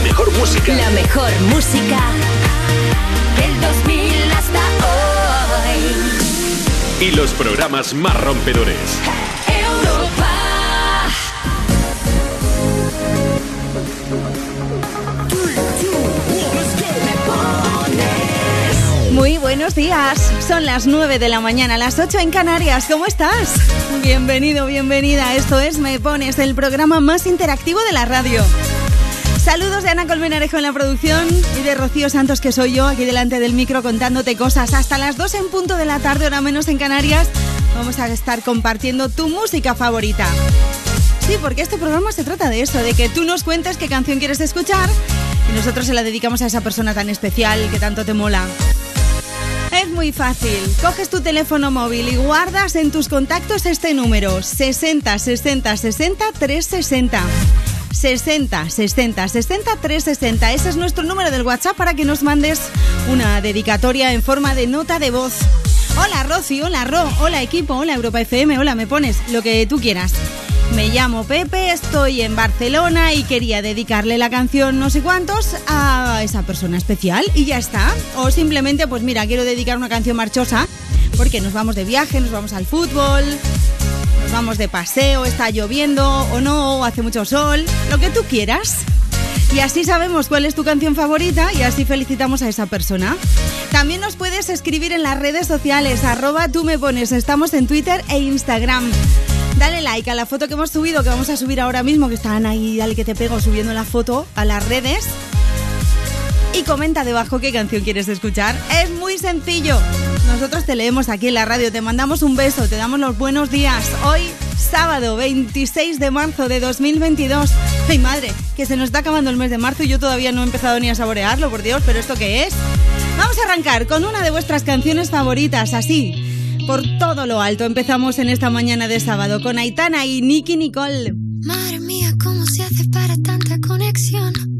La mejor música. La mejor música del 2000 hasta hoy. Y los programas más rompedores. Europa. Muy buenos días. Son las 9 de la mañana, las 8 en Canarias. ¿Cómo estás? Bienvenido, bienvenida. Esto es Me Pones, el programa más interactivo de la radio. Saludos de Ana Colmenarejo en la producción y de Rocío Santos, que soy yo, aquí delante del micro contándote cosas. Hasta las 2 en punto de la tarde, hora menos en Canarias, vamos a estar compartiendo tu música favorita. Sí, porque este programa se trata de eso, de que tú nos cuentes qué canción quieres escuchar y nosotros se la dedicamos a esa persona tan especial que tanto te mola. Es muy fácil. Coges tu teléfono móvil y guardas en tus contactos este número: 60 60 60 360. 60 60 60 360. Ese es nuestro número del WhatsApp para que nos mandes una dedicatoria en forma de nota de voz. Hola Rosy, hola Ro, hola equipo, hola Europa FM, hola, me pones lo que tú quieras. Me llamo Pepe, estoy en Barcelona y quería dedicarle la canción no sé cuántos a esa persona especial y ya está. O simplemente, pues mira, quiero dedicar una canción marchosa porque nos vamos de viaje, nos vamos al fútbol, vamos de paseo, está lloviendo o no, o hace mucho sol, lo que tú quieras. Y así sabemos cuál es tu canción favorita y así felicitamos a esa persona. También nos puedes escribir en las redes sociales, arroba tú me pones, estamos en Twitter e Instagram. Dale like a la foto que hemos subido, que vamos a subir ahora mismo, que están ahí, dale que te pego subiendo la foto a las redes. Y comenta debajo qué canción quieres escuchar. Es muy sencillo. Nosotros te leemos aquí en la radio, te mandamos un beso, te damos los buenos días. Hoy, sábado 26 de marzo de 2022. ¡Ay madre! Que se nos está acabando el mes de marzo y yo todavía no he empezado ni a saborearlo, por Dios, pero ¿esto qué es? Vamos a arrancar con una de vuestras canciones favoritas, así. Por todo lo alto empezamos en esta mañana de sábado con Aitana y Nicky Nicole. Madre mía, ¿cómo se hace para tanta conexión?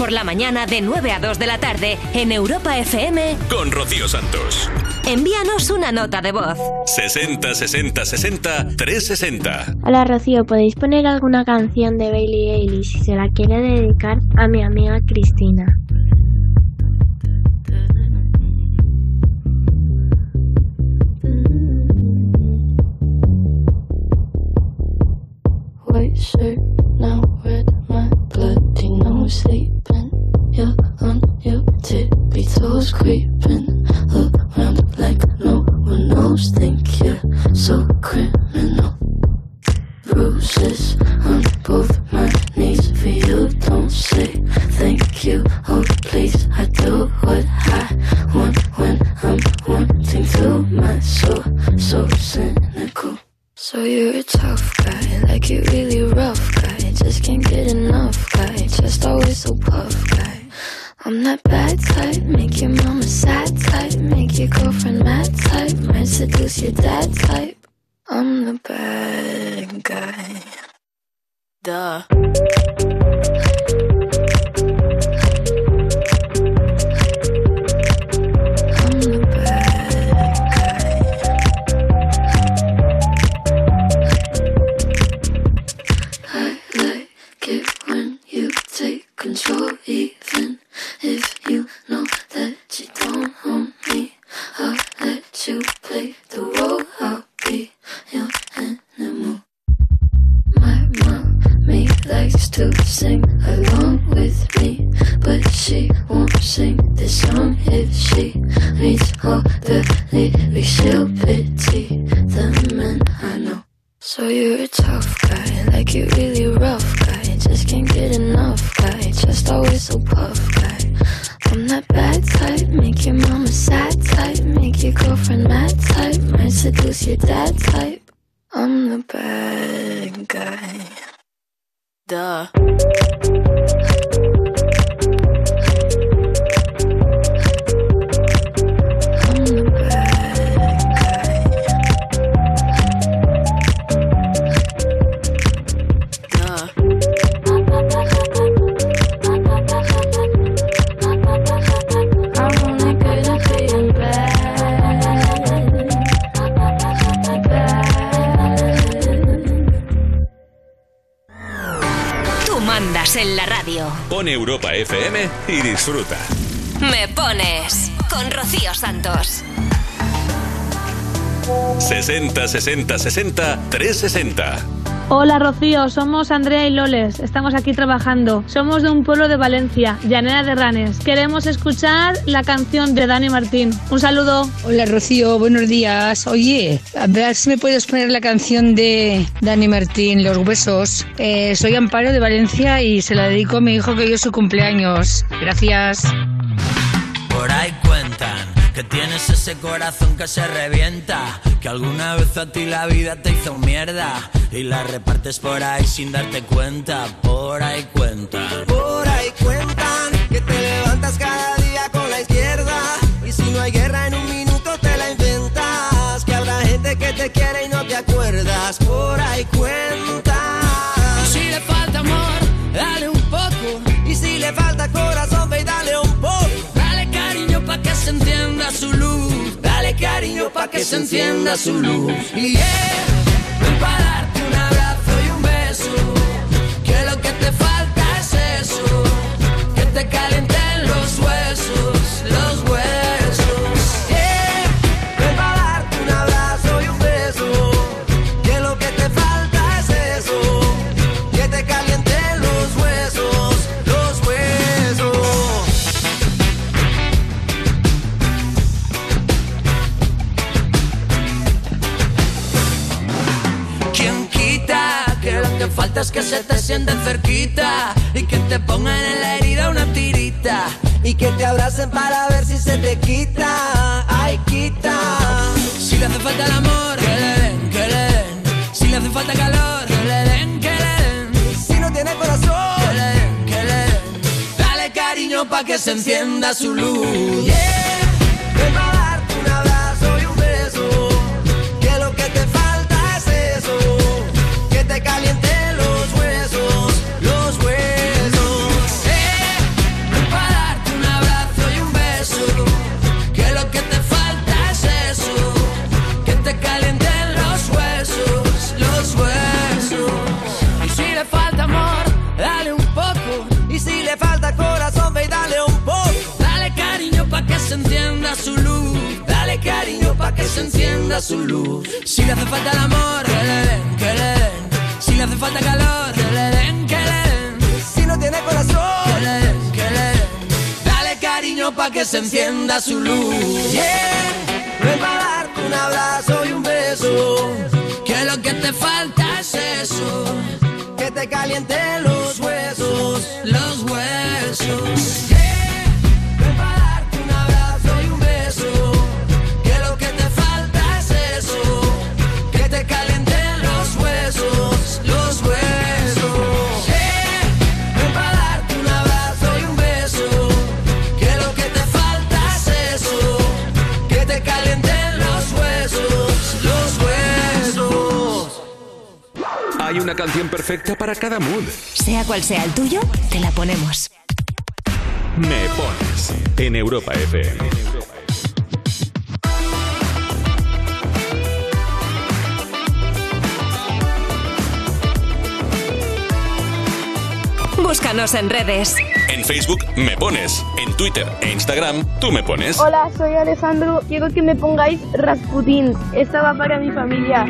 por la mañana de 9 a 2 de la tarde en Europa FM. Con Rocío Santos. Envíanos una nota de voz. 60 60 60 360. Hola Rocío, ¿podéis poner alguna canción de Bailey Eilish si se la quiere dedicar a mi amiga Cristina? 60 60 60 360. Hola Rocío, somos Andrea y Loles. Estamos aquí trabajando. Somos de un pueblo de Valencia, Llanera de Ranes. Queremos escuchar la canción de Dani Martín. Un saludo. Hola Rocío, buenos días. Oye, a ver si me puedes poner la canción de Dani Martín, Los Huesos. Eh, soy Amparo de Valencia y se la dedico a mi hijo que hoy es su cumpleaños. Gracias. Por ahí cuentan que tienes ese corazón que se revienta, que alguna vez a ti la vida te hizo mierda y la repartes por ahí sin darte cuenta. Por ahí cuentan. Por ahí cuentan que te levantas cada día con la izquierda. Y si no hay guerra en un minuto te la inventas. Que habrá gente que te quiere y no te acuerdas. Por ahí cuentan. Pa' que se encienda su luz. Y yeah, ven pa' darte un abrazo y un beso. Que lo que te falta es eso. Que te calienten los huesos, se encienda su luz. Se encienda su luz. Perfecta para cada mood. Sea cual sea el tuyo, te la ponemos. Me pones en Europa FM. Búscanos en redes. En Facebook me pones. En Twitter e Instagram tú me pones. Hola, soy Alejandro. Quiero que me pongáis Rasputín. Esta va para mi familia.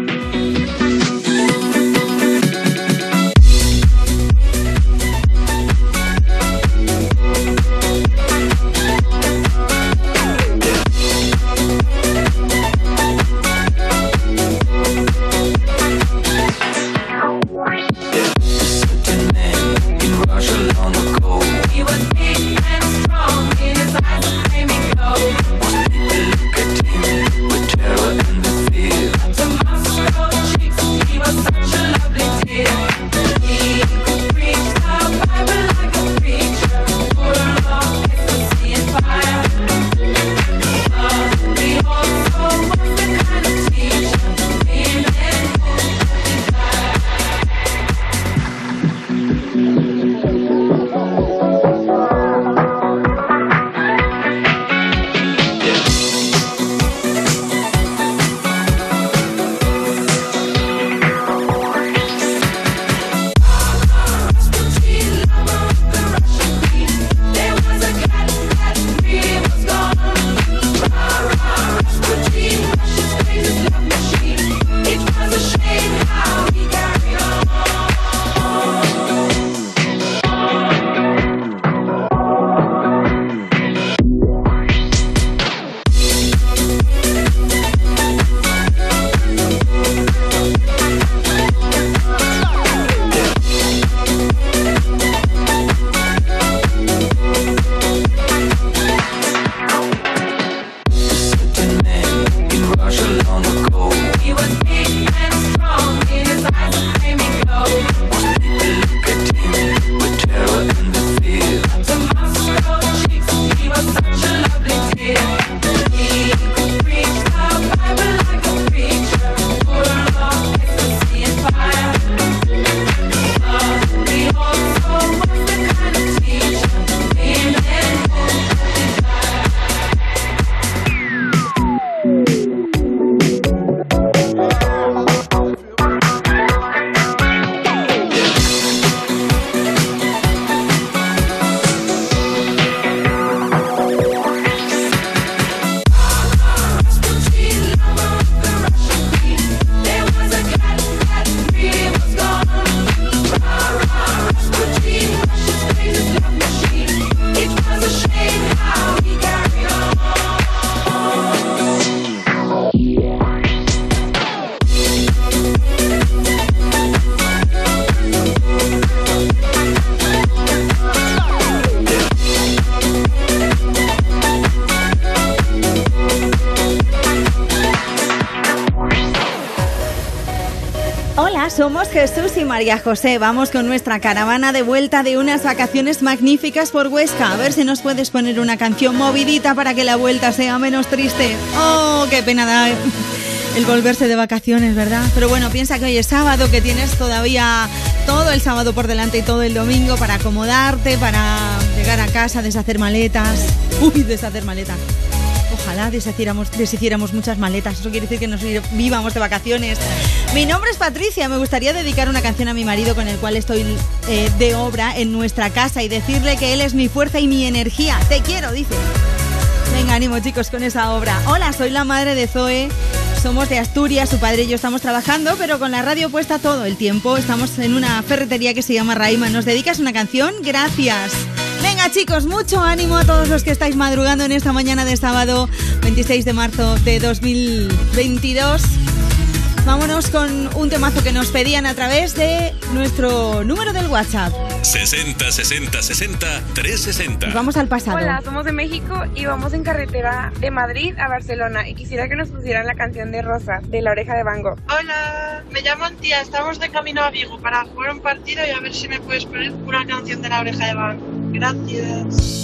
María José. Vamos con nuestra caravana de vuelta de unas vacaciones magníficas por Huesca. A ver si nos puedes poner una canción movidita para que la vuelta sea menos triste. Oh, qué pena da el volverse de vacaciones, ¿verdad? Pero bueno, piensa que hoy es sábado, que tienes todavía todo el sábado por delante y todo el domingo para acomodarte, para llegar a casa, deshacer maletas. Uy, deshacer maletas. Ojalá deshiciéramos, deshiciéramos muchas maletas. Eso quiere decir que nos vivamos de vacaciones. Mi nombre es Patricia. Me gustaría dedicar una canción a mi marido con el cual estoy eh, de obra en nuestra casa y decirle que él es mi fuerza y mi energía. Te quiero, dice. Venga, ánimo chicos con esa obra. Hola, soy la madre de Zoe. Somos de Asturias, su padre y yo estamos trabajando, pero con la radio puesta todo el tiempo. Estamos en una ferretería que se llama Raima. ¿Nos dedicas una canción? Gracias. Venga chicos, mucho ánimo a todos los que estáis madrugando en esta mañana de sábado 26 de marzo de 2022. Vámonos con un temazo que nos pedían a través de nuestro número del WhatsApp. 60 60 60 360. Nos vamos al pasado. Hola, somos de México y vamos en carretera de Madrid a Barcelona y quisiera que nos pusieran la canción de Rosa, de La Oreja de Bango. Hola, me llamo Antía, estamos de camino a Vigo para jugar un partido y a ver si me puedes poner una canción de La Oreja de Banco. Gracias.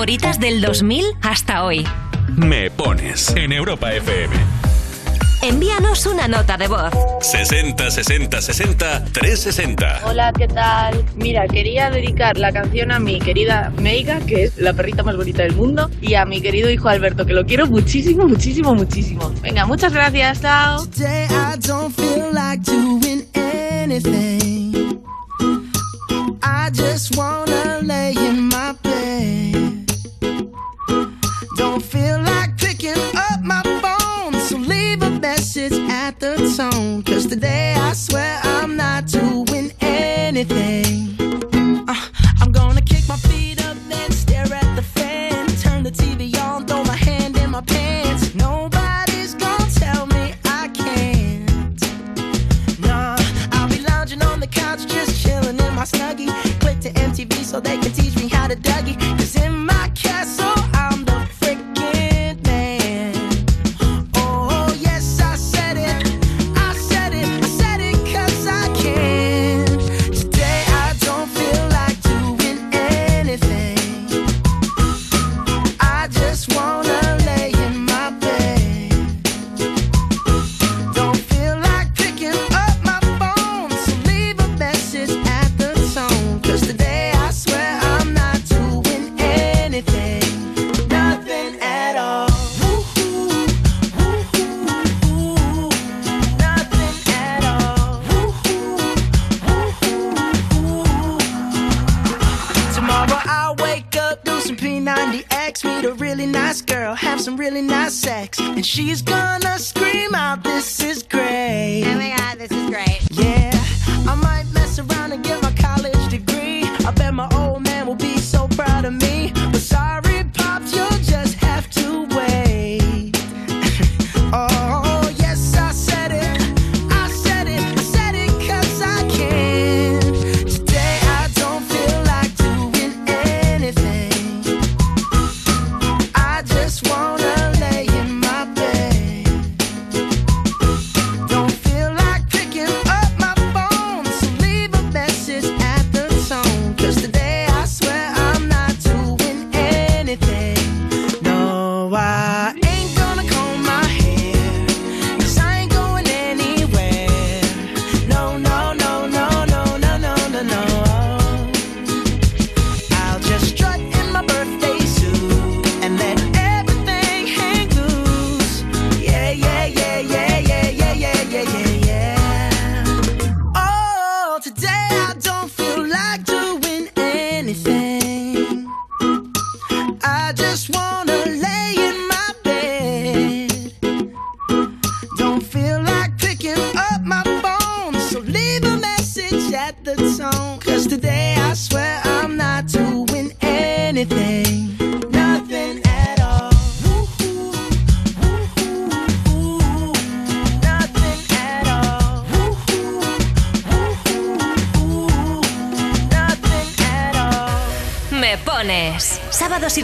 Favoritas del 2000 hasta hoy. Me pones en Europa FM. Envíanos una nota de voz. 60 60 60 360. Hola, ¿qué tal? Mira, quería dedicar la canción a mi querida Meiga, que es la perrita más bonita del mundo, y a mi querido hijo Alberto, que lo quiero muchísimo, muchísimo, muchísimo. Venga, muchas gracias, chao.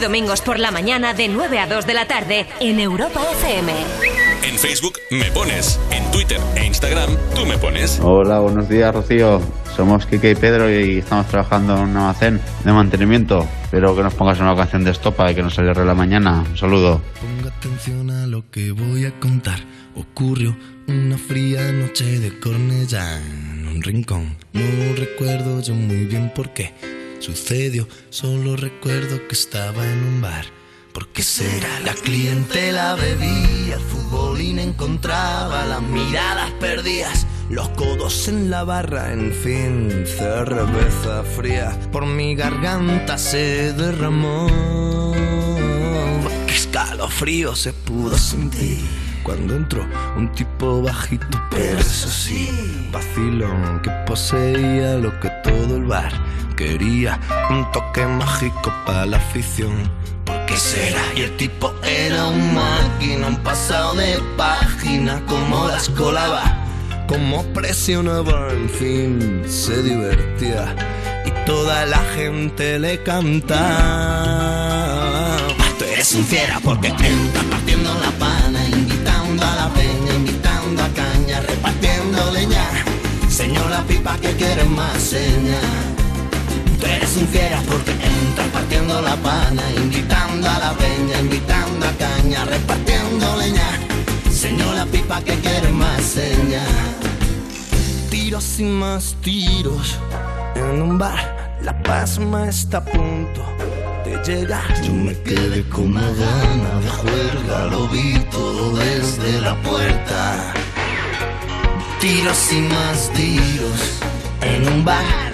Domingos por la mañana de 9 a 2 de la tarde en Europa FM. En Facebook me pones. En Twitter e Instagram tú me pones. Hola, buenos días, Rocío. Somos Kike y Pedro y estamos trabajando en un almacén de mantenimiento. Espero que nos pongas una canción de estopa y que nos alegre la mañana. Un saludo. Ponga atención a lo que voy a contar. Ocurrió una fría noche de Cornellá en un rincón. No recuerdo yo muy bien por qué sucedió. Solo recuerdo que estaba en un bar. ¿Por qué será? La clientela bebía, el futbolín encontraba las miradas perdidas. Los codos en la barra, en fin, cerveza fría por mi garganta se derramó. Qué escalofrío se pudo sentir cuando entró un tipo bajito, pero eso sí, vacilón que poseía lo que quería. Un toque mágico para la afición. ¿Por qué será? Y el tipo era un máquina, un pasado de página, como las colaba como presionaba, en fin, se divertía y toda la gente le cantaba. Tú eres fiera porque entras partiendo la pana, invitando a la peña, invitando a caña, repartiendo leña. Señor la pipa que quiere más seña. Tú eres un fiera porque entras partiendo la pana, invitando a la peña, invitando a caña, repartiendo leña. Señor la pipa que quiere más seña. Tiros y más tiros en un bar. La pasma está a punto de llegar. Yo me quedé con una gana de juerga, lo vi todo desde la puerta. Tiros y más tiros en un bar.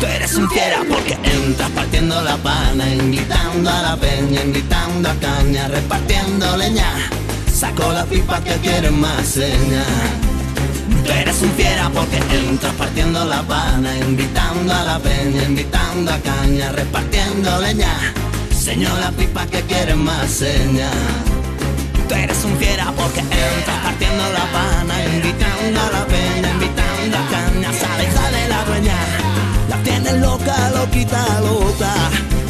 Tú eres un fiera porque entras partiendo la pana, invitando a la peña, invitando a caña, repartiendo leña. Saco la pipa que quieren más señas. Tú eres un fiera porque entras partiendo la pana, invitando a la peña, invitando a caña, repartiendo leña. Señor la pipa que quieren más señas. Tú eres un fiera porque entras partiendo la pana, invitando a la peña, invitando a caña, sale, sale la dueña. Tienes loca, loquita, loca.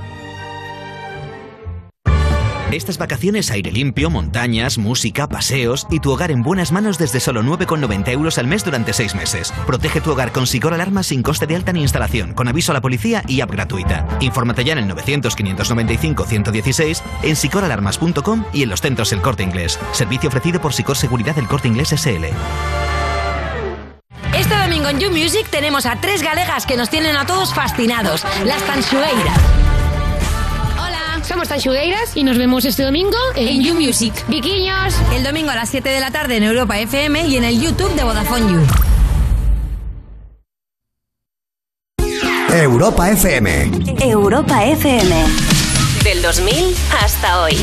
Estas vacaciones aire limpio, montañas, música, paseos y tu hogar en buenas manos desde solo 9,90 euros al mes durante 6 meses. Protege tu hogar con Sicor Alarma sin coste de alta ni instalación, con aviso a la policía y app gratuita. Infórmate ya en el 900-595-116, en sicoralarmas.com y en los centros El Corte Inglés. Servicio ofrecido por Sicor Seguridad del Corte Inglés SL. Este domingo en You Music tenemos a tres galegas que nos tienen a todos fascinados, las Tanxugueiras. Somos Tanxugueiras y nos vemos este domingo en, You Music. Viquiños. El domingo a las 7 de la tarde en Europa FM y en el YouTube de Vodafone You. Europa FM. Europa FM. Del 2000 hasta hoy.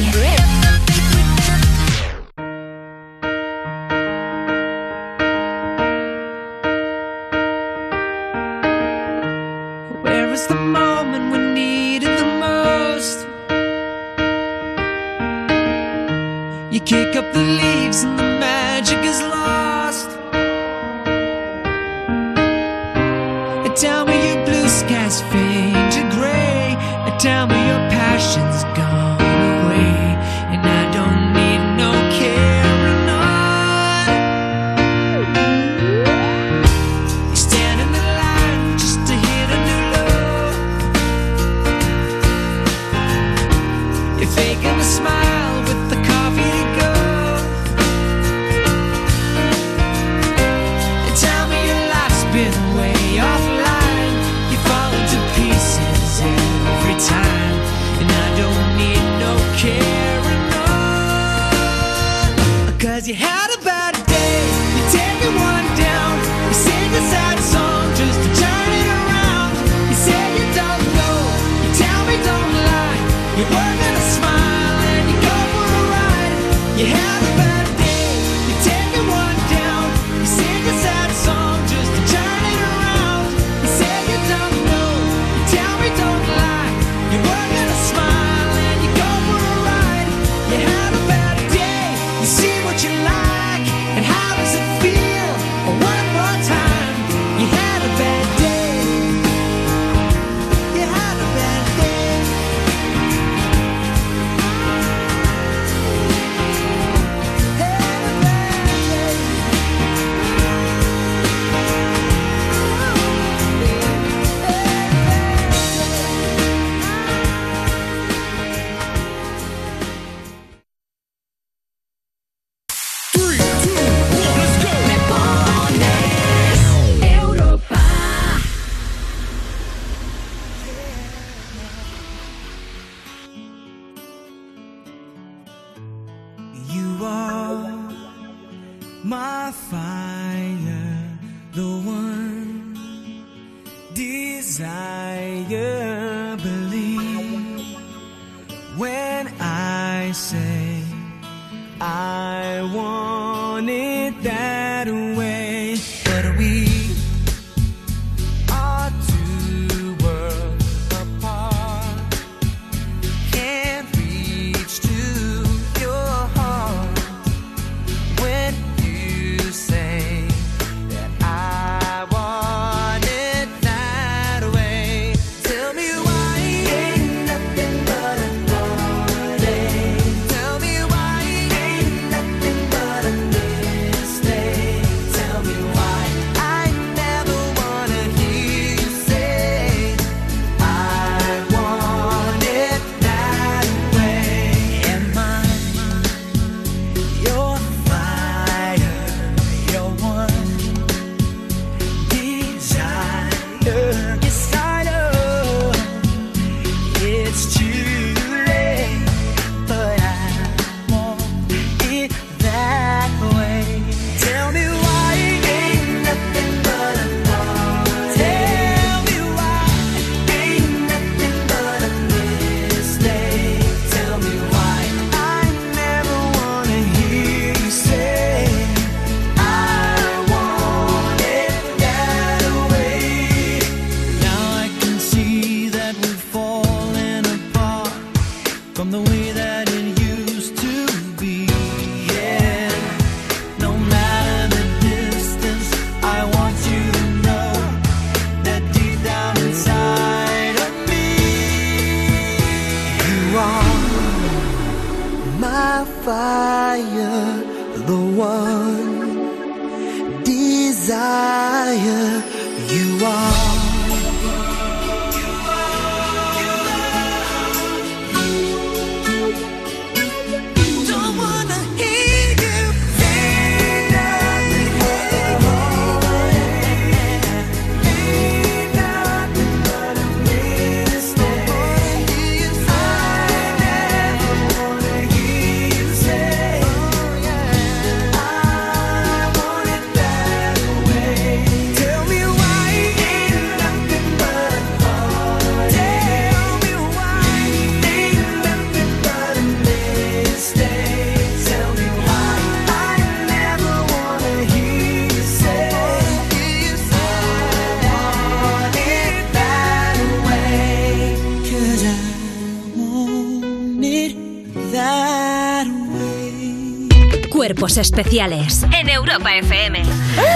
Especiales en Europa FM.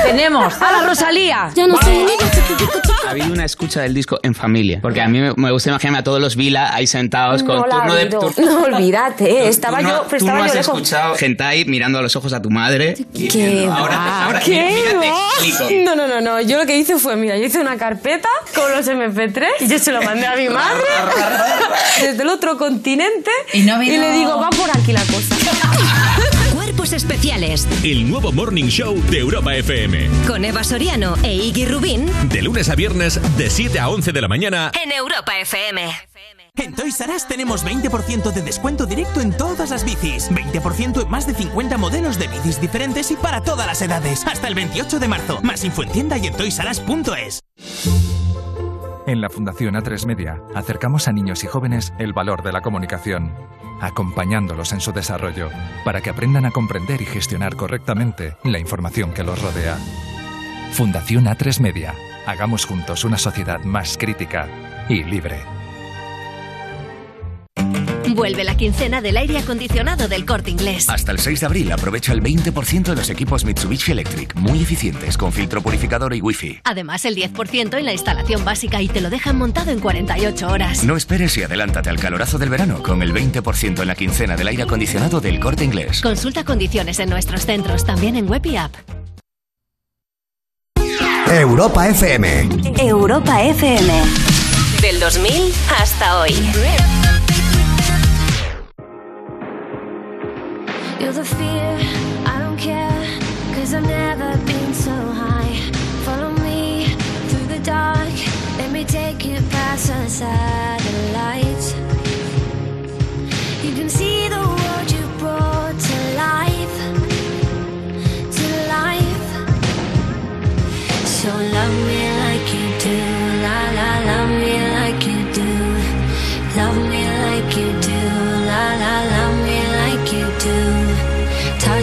Tenemos a la Rosalía. Yo no sé Ha habido una escucha del disco en familia. Porque a mí me, me gusta imaginarme a todos los Vila ahí sentados con No la turno de. oído. tur- No, olvídate. Estaba tú no- yo, tú estaba no yo has lejos. escuchado Gentai mirando a los ojos a tu madre. ¿Qué ahora, va? ahora ¿Qué mira, te va? explico. No, no, no, no. Yo lo que hice fue, mira, yo hice una carpeta con los MP3 y yo se lo mandé a mi madre desde el otro continente y, no ha habido- le digo, va por aquí la cosa. Especiales El nuevo Morning Show de Europa FM. con Eva Soriano e Iggy Rubín De lunes a viernes, de 7 a 11 de la mañana. en Europa FM. En Toys R Us tenemos 20% de descuento directo en todas las bicis. 20% en más de 50 modelos de bicis diferentes y para todas las edades. Hasta el 28 de marzo. Más info en tienda y en toysaras.es. En la Fundación A3 Media acercamos a niños y jóvenes el valor de la comunicación, acompañándolos en su desarrollo para que aprendan a comprender y gestionar correctamente la información que los rodea. Fundación A3 Media. Hagamos juntos una sociedad más crítica y libre. Vuelve la quincena del aire acondicionado del corte inglés. Hasta el 6 de abril aprovecha el 20% de los equipos Mitsubishi Electric, muy eficientes, con filtro purificador y wifi. Además, el 10% en la instalación básica y te lo dejan montado en 48 horas. No esperes y adelántate al calorazo del verano con el 20% en la quincena del aire acondicionado del corte inglés. Consulta condiciones en nuestros centros, también en web y app. Europa FM. Europa FM. Del 2000 hasta hoy. I don't care, cause I've never been so high. Follow me through the dark, let me take you past the satellites.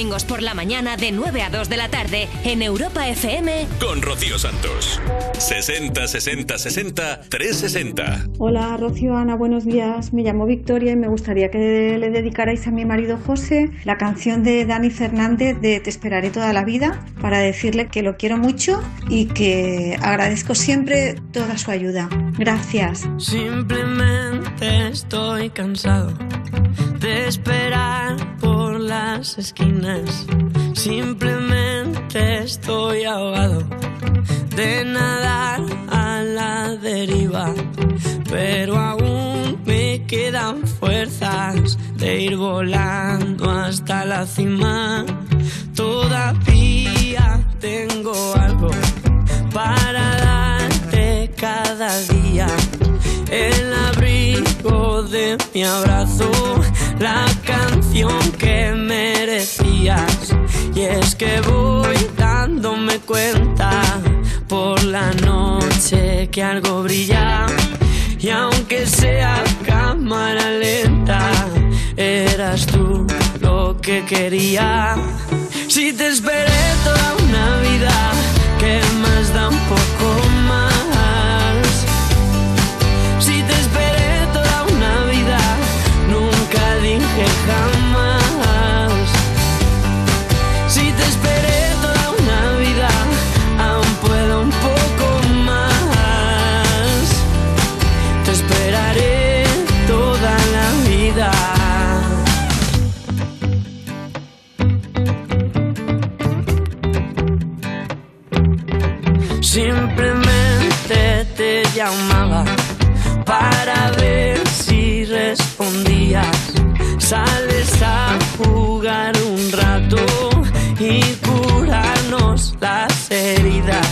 domingos por la mañana de 9 a 2 de la tarde en Europa FM Con Rocío Santos. 60 60 60 360. Hola Rocío Ana, buenos días. Me llamo Victoria y me gustaría que le dedicarais a mi marido José la canción de Dani Fernández de Te esperaré toda la vida para decirle que lo quiero mucho y que agradezco siempre toda su ayuda. Gracias. Simplemente estoy cansado de esperar por las esquinas. Simplemente estoy ahogado de nadar a la deriva. Pero aún me quedan fuerzas de ir volando hasta la cima. Todavía tengo algo para darte cada día. El abrigo de mi abrazo, la canción que merecías. Y es que voy dándome cuenta por la noche que algo brilla. Y aunque sea cámara lenta, eras tú lo que quería. Si te esperé toda una vida, ¿qué más da un poco más? Simplemente te llamaba para ver si respondías. Sales a jugar un rato y curarnos las heridas.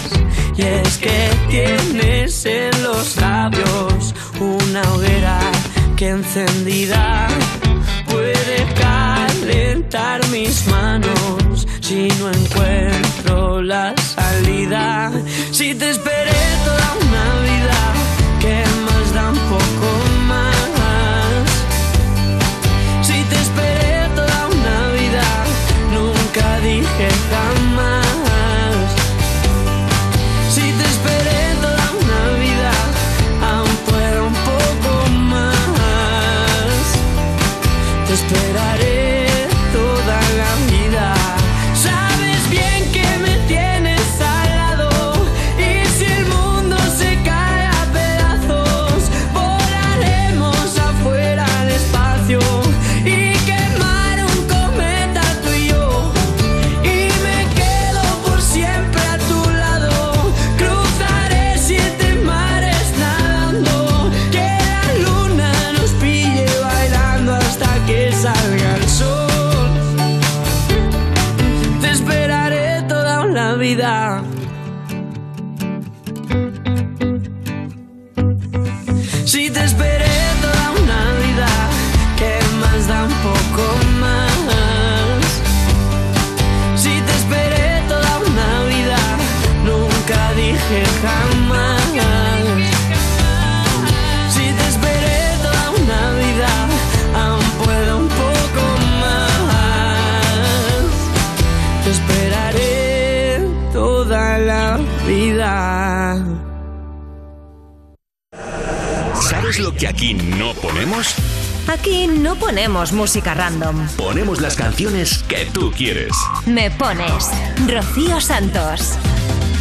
Y es que tienes en los labios una hoguera que encendida puede calentar mis manos si no encuentro la salida. Si te esperé toda una que aquí no ponemos? Aquí no ponemos música random. Ponemos las canciones que tú quieres. Me pones Rocío Santos.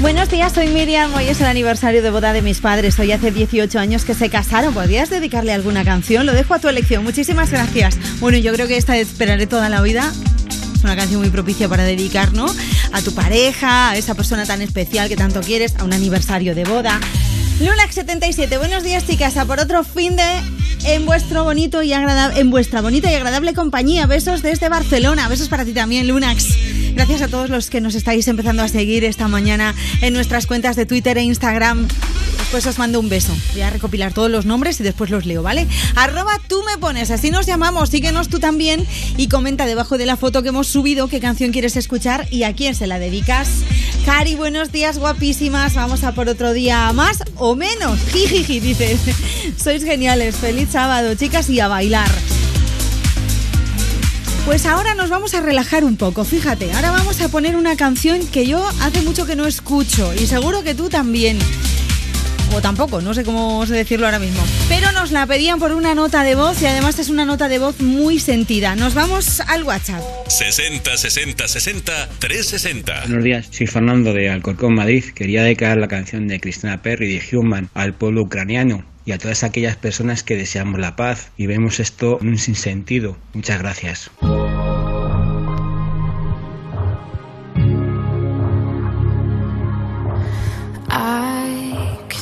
Buenos días, soy Miriam. Hoy es el aniversario de boda de mis padres. Hoy hace 18 años que se casaron. ¿Podrías dedicarle alguna canción? Lo dejo a tu elección. Muchísimas gracias. Bueno, yo creo que esta de Esperaré toda la vida es una canción muy propicia para dedicar, ¿no? A tu pareja, a esa persona tan especial que tanto quieres, a un aniversario de boda. Lunax77, buenos días chicas, a por otro fin de en vuestro bonito y agradable, en vuestra bonita y agradable compañía. Besos desde Barcelona, besos para ti también, Lunax. Gracias a todos los que nos estáis empezando a seguir esta mañana en nuestras cuentas de Twitter e Instagram. Después os mando un beso. Voy a recopilar todos los nombres y después los leo, ¿vale? Arroba tú me pones, así nos llamamos, síguenos tú también y comenta debajo de la foto que hemos subido qué canción quieres escuchar y a quién se la dedicas. Cari, buenos días, guapísimas. Vamos a por otro día más o menos. Jijiji, dices. Sois geniales. Feliz sábado, chicas, y a bailar. Pues ahora nos vamos a relajar un poco, fíjate, ahora vamos a poner una canción que yo hace mucho que no escucho y seguro que tú también. O tampoco, no sé cómo sé decirlo ahora mismo. Pero nos la pedían por una nota de voz y además es una nota de voz muy sentida. Nos vamos al WhatsApp. 60 60 60 360. Buenos días, soy Fernando de Alcorcón, Madrid. Quería dedicar la canción de Cristina Perry de Human al pueblo ucraniano y a todas aquellas personas que deseamos la paz y vemos esto en un sinsentido. Muchas gracias.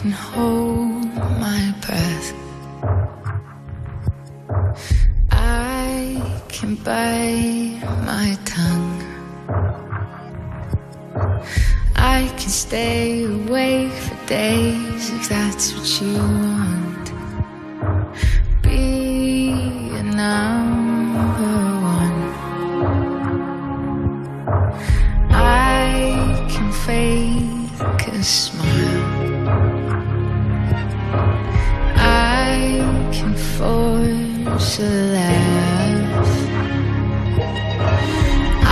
Can hold my breath. I can bite my tongue. I can stay awake for days if that's what you want. Be a number one. I can fake a smile. A laugh.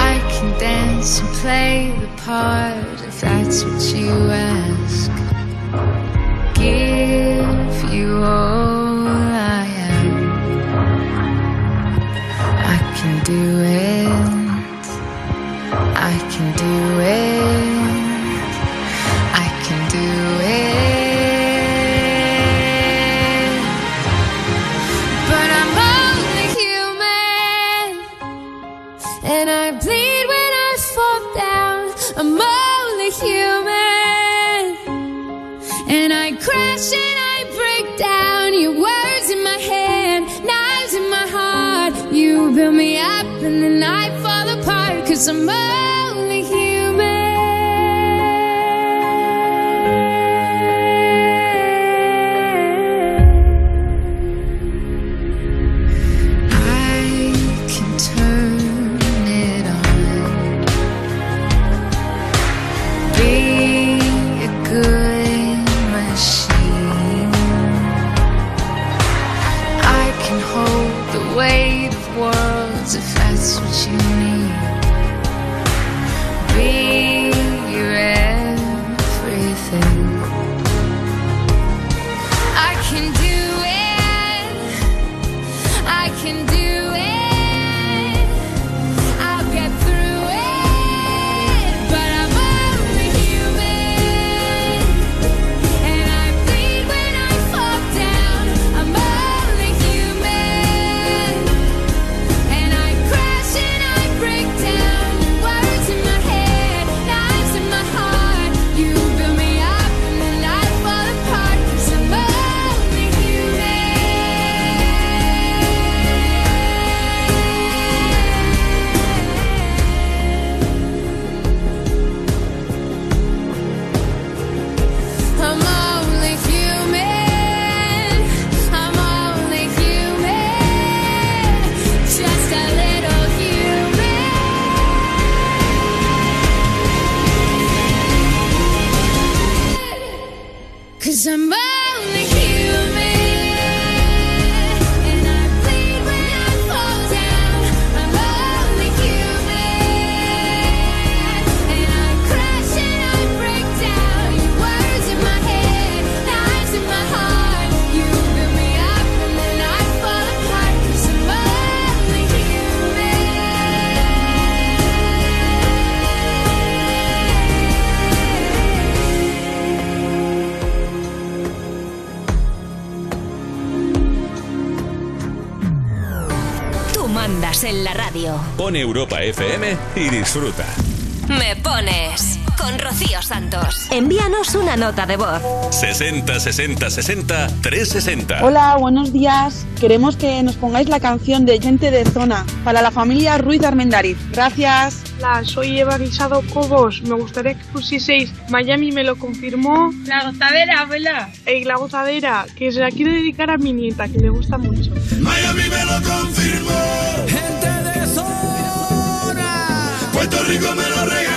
I can dance and play the part if that's what you ask. Give you all I am. I can do it. I can do it. Build me up and then I fall apart. Cause I'm only Pon Europa FM y disfruta. Me pones con Rocío Santos. Envíanos una nota de voz. 60 60 60 360. Hola, buenos días. Queremos que nos pongáis la canción de Gente de Zona para la familia Ruiz Armendariz. Gracias. Hola, soy Eva Guisado Cobos. Me gustaría que pusieseis Miami me lo confirmó. La gozadera, abuela. Y la gozadera, que se la quiero dedicar a mi nieta, que le gusta mucho. Miami me lo confirmó. Gente de zona. Puerto Rico me lo regaló.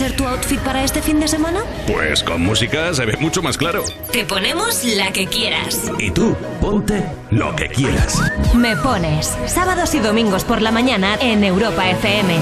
Ser tu outfit para este fin de semana? Pues con música se ve mucho más claro. Te ponemos la que quieras. Y tú, ponte lo que quieras. Me pones sábados y domingos por la mañana en Europa FM.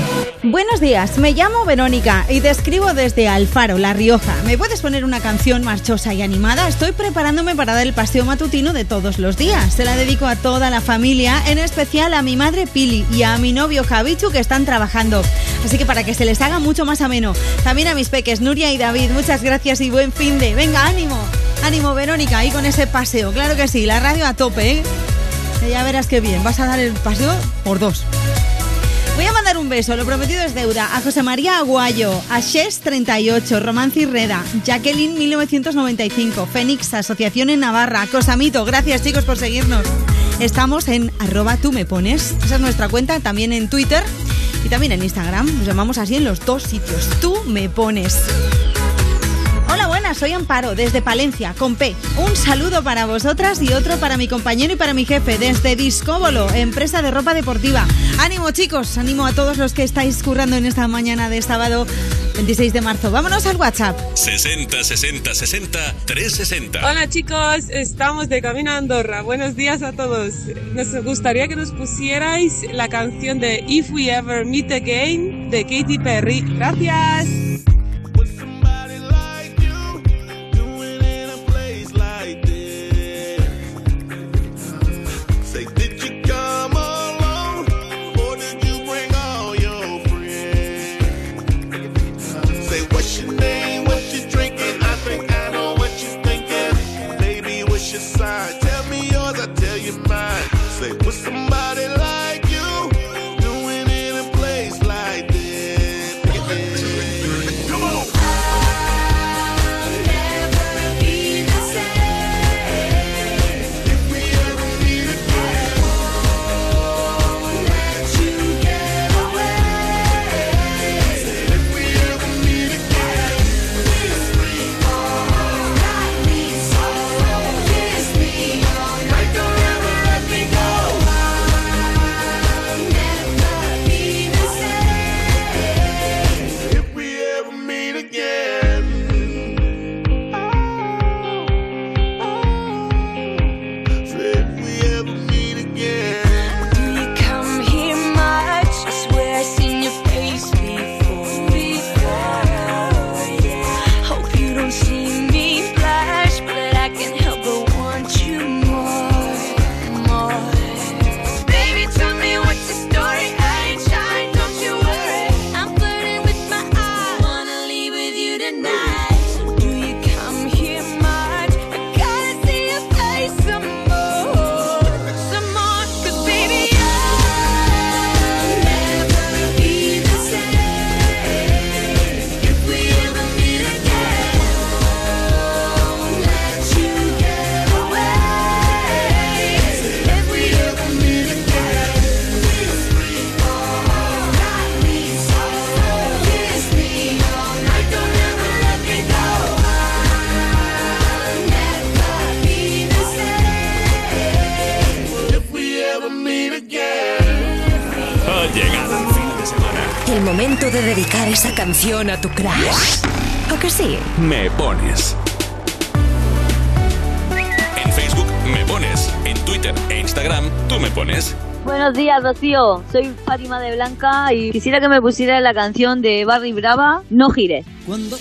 Buenos días, me llamo Verónica y te escribo desde Alfaro, La Rioja. ¿Me puedes poner una canción marchosa y animada? Estoy preparándome para dar el paseo matutino de todos los días. Se la dedico a toda la familia, en especial a mi madre Pili y a mi novio Javichu que están trabajando. Así que para que se les haga mucho más ameno. También a mis peques Nuria y David, muchas gracias y buen fin de. Venga, ánimo. Ánimo, Verónica, ahí con ese paseo. Claro que sí, la radio a tope, ¿eh? Ya verás qué bien, vas a dar el paseo por dos. Voy a mandar un beso, lo prometido es deuda, a José María Aguayo, a Shes38, Romance Reda, Jacqueline 1995, Fénix, Asociación en Navarra, Cosamito, gracias chicos por seguirnos. Estamos en arroba tú me pones, esa es nuestra cuenta, también en Twitter y también en Instagram, nos llamamos así en los dos sitios, tú me pones. Hola, buenas, soy Amparo, desde Palencia, con P. Un saludo para vosotras y otro para mi compañero y para mi jefe, desde Discóbolo, empresa de ropa deportiva. Ánimo, chicos, ánimo a todos los que estáis currando en esta mañana de sábado 26 de marzo. Vámonos al WhatsApp. 60 60 60 360. Hola chicos, estamos de camino a Andorra. Buenos días a todos. Nos gustaría que nos pusierais la canción de If We Ever Meet Again de Katy Perry. Gracias. A tu crush. ¿O que sí? Me pones. En Facebook me pones. En Twitter e Instagram tú me pones. Buenos días, Rocío. Soy Fátima de Blanca y quisiera que me pusiera la canción de Barry Brava, No gires. Cuando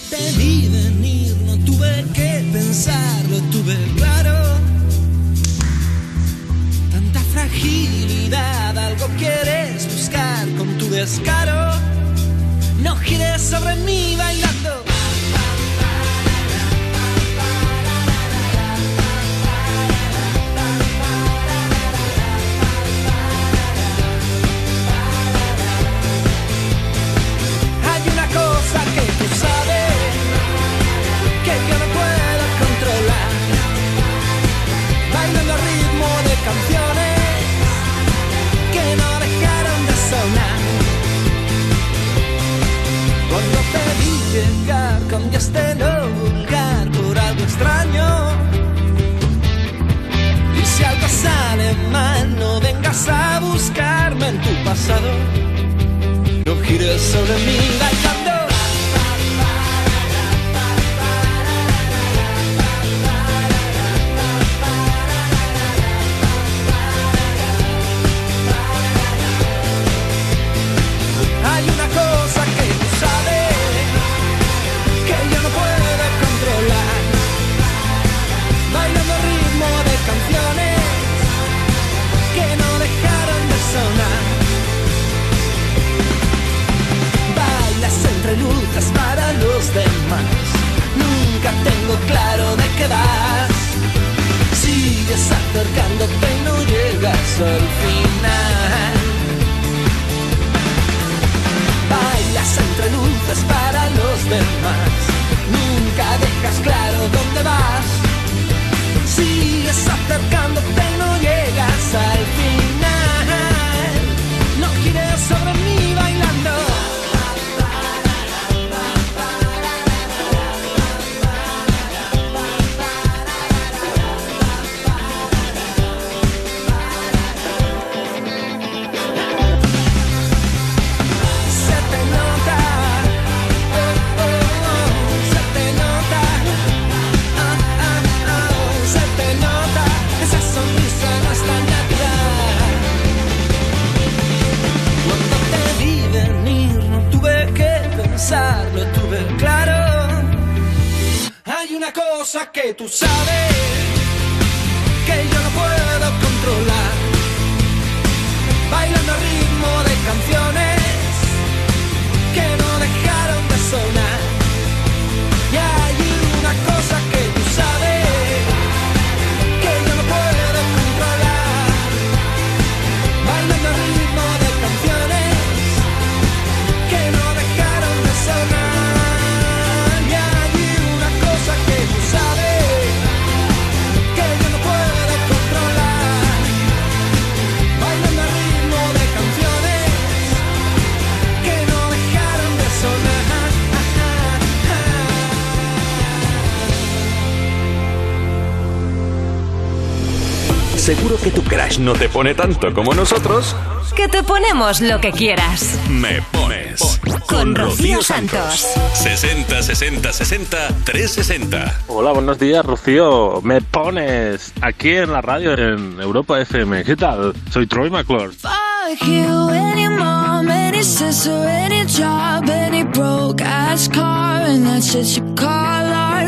No te pone tanto como nosotros, que te ponemos lo que quieras. Me pones con Rocío Santos. 60 60 60 360. Hola, buenos días, Rocío. Me pones aquí en la radio en Europa FM. ¿Qué tal? Soy Troy McClure. Fuck you, any mom, any sister, any job, any broke ass car, and that's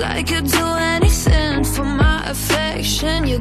I could do anything for my affection. You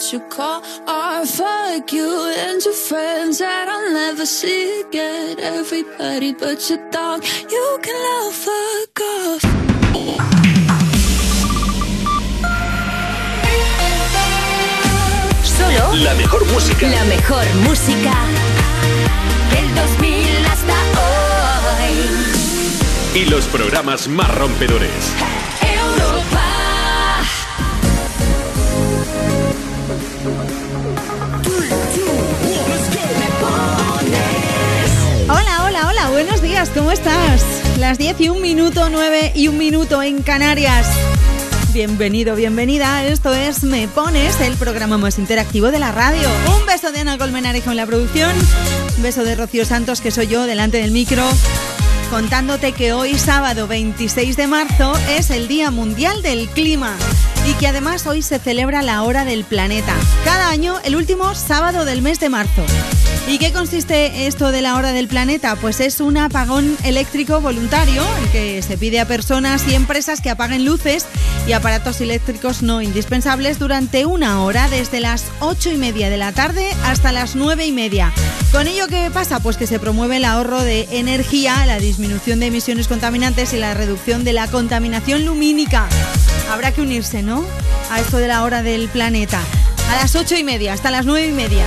what you call art. Fuck you and your friends that I'll never see again. Everybody but your dog, you can love fuck off. Solo La mejor música. la mejor música del 2000 hasta hoy. Y los programas más rompedores. ¿Cómo estás? Las 10 y un minuto, 9 y un minuto en Canarias. Bienvenido, bienvenida. Esto es Me Pones, el programa más interactivo de la radio. Un beso de Ana Colmenarejo en la producción. Un beso de Rocío Santos, que soy yo, delante del micro. Contándote que hoy, sábado 26 de marzo, es el Día Mundial del Clima. Y que además hoy se celebra la Hora del Planeta. Cada año, el último sábado del mes de marzo. ¿Y qué consiste esto de la hora del planeta? Pues es un apagón eléctrico voluntario, el que se pide a personas y empresas que apaguen luces y aparatos eléctricos no indispensables durante una hora, desde las ocho y media de la tarde hasta las nueve y media. ¿Con ello qué pasa? Pues que se promueve el ahorro de energía, la disminución de emisiones contaminantes y la reducción de la contaminación lumínica. Habrá que unirse, ¿no? A esto de la hora del planeta. A las ocho y media, hasta las nueve y media.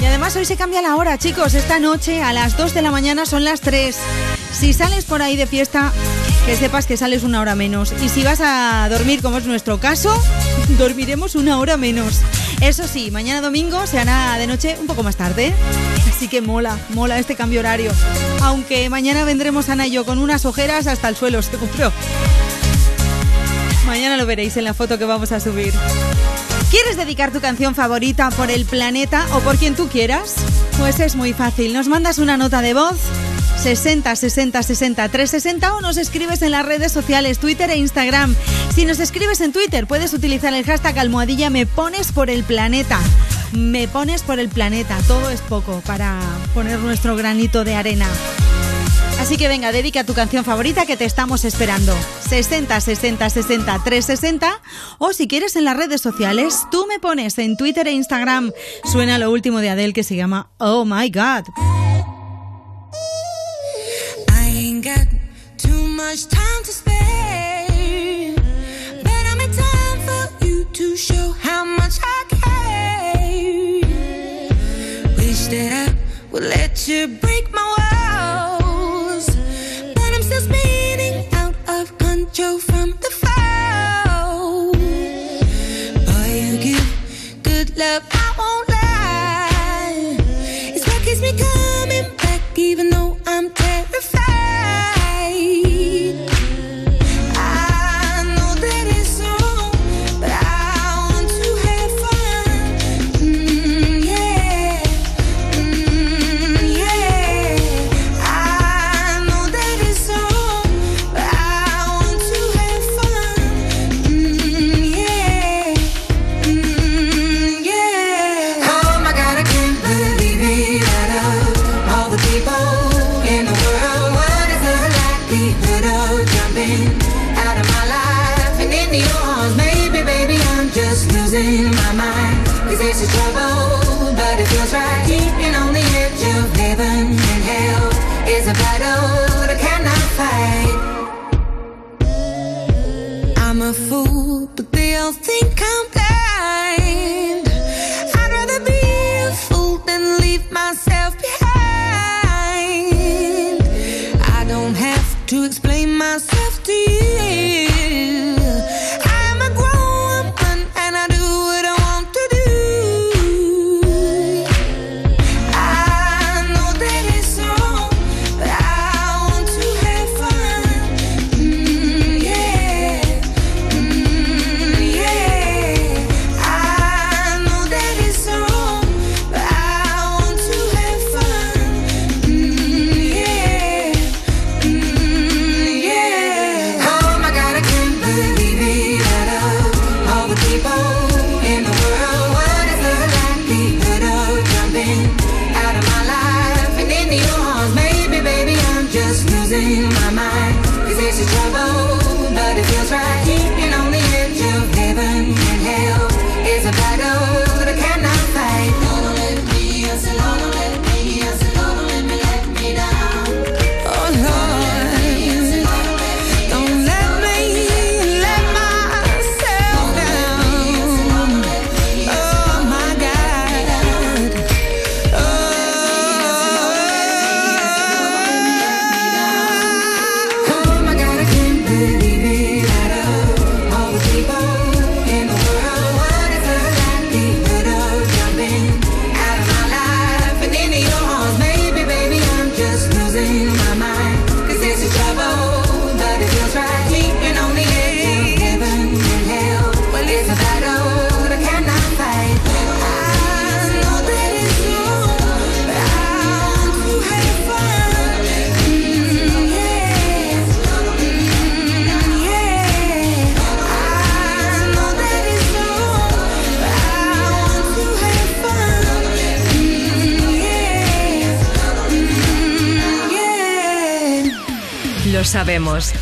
Y además hoy se cambia la hora, chicos. Esta noche a las 2 de la mañana son las 3. Si sales por ahí de fiesta, que sepas que sales una hora menos. Y si vas a dormir, como es nuestro caso, dormiremos una hora menos. Eso sí, mañana domingo se hará de noche un poco más tarde. Así que mola, mola este cambio horario. Aunque mañana vendremos Ana y yo con unas ojeras hasta el suelo, seguro. Mañana lo veréis en la foto que vamos a subir. ¿Quieres dedicar tu canción favorita por el planeta o por quien tú quieras? Pues es muy fácil. Nos mandas una nota de voz 60 60 60 360 o nos escribes en las redes sociales Twitter e Instagram. Si nos escribes en Twitter puedes utilizar el hashtag almohadilla me pones por el planeta. Me pones por el planeta. Todo es poco para poner nuestro granito de arena. Así que venga, dedica tu canción favorita que te estamos esperando. 60 60 60 360 o si quieres en las redes sociales, tú me pones en Twitter e Instagram. Suena lo último de Adele que se llama Oh My God. I ain't got too much time to spare, but I'm in time for you to show how much I care. Wish that I would let you break my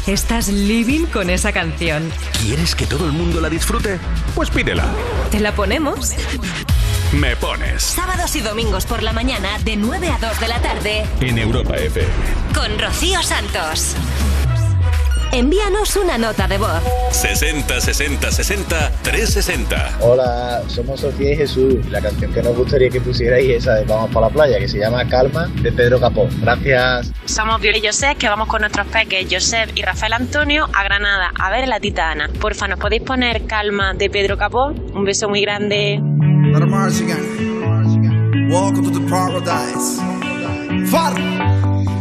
estás living con esa canción. ¿Quieres que todo el mundo la disfrute? Pues pídela. ¿Te la ponemos? Me pones Sábados y domingos por la mañana de 9 a 2 de la tarde En Europa FM. con Rocío Santos. Envíanos una nota de voz. 60 60 60 360. Hola, somos Sofía y Jesús. La canción que nos gustaría que pusierais es esa de Vamos para la playa, que se llama Calma, de Pedro Capó. Gracias. Somos Viola y Josep, que vamos con nuestros peques Josep y Rafael Antonio a Granada a ver la Titana. Porfa, ¿nos podéis poner Calma de Pedro Capó? Un beso muy grande. Welcome to the paradise. Far.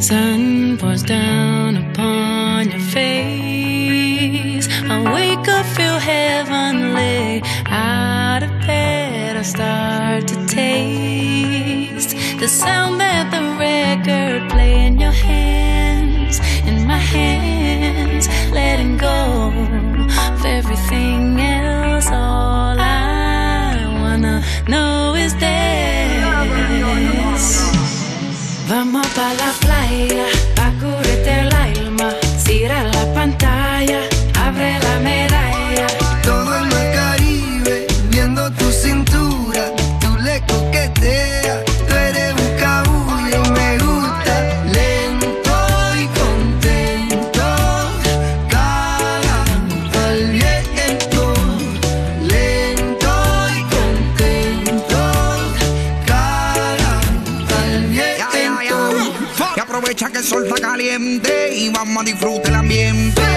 Sun pours down upon your face. I wake up, feel heavenly. Out of bed, I start to taste the sound that the record play in your hands, in my hands, letting go of everything else. All I wanna know is this. Vamos pa' la playa, vamos a disfrutar el ambiente.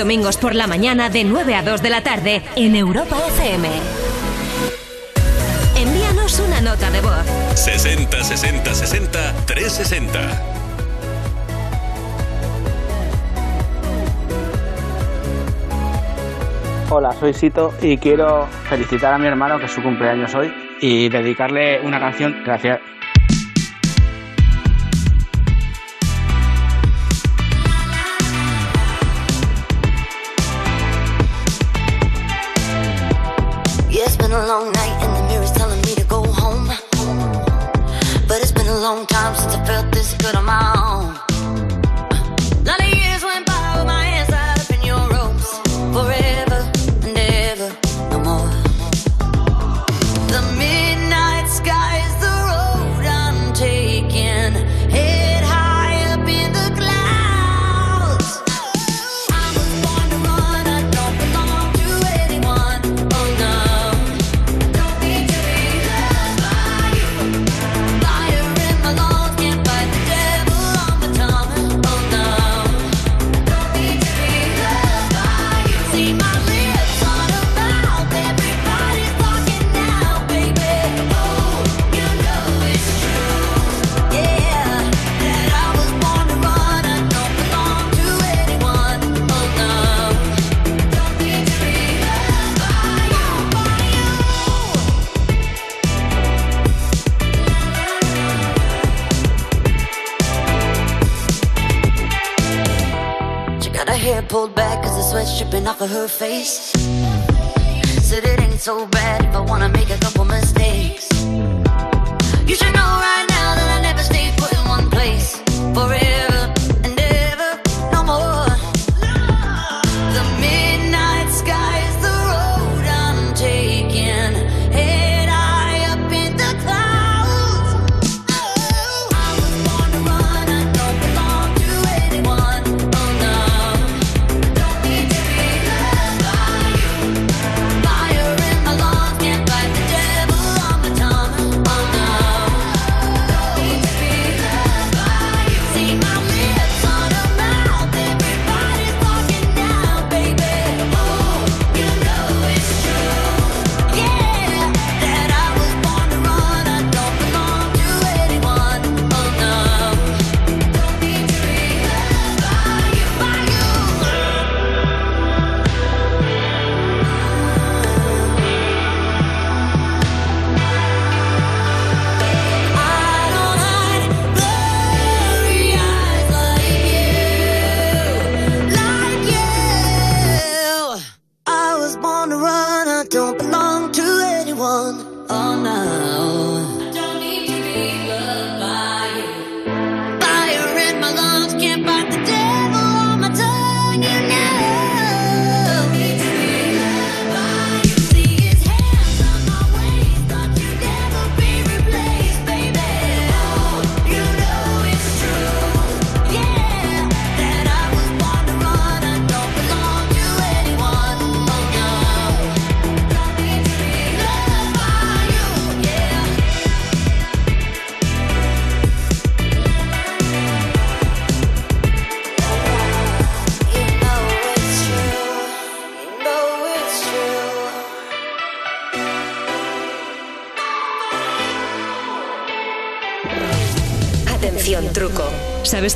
Domingos por la mañana de 9 a 2 de la tarde en Europa FM. Envíanos una nota de voz. 60 60 60 360. Hola, soy Sito y quiero felicitar a mi hermano que es su cumpleaños hoy y dedicarle una canción. Gracias.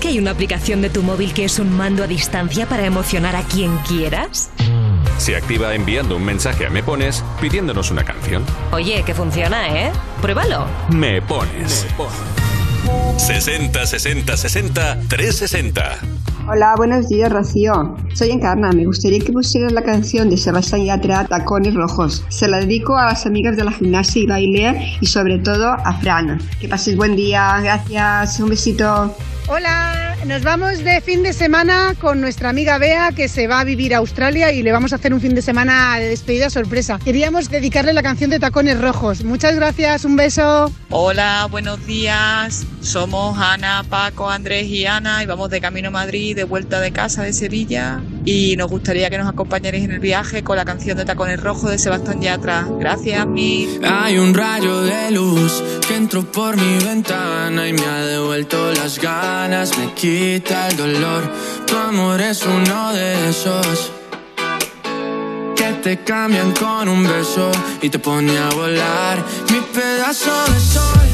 Que hay una aplicación de tu móvil que es un mando a distancia para emocionar a quien quieras? Se activa enviando un mensaje a Me Pones pidiéndonos una canción. Oye, que funciona, ¿eh? Pruébalo. Me Pones. 60 60 60 360. Hola, buenos días, Rocío. Soy Encarna. Me gustaría que pusieras la canción de Sebastián Yatra, Tacones Rojos. Se la dedico a las amigas de la gimnasia y baile y sobre todo a Fran. Que pases buen día. Gracias. Un besito. Hola, nos vamos de fin de semana con nuestra amiga Bea que se va a vivir a Australia y le vamos a hacer un fin de semana de despedida sorpresa. Queríamos dedicarle la canción de Tacones Rojos. Muchas gracias, un beso. Hola, buenos días. Somos Ana, Paco, Andrés y Ana y vamos de camino a Madrid, de vuelta de casa de Sevilla. Y nos gustaría que nos acompañaréis en el viaje con la canción de Tacones Rojos de Sebastián Yatra. Gracias, mil. Hay un rayo de luz que entró por mi ventana y me ha devuelto las ganas, me quita el dolor. Tu amor es uno de esos que te cambian con un beso y te pone a volar. Mi pedazo de sol,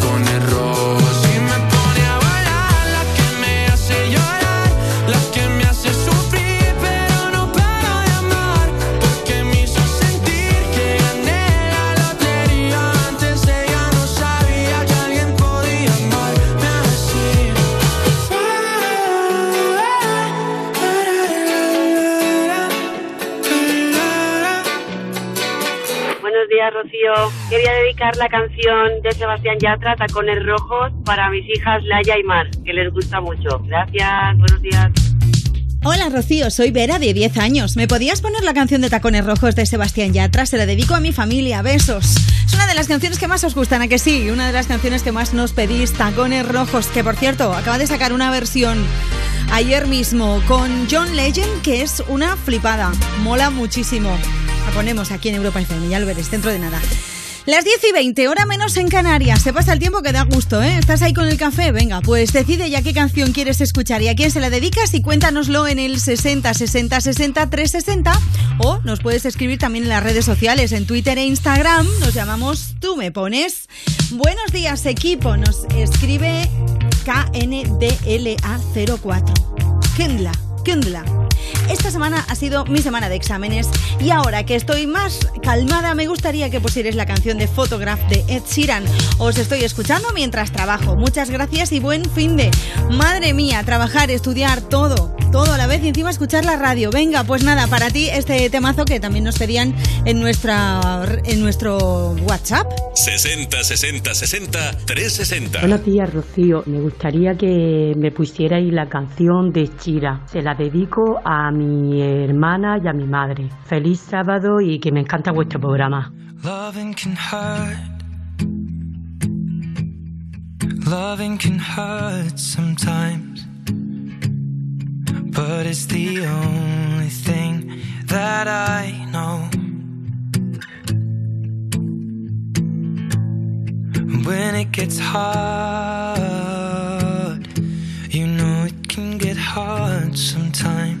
la canción de Sebastián Yatra, Tacones Rojos, para mis hijas Laia y Mar, que les gusta mucho. Gracias, buenos días. Hola Rocío, soy Vera de 10 años. ¿Me podías poner la canción de Tacones Rojos de Sebastián Yatra? Se la dedico a mi familia, besos. Es una de las canciones que más os gustan, ¿a que sí? Una de las canciones que más nos pedís, Tacones Rojos, que por cierto, acaba de sacar una versión ayer mismo con John Legend, que es una flipada. Mola muchísimo. La ponemos aquí en Europa FM, ya lo veréis dentro de nada. Las 10 y 20, hora menos en Canarias. Se pasa el tiempo que da gusto, ¿eh? ¿Estás ahí con el café? Venga, pues decide ya qué canción quieres escuchar y a quién se la dedicas y cuéntanoslo en el 60 60 60 360 o nos puedes escribir también en las redes sociales, en Twitter e Instagram. Nos llamamos Tú me pones. Buenos días, equipo. Nos escribe KNDLA04. Kendla, Kendla. Esta semana ha sido mi semana de exámenes y ahora que estoy más calmada me gustaría que pusierais la canción de Photograph de Ed Sheeran. Os estoy escuchando mientras trabajo. Muchas gracias y buen fin de. Madre mía, trabajar, estudiar, todo, todo a la vez y encima escuchar la radio. Venga, pues nada, para ti este temazo que también nos pedían en nuestra en nuestro WhatsApp. 60 60 60 360. Buenos días, Rocío. Me gustaría que me pusierais la canción de Chira. Se la dedico a mi hermana y a mi madre. Feliz sábado y que me encanta vuestro programa. Loving can hurt. Loving can hurt sometimes. But it's the only thing that I know. When it gets hard, you know it can get hard sometimes.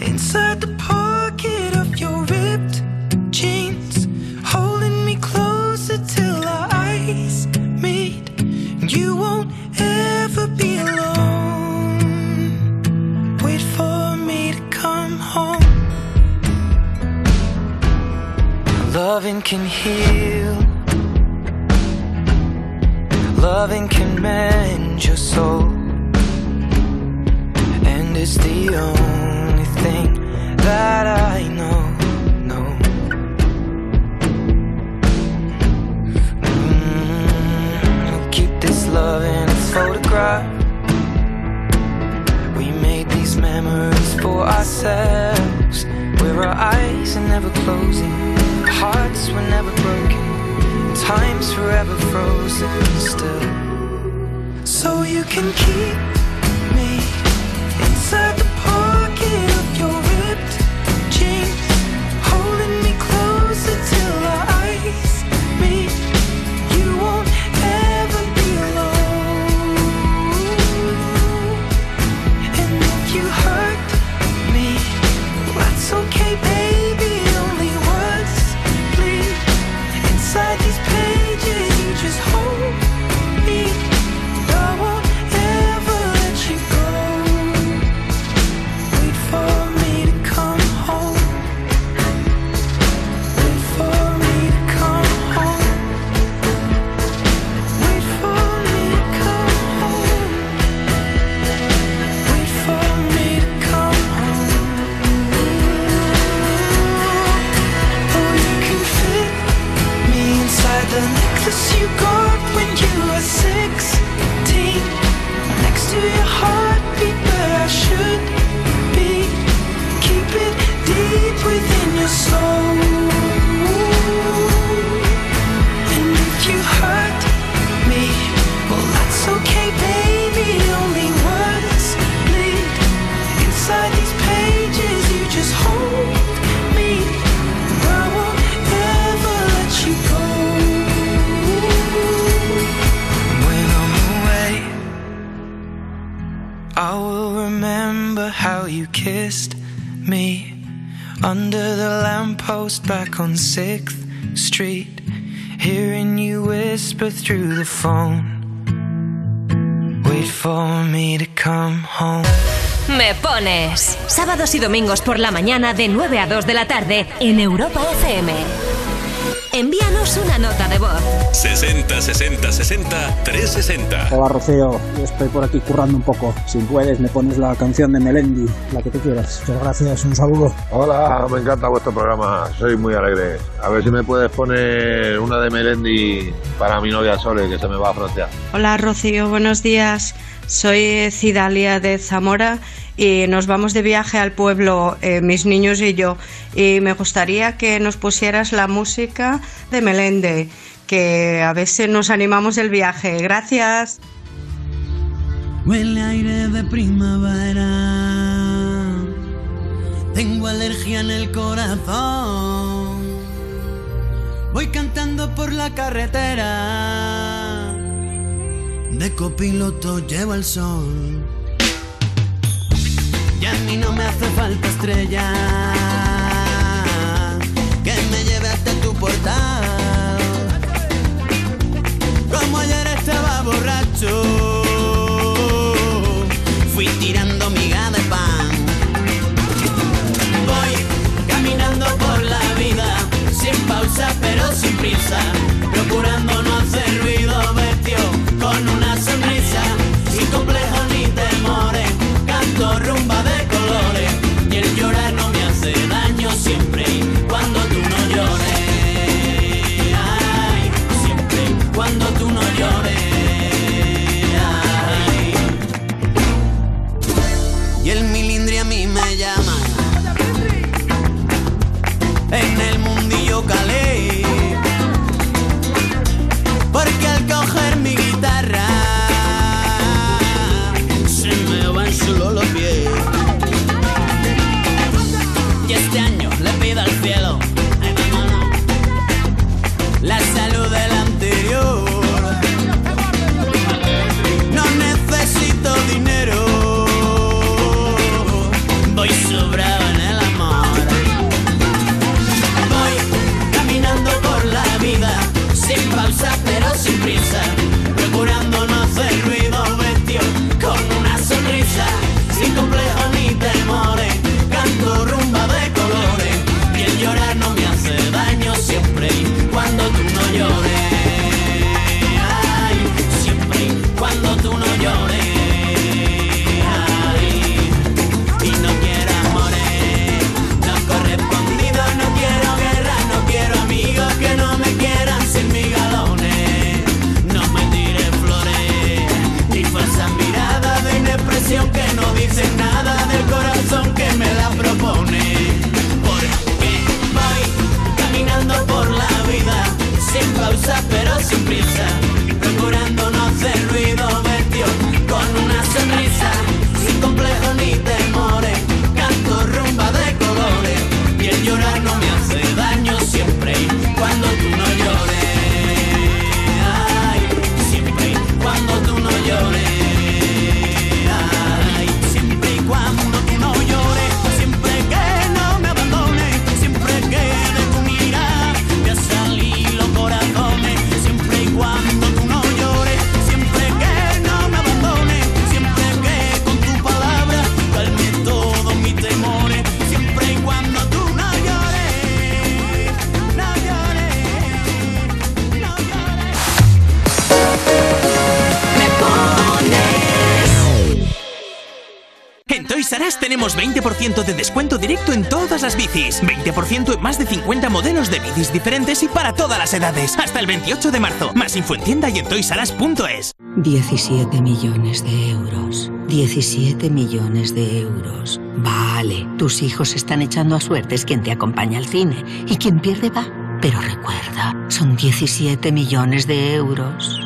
inside the pocket of your ripped jeans, holding me closer till our eyes meet. You won't ever be alone. Wait for me to come home. Loving can heal. Loving can mend your soul. And it's the only that I know. know. Mm, we'll keep this love in a photograph. We made these memories for ourselves. Where our eyes are never closing, hearts were never broken, time's forever frozen still. So you can keep me inside the pocket kissed me under the lamppost back on 6th Street, hearing you whisper through the phone. Wait for me to come home. Me pones. Sábados y domingos por la mañana de 9 a 2 de la tarde en Europa FM. Envíanos una nota de voz. 60 60 60 360. Hola Rocío, yo estoy por aquí currando un poco. Si puedes, me pones la canción de Melendi, la que tú quieras. Muchas gracias, un saludo. Hola, me encanta vuestro programa, soy muy alegre. A ver si me puedes poner una de Melendi para mi novia Sole, que se me va a frontear. Hola Rocío, buenos días. Soy Cidalia de Zamora y nos vamos de viaje al pueblo, eh, mis niños y yo. Y me gustaría que nos pusieras la música de Melende, que a veces nos animamos el viaje. Gracias. Huele aire de primavera. Tengo alergia en el corazón. Voy cantando por la carretera. De copiloto llevo el sol. Y a mí no me hace falta estrella. Que me lleve hasta tu portal. Como ayer estaba borracho. Fui tirando miga de pan. Voy caminando por la vida, sin pausa pero sin prisa, procurando no rumba de tenemos 20% de descuento directo en todas las bicis, 20% en más de 50 modelos de bicis diferentes y para todas las edades, hasta el 28 de marzo. Más info en tienda y en toysaras.es. 17 millones de euros. 17 millones de euros. Vale, tus hijos están echando a suertes quien te acompaña al cine y quien pierde va. Pero recuerda, son 17 millones de euros.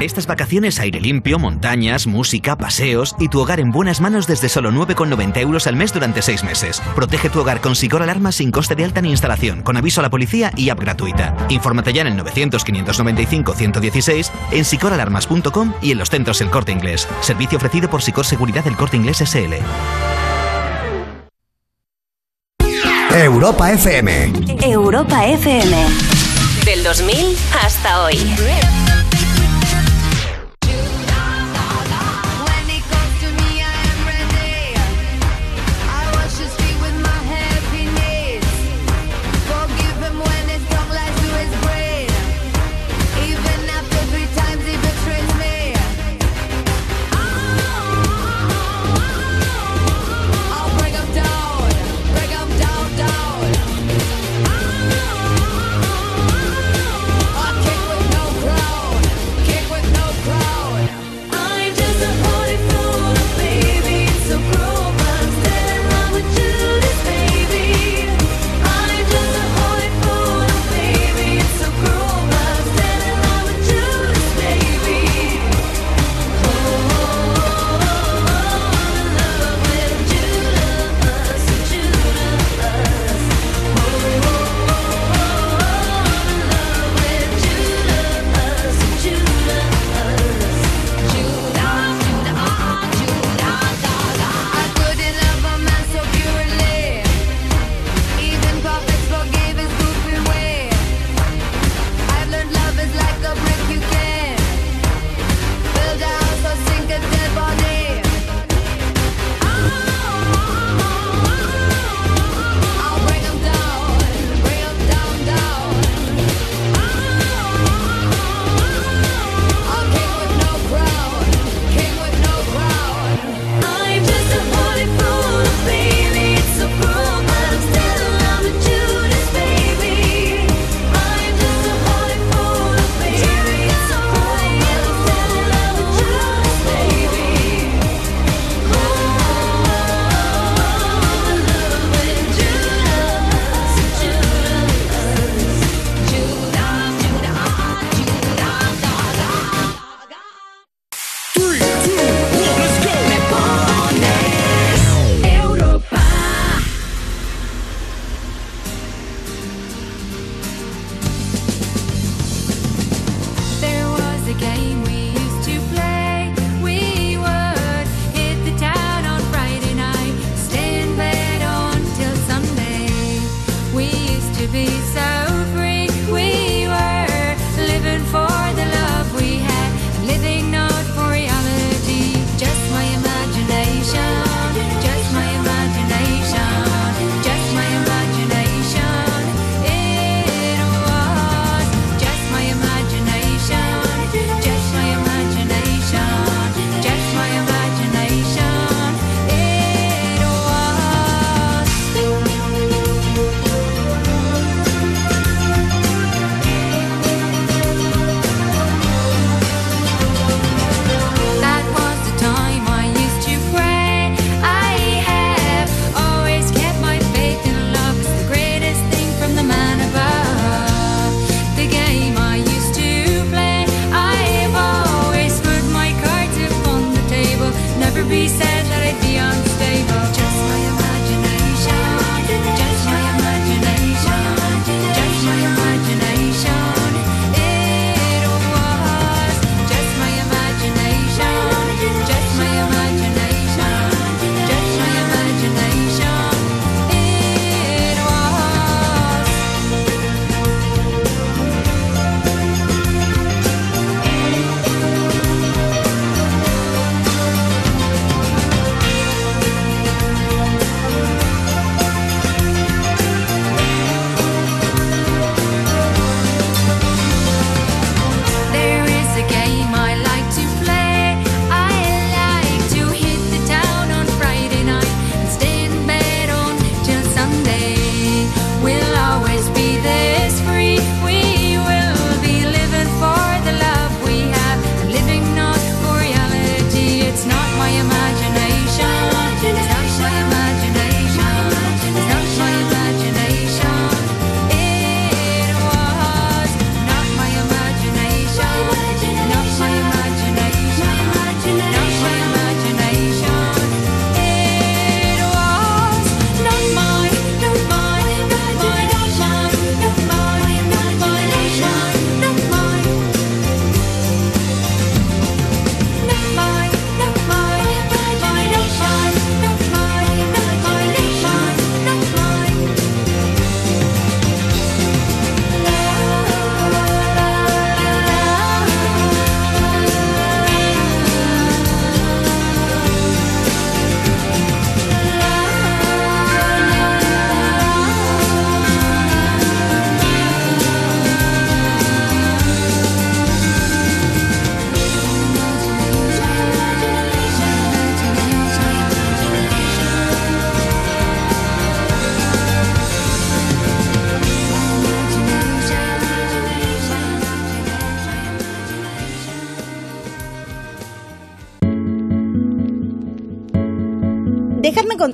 Estas vacaciones aire limpio, montañas, música, paseos y tu hogar en buenas manos desde solo 9,90 euros al mes durante 6 meses. Protege tu hogar con Sicor Alarma sin coste de alta ni instalación, con aviso a la policía y app gratuita. Infórmate ya en el 900-595-116, en sicoralarmas.com y en los centros El Corte Inglés. Servicio ofrecido por Sicor Seguridad del Corte Inglés SL. Europa FM. Europa FM. Del 2000 hasta hoy.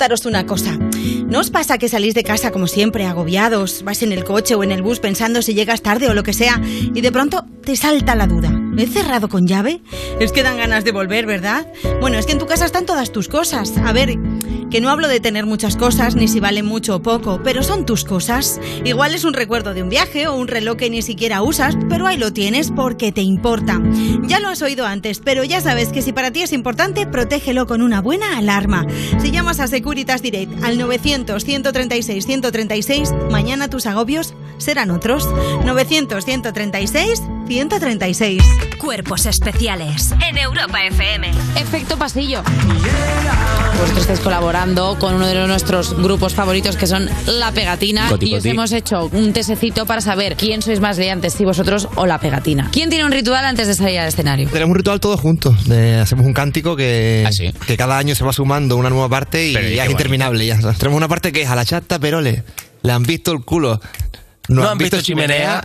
Déjame contaros una cosa. ¿No os pasa que salís de casa como siempre, agobiados, vais en el coche o en el bus pensando si llegas tarde o lo que sea, y de pronto te salta la duda? ¿Me he cerrado con llave? Es que dan ganas de volver, ¿verdad? Bueno, es que en tu casa están todas tus cosas. A ver, que no hablo de tener muchas cosas, ni si valen mucho o poco, pero son tus cosas. Igual es un recuerdo de un viaje o un reloj que ni siquiera usas, pero ahí lo tienes porque te importa. Ya lo has oído antes, pero ya sabes que si para ti es importante, protégelo con una buena alarma. Si llamas a Securitas Direct al 900-136-136, mañana tus agobios serán otros. 900-136-136. Cuerpos especiales en Europa FM. Efecto pasillo. Vosotros estáis colaborando con uno de nuestros grupos favoritos que son La Pegatina Coti, y os coti. hemos hecho un tesecito para saber quién sois más liantes, si vosotros o La Pegatina. ¿Quién tiene un ritual antes de salir al escenario? Tenemos un ritual todos juntos. de- hacemos un cántico que, que cada año se va sumando una nueva parte y Pero, ¿y ya qué es interminable. Ya. Tenemos una parte que es a la chata Perole. Le han visto el culo. ¿No han visto chimenea?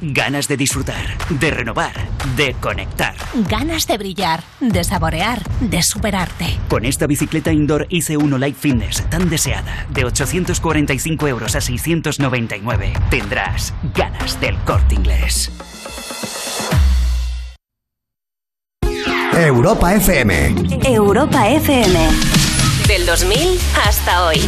Ganas de disfrutar, de renovar, de conectar. Ganas de brillar, de saborear, de superarte. Con esta bicicleta indoor IC1 Light Fitness tan deseada, de 845 euros a 699, tendrás ganas del corte inglés. Europa FM. Europa FM. Del 2000 hasta hoy.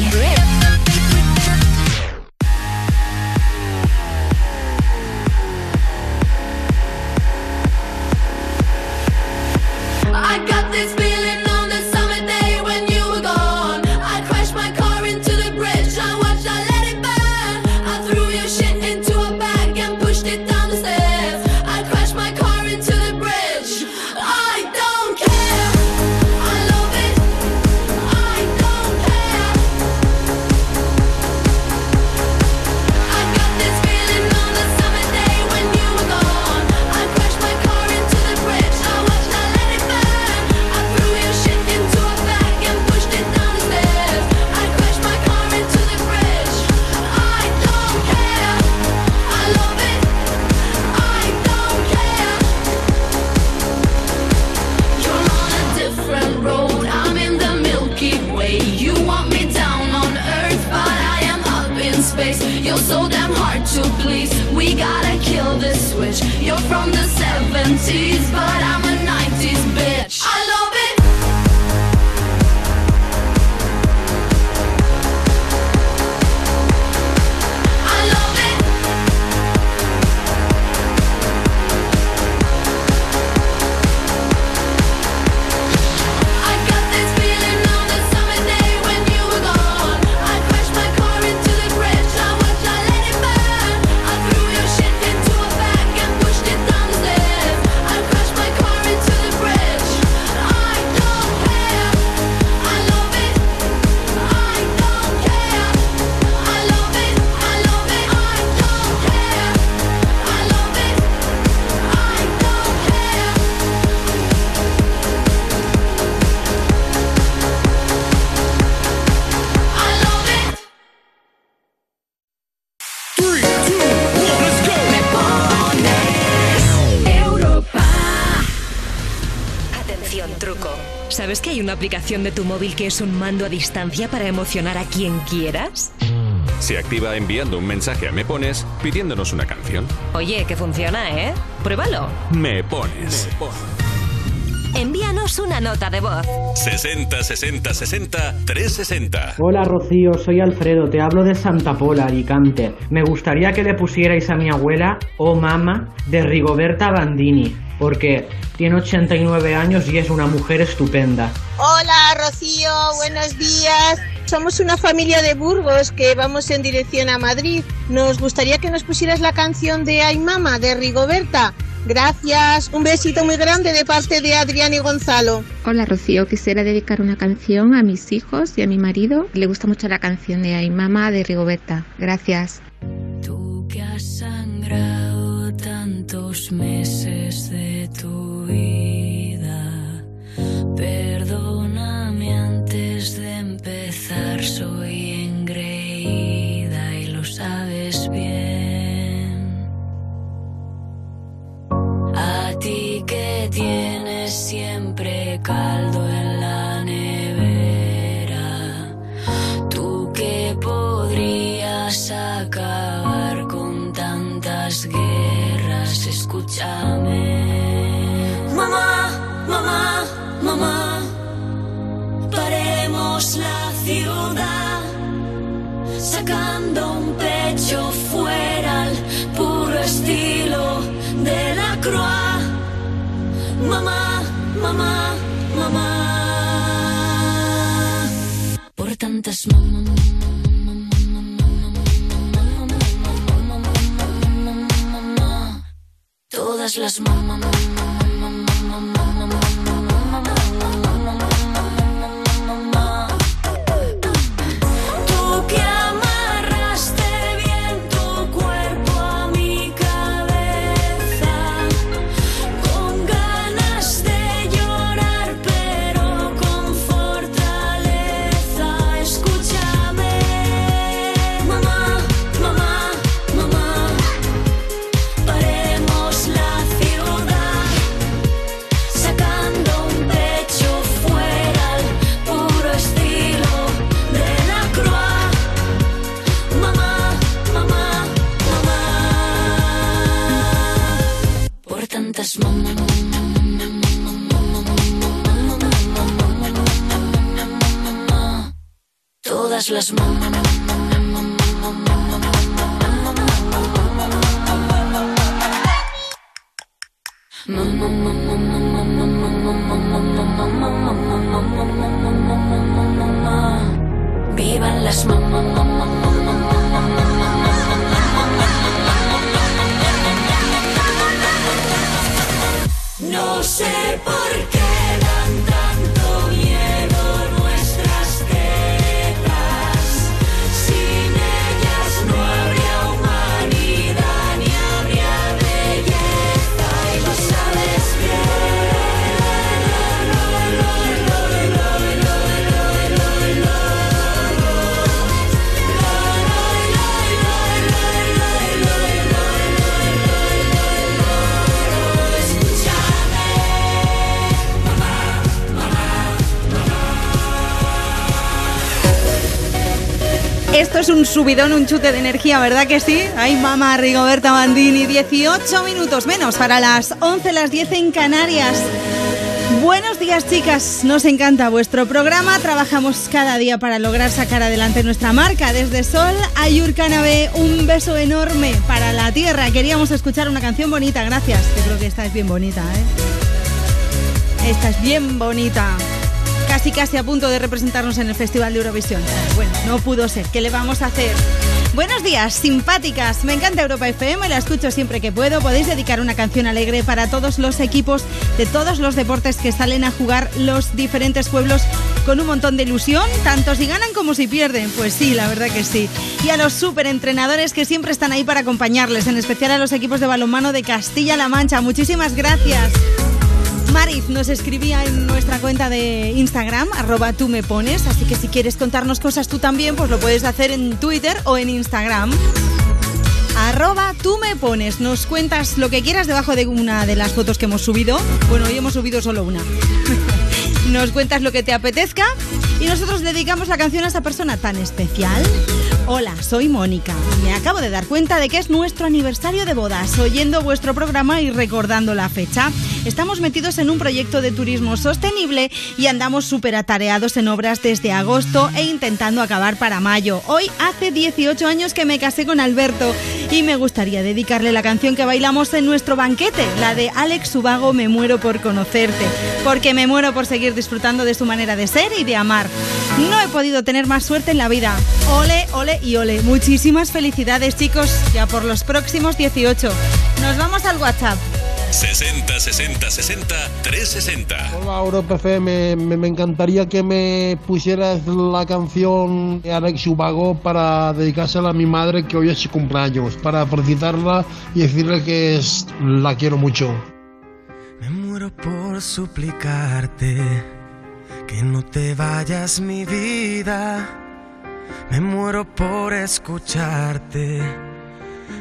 From the 70s, ¿Sabes que hay una aplicación de tu móvil que es un mando a distancia para emocionar a quien quieras? Se activa enviando un mensaje a Me Pones pidiéndonos una canción. Oye, que funciona, ¿eh? Pruébalo. Me Pones. Envíanos una nota de voz. 60 60 60 360. Hola Rocío, soy Alfredo, te hablo de Santa Pola, Alicante. Me gustaría que le pusierais a mi abuela, oh mama, de Rigoberta Bandini, porque tiene 89 años y es una mujer estupenda. Hola Rocío, buenos días. Somos una familia de Burgos que vamos en dirección a Madrid. Nos gustaría que nos pusieras la canción de Ay Mama de Rigoberta. Gracias, un besito muy grande de parte de Adrián y Gonzalo. Hola Rocío, quisiera dedicar una canción a mis hijos y a mi marido. Le gusta mucho la canción de Ay Mama de Rigoberta. Gracias. Tú que has sangrado tantos meses de perdóname antes de empezar, soy engreída y lo sabes bien. A ti que tienes siempre caldo en la nevera, tú que podrías acabar con tantas guerras, escúchame. Mamá, mamá, mamá, paremos la ciudad, sacando un pecho fuera al puro estilo de la croix. Mamá, mamá, mamá, por tantas mamá. Todas las mamá. Tú Todas las. Vivan las No sé por qué Esto es un subidón, un chute de energía, ¿verdad que sí? Ay, mamá, Rigoberta Bandini, 18 minutos menos para las 11, las 10 en Canarias. Buenos días, chicas. Nos encanta vuestro programa. Trabajamos cada día para lograr sacar adelante nuestra marca. Desde Sol a Yurcanabe, un beso enorme para la tierra. Queríamos escuchar una canción bonita, gracias. Yo creo que esta es bien bonita, ¿eh? Esta es bien bonita. Casi, casi a punto de representarnos en el Festival de Eurovisión. Bueno, no pudo ser. ¿Qué le vamos a hacer? Buenos días, simpáticas. Me encanta Europa FM, la escucho siempre que puedo. Podéis dedicar una canción alegre para todos los equipos de todos los deportes que salen a jugar los diferentes pueblos con un montón de ilusión, tanto si ganan como si pierden. Pues sí, la verdad que sí. Y a los superentrenadores que siempre están ahí para acompañarles, en especial a los equipos de balonmano de Castilla-La Mancha. Muchísimas gracias. Mariz nos escribía en nuestra cuenta de Instagram, arroba tú me pones, así que si quieres contarnos cosas tú también, pues lo puedes hacer en Twitter o en Instagram. Arroba tú me pones, nos cuentas lo que quieras debajo de una de las fotos que hemos subido. Bueno, hoy hemos subido solo una. Nos cuentas lo que te apetezca y nosotros dedicamos la canción a esa persona tan especial. Hola, soy Mónica. Me acabo de dar cuenta de que es nuestro aniversario de bodas, oyendo vuestro programa y recordando la fecha. Estamos metidos en un proyecto de turismo sostenible y andamos súper atareados en obras desde agosto e intentando acabar para mayo. Hoy hace 18 años que me casé con Alberto y me gustaría dedicarle la canción que bailamos en nuestro banquete, la de Alex Subago Me muero por conocerte, porque me muero por seguir disfrutando de su manera de ser y de amar. No he podido tener más suerte en la vida. Ole, ole y ole. Muchísimas felicidades chicos, ya por los próximos 18. Nos vamos al WhatsApp. 60 60 60 360. Hola Europa FM, me, me encantaría que me pusieras la canción de Alex Ubago para dedicársela a mi madre que hoy es su cumpleaños, para felicitarla y decirle que es, la quiero mucho. Me muero por suplicarte que no te vayas mi vida. Me muero por escucharte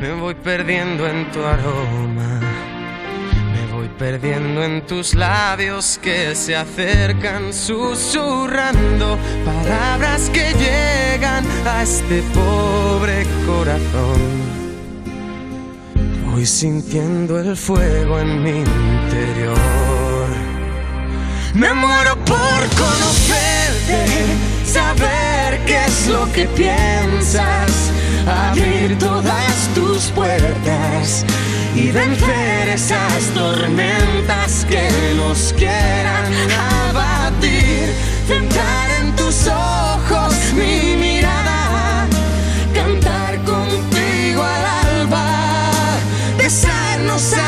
Me voy perdiendo en tu aroma, me voy perdiendo en tus labios que se acercan susurrando palabras que llegan a este pobre corazón. Voy sintiendo el fuego en mi interior. Me muero por conocerte, saber qué es lo que piensas, abrir todas tus puertas y vencer esas tormentas que nos quieran abatir. Centrar en tus ojos mi mirada, cantar contigo al alba, besarnos hasta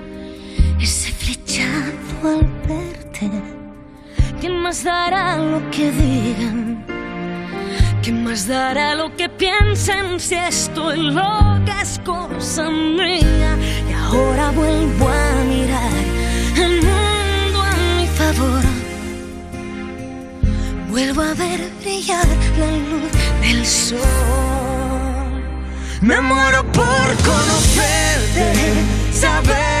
ese flechazo al verte. ¿Quién más dará lo que digan? ¿Quién más dará lo que piensen si estoy loca es cosa mía? Y ahora vuelvo a mirar el mundo a mi favor. Vuelvo a ver brillar la luz del sol. Me muero por conocerte, saber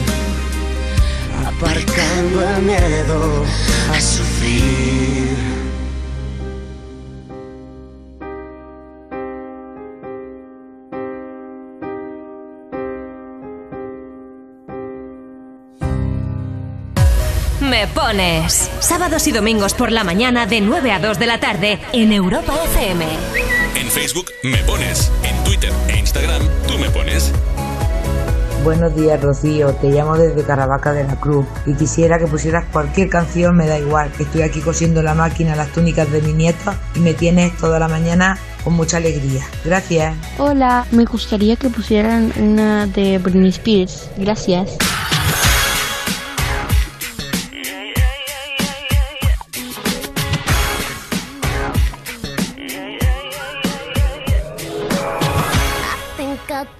aparcando el miedo a sufrir. Me pones. Sábados y domingos por la mañana de 9 a 2 de la tarde en Europa FM. En Facebook me pones. En Twitter e Instagram tú me pones. Buenos días, Rocío. Te llamo desde Caravaca de la Cruz y quisiera que pusieras cualquier canción, me da igual. que Estoy aquí cosiendo la máquina las túnicas de mi nieta y me tienes toda la mañana con mucha alegría. Gracias. Hola, me gustaría que pusieran una de Britney Spears. Gracias.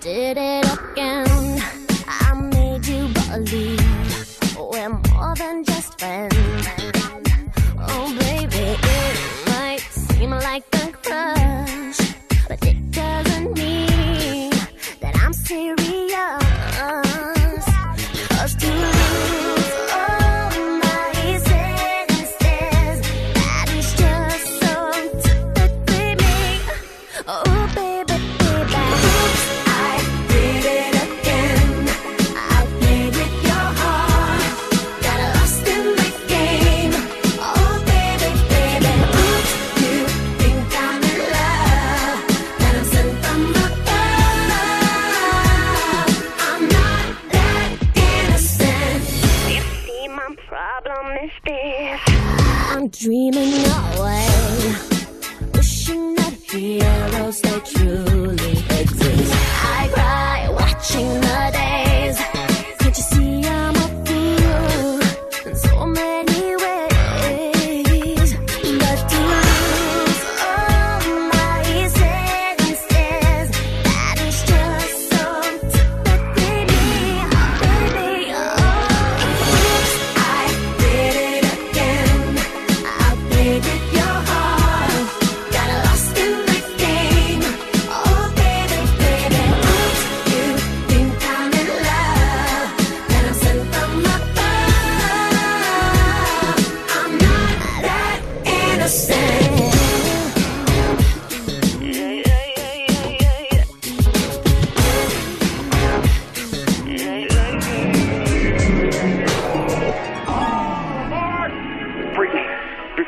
did it but dreaming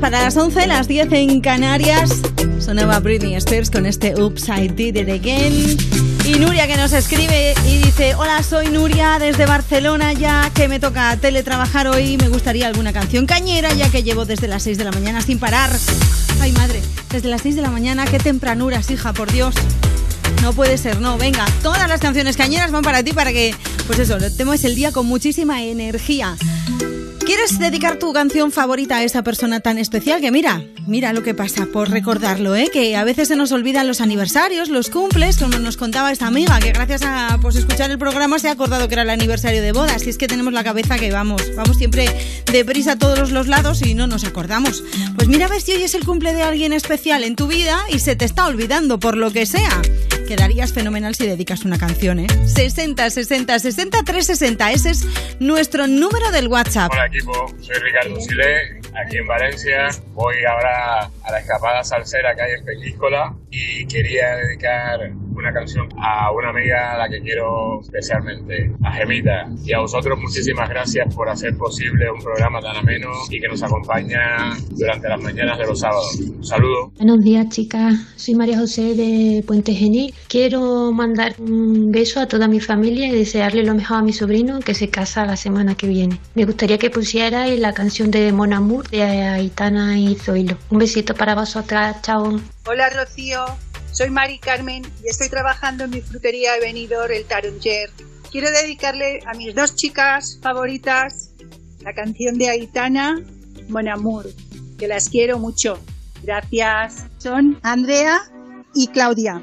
Para las 11, las 10 en Canarias. Sonaba Britney Spears con este Oops, I Did It Again. Y Nuria que nos escribe y dice, hola, soy Nuria desde Barcelona ya que me toca teletrabajar hoy. Me gustaría alguna canción cañera ya que llevo desde las 6 de la mañana sin parar. Ay, madre, desde las 6 de la mañana, qué tempranuras, hija, por Dios. No puede ser, no. Venga, todas las canciones cañeras van para ti para que, pues eso, lo tenemos el día con muchísima energía. ¿Quieres dedicar tu canción favorita a esa persona tan especial? Que mira, mira lo que pasa por recordarlo, ¿eh? Que a veces se nos olvidan los aniversarios, los cumples, como nos contaba esta amiga, que gracias a pues, escuchar el programa se ha acordado que era el aniversario de bodas. Y es que tenemos la cabeza que vamos, vamos siempre deprisa a todos los lados y no nos acordamos. Pues mira a ver si hoy es el cumple de alguien especial en tu vida y se te está olvidando por lo que sea. Quedarías fenomenal si dedicas una canción, ¿eh? 60 60 60 360. Ese es nuestro número del WhatsApp. Hola equipo, soy Ricardo Silé, aquí en Valencia. Voy ahora a la escapada salsera que hay en y quería dedicar una canción a una amiga a la que quiero especialmente, a Gemita. Y a vosotros muchísimas gracias por hacer posible un programa tan ameno y que nos acompaña durante las mañanas de los sábados. Un saludo. Buenos días, chicas. Soy María José de Puente Genil. Quiero mandar un beso a toda mi familia y desearle lo mejor a mi sobrino que se casa la semana que viene. Me gustaría que pusierais la canción de Mon Amour de Aitana y Zoilo. Un besito para vosotras. Chao. Hola Rocío, soy Mari Carmen y estoy trabajando en mi frutería de Benidorm, el Taronger. Quiero dedicarle a mis dos chicas favoritas la canción de Aitana, Mon Amour, que las quiero mucho. Gracias. Son Andrea y Claudia.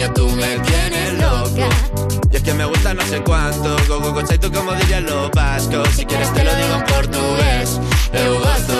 Niña, tú me tienes loca. Y es que me gusta no sé cuánto, go go go tú como dirían los vascos. Si quieres te lo digo en portugués, eu gosto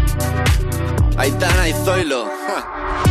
Aitana y Zoilo. ja.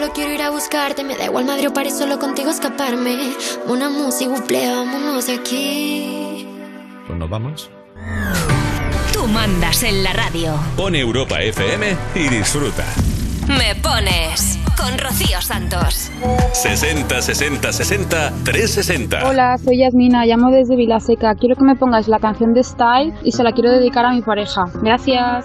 Solo quiero ir a buscarte. Me da igual Madrid o París, solo contigo escaparme. Una música, buple, vámonos de aquí. Pues nos vamos. Tú mandas en la radio. Pon Europa FM y disfruta. Me pones con Rocío Santos. 60 60 60 360. Hola, soy Yasmina, llamo desde Vilaseca. Quiero que me pongáis la canción de Style y se la quiero dedicar a mi pareja. Gracias.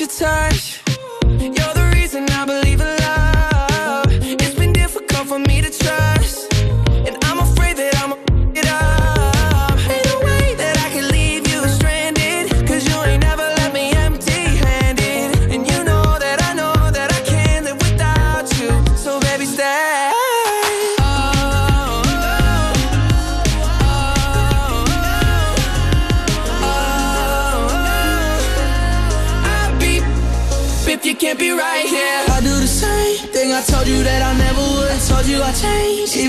your touch. You're the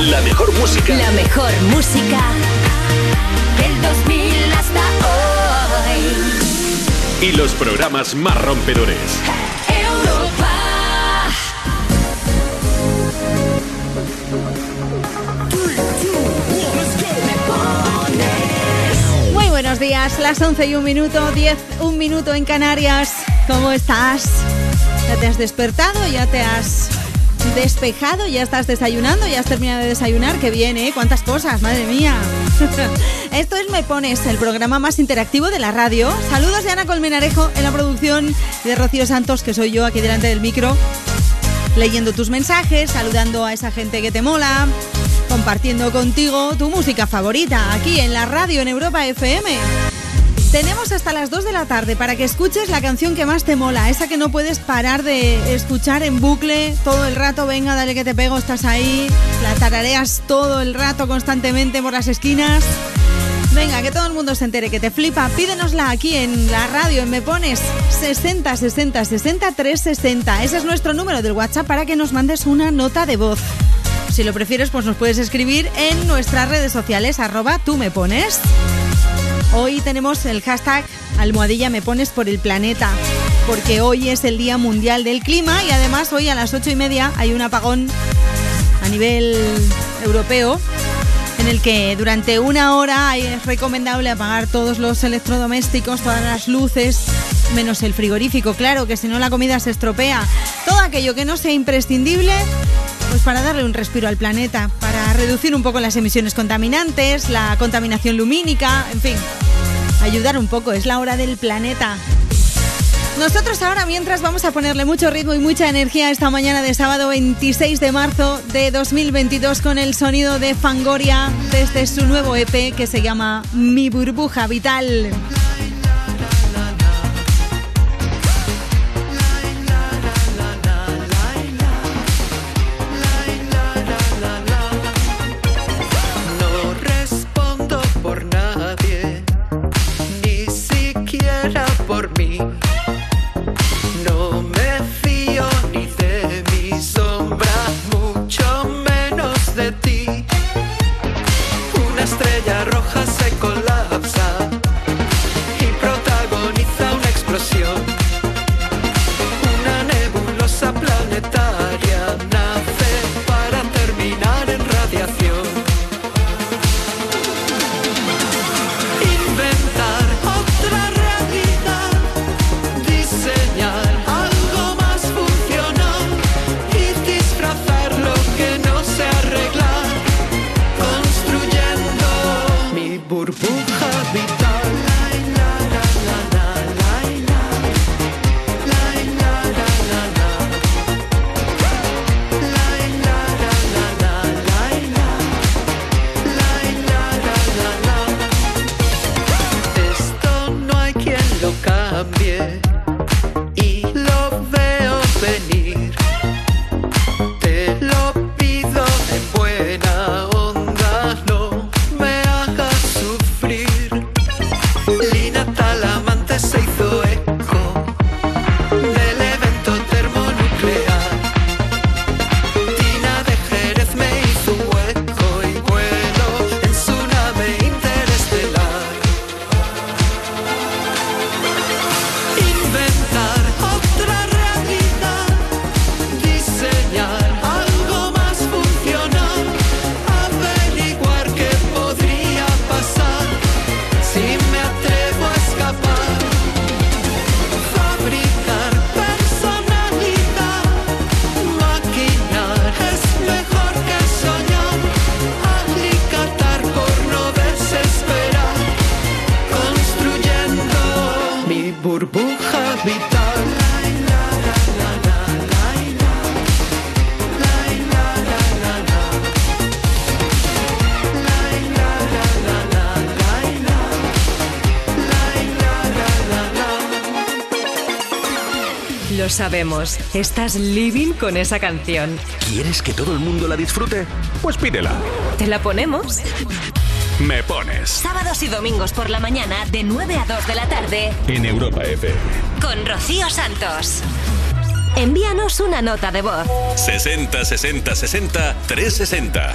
La mejor música. la mejor música del 2000 hasta hoy. Y los programas más rompedores. Europa. Muy buenos días, las 11 y un minuto, 10, un minuto en Canarias. ¿Cómo estás? ¿Ya te has despertado? ¿Ya te has despejado? ¿Ya estás desayunando? ¿Ya has terminado de desayunar? Qué bien, ¿eh? ¿Cuántas cosas? Madre mía. Esto es Me Pones, el programa más interactivo de la radio. Saludos de Ana Colmenarejo en la producción de Rocío Santos, que soy yo aquí delante del micro, leyendo tus mensajes, saludando a esa gente que te mola, compartiendo contigo tu música favorita aquí en la radio en Europa FM. Tenemos hasta las 2 de la tarde para que escuches la canción que más te mola, esa que no puedes parar de escuchar en bucle todo el rato. Venga, dale que te pego, estás ahí, la tarareas todo el rato constantemente por las esquinas. Venga, que todo el mundo se entere, que te flipa. Pídenosla aquí en la radio, en Me Pones 60 60 60 360. Ese es nuestro número del WhatsApp para que nos mandes una nota de voz. Si lo prefieres, pues nos puedes escribir en nuestras redes sociales, arroba tú me pones. Hoy tenemos el hashtag almohadilla me pones por el planeta, porque hoy es el Día Mundial del Clima y además hoy a las ocho y media hay un apagón a nivel europeo en el que durante una hora es recomendable apagar todos los electrodomésticos, todas las luces, menos el frigorífico, claro, que si no la comida se estropea. Todo aquello que no sea imprescindible, pues para darle un respiro al planeta, para reducir un poco las emisiones contaminantes, la contaminación lumínica, en fin, ayudar un poco, es la hora del planeta. Nosotros ahora mientras vamos a ponerle mucho ritmo y mucha energía esta mañana de sábado 26 de marzo de 2022 con el sonido de Fangoria desde su nuevo EP que se llama Mi burbuja vital. Sabemos, estás living con esa canción. ¿Quieres que todo el mundo la disfrute? Pues pídela. ¿Te la ponemos? Me pones Sábados y domingos por la mañana de 9 a 2 de la tarde en Europa FM. con Rocío Santos. Envíanos una nota de voz. 60 60 60 360.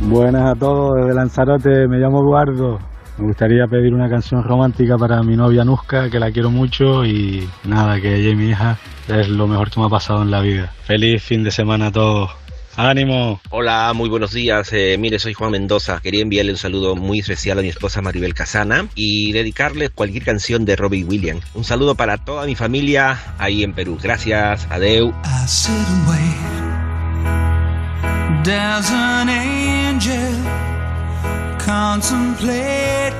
Buenas a todos, desde Lanzarote, me llamo Eduardo. Me gustaría pedir una canción romántica para mi novia Nuska, que la quiero mucho y nada, que ella y mi hija es lo mejor que me ha pasado en la vida. Feliz fin de semana a todos. ¡Ánimo! Hola, muy buenos días. Eh, mire, soy Juan Mendoza. Quería enviarle un saludo muy especial a mi esposa Maribel Casana y dedicarle cualquier canción de Robbie Williams. Un saludo para toda mi familia ahí en Perú. Gracias, adeu. I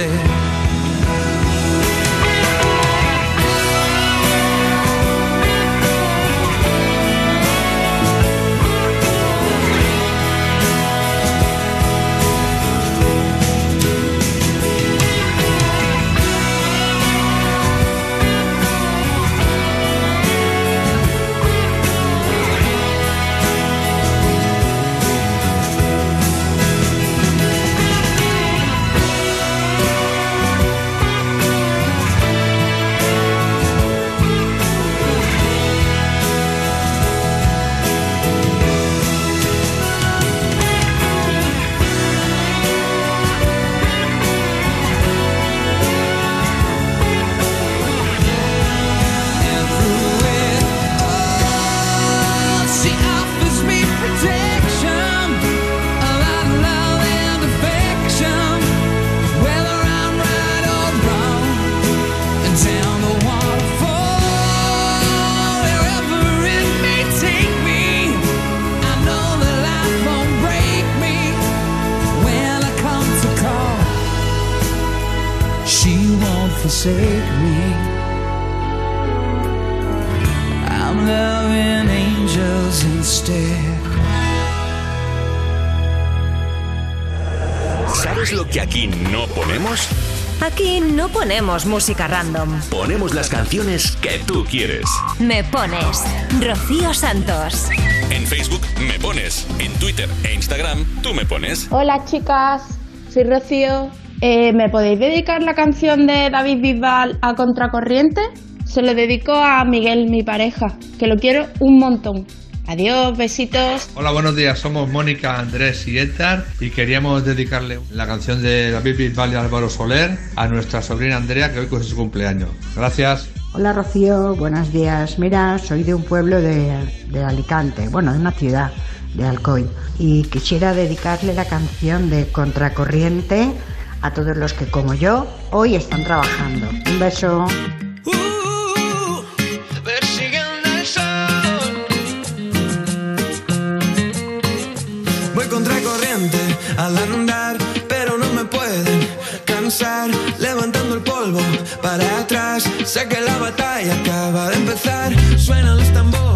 angels forsake me. I'm loving angels instead. ¿Sabes lo que aquí no ponemos? Aquí no ponemos música random. Ponemos las canciones que tú quieres. Me pones Rocío Santos. En Facebook me pones, en Twitter e Instagram tú me pones. Hola chicas, soy Rocío. Eh, ¿Me podéis dedicar la canción de David Bisbal a Contracorriente? Se lo dedico a Miguel, mi pareja, que lo quiero un montón. Adiós, besitos. Hola, buenos días. Somos Mónica, Andrés y Edgar y queríamos dedicarle la canción de David Bisbal y Álvaro Soler a nuestra sobrina Andrea que hoy es su cumpleaños. Gracias. Hola Rocío, buenos días. Mira, soy de un pueblo de, de Alicante, bueno, de una ciudad, de Alcoy, y quisiera dedicarle la canción de Contracorriente a todos los que, como yo, hoy están trabajando. Un beso. al andar, pero no me pueden cansar. Levantando el polvo para atrás, sé que la batalla acaba de empezar. Suenan los tambores.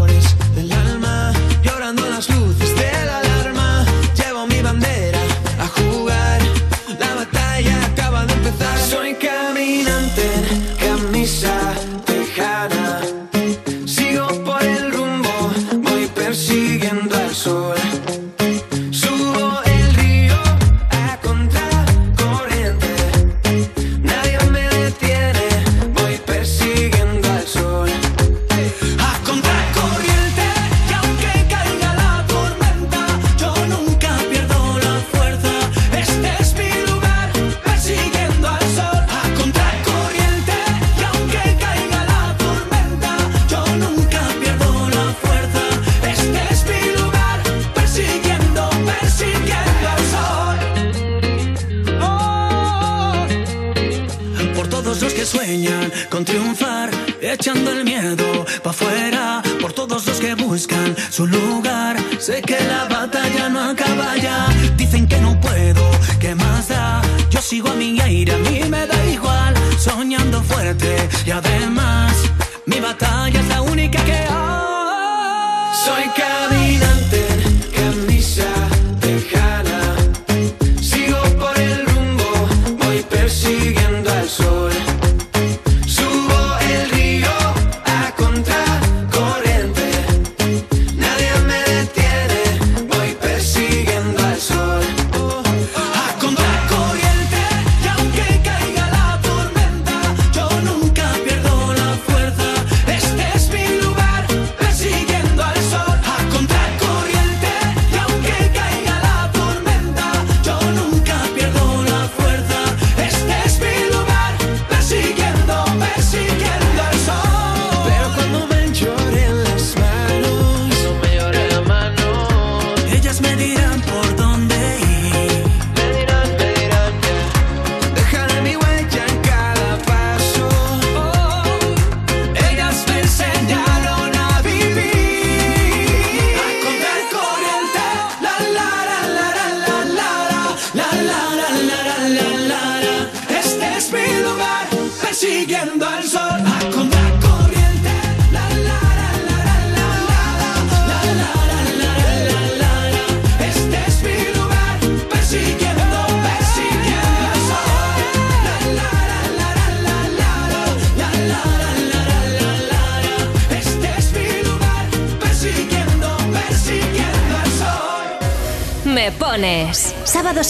su lugar. Sé que la batalla no acaba ya. Dicen que no puedo, ¿qué más da? Yo sigo a mi aire, a mí me da igual. Soñando fuerte y además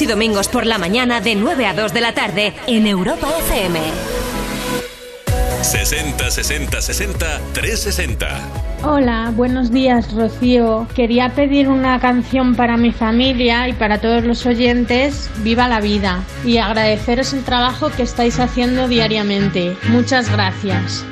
y domingos por la mañana de 9 a 2 de la tarde en Europa FM. 60 60 60 360 Hola, buenos días Rocío. Quería pedir una canción para mi familia y para todos los oyentes, Viva la vida, y agradeceros el trabajo que estáis haciendo diariamente. Muchas gracias.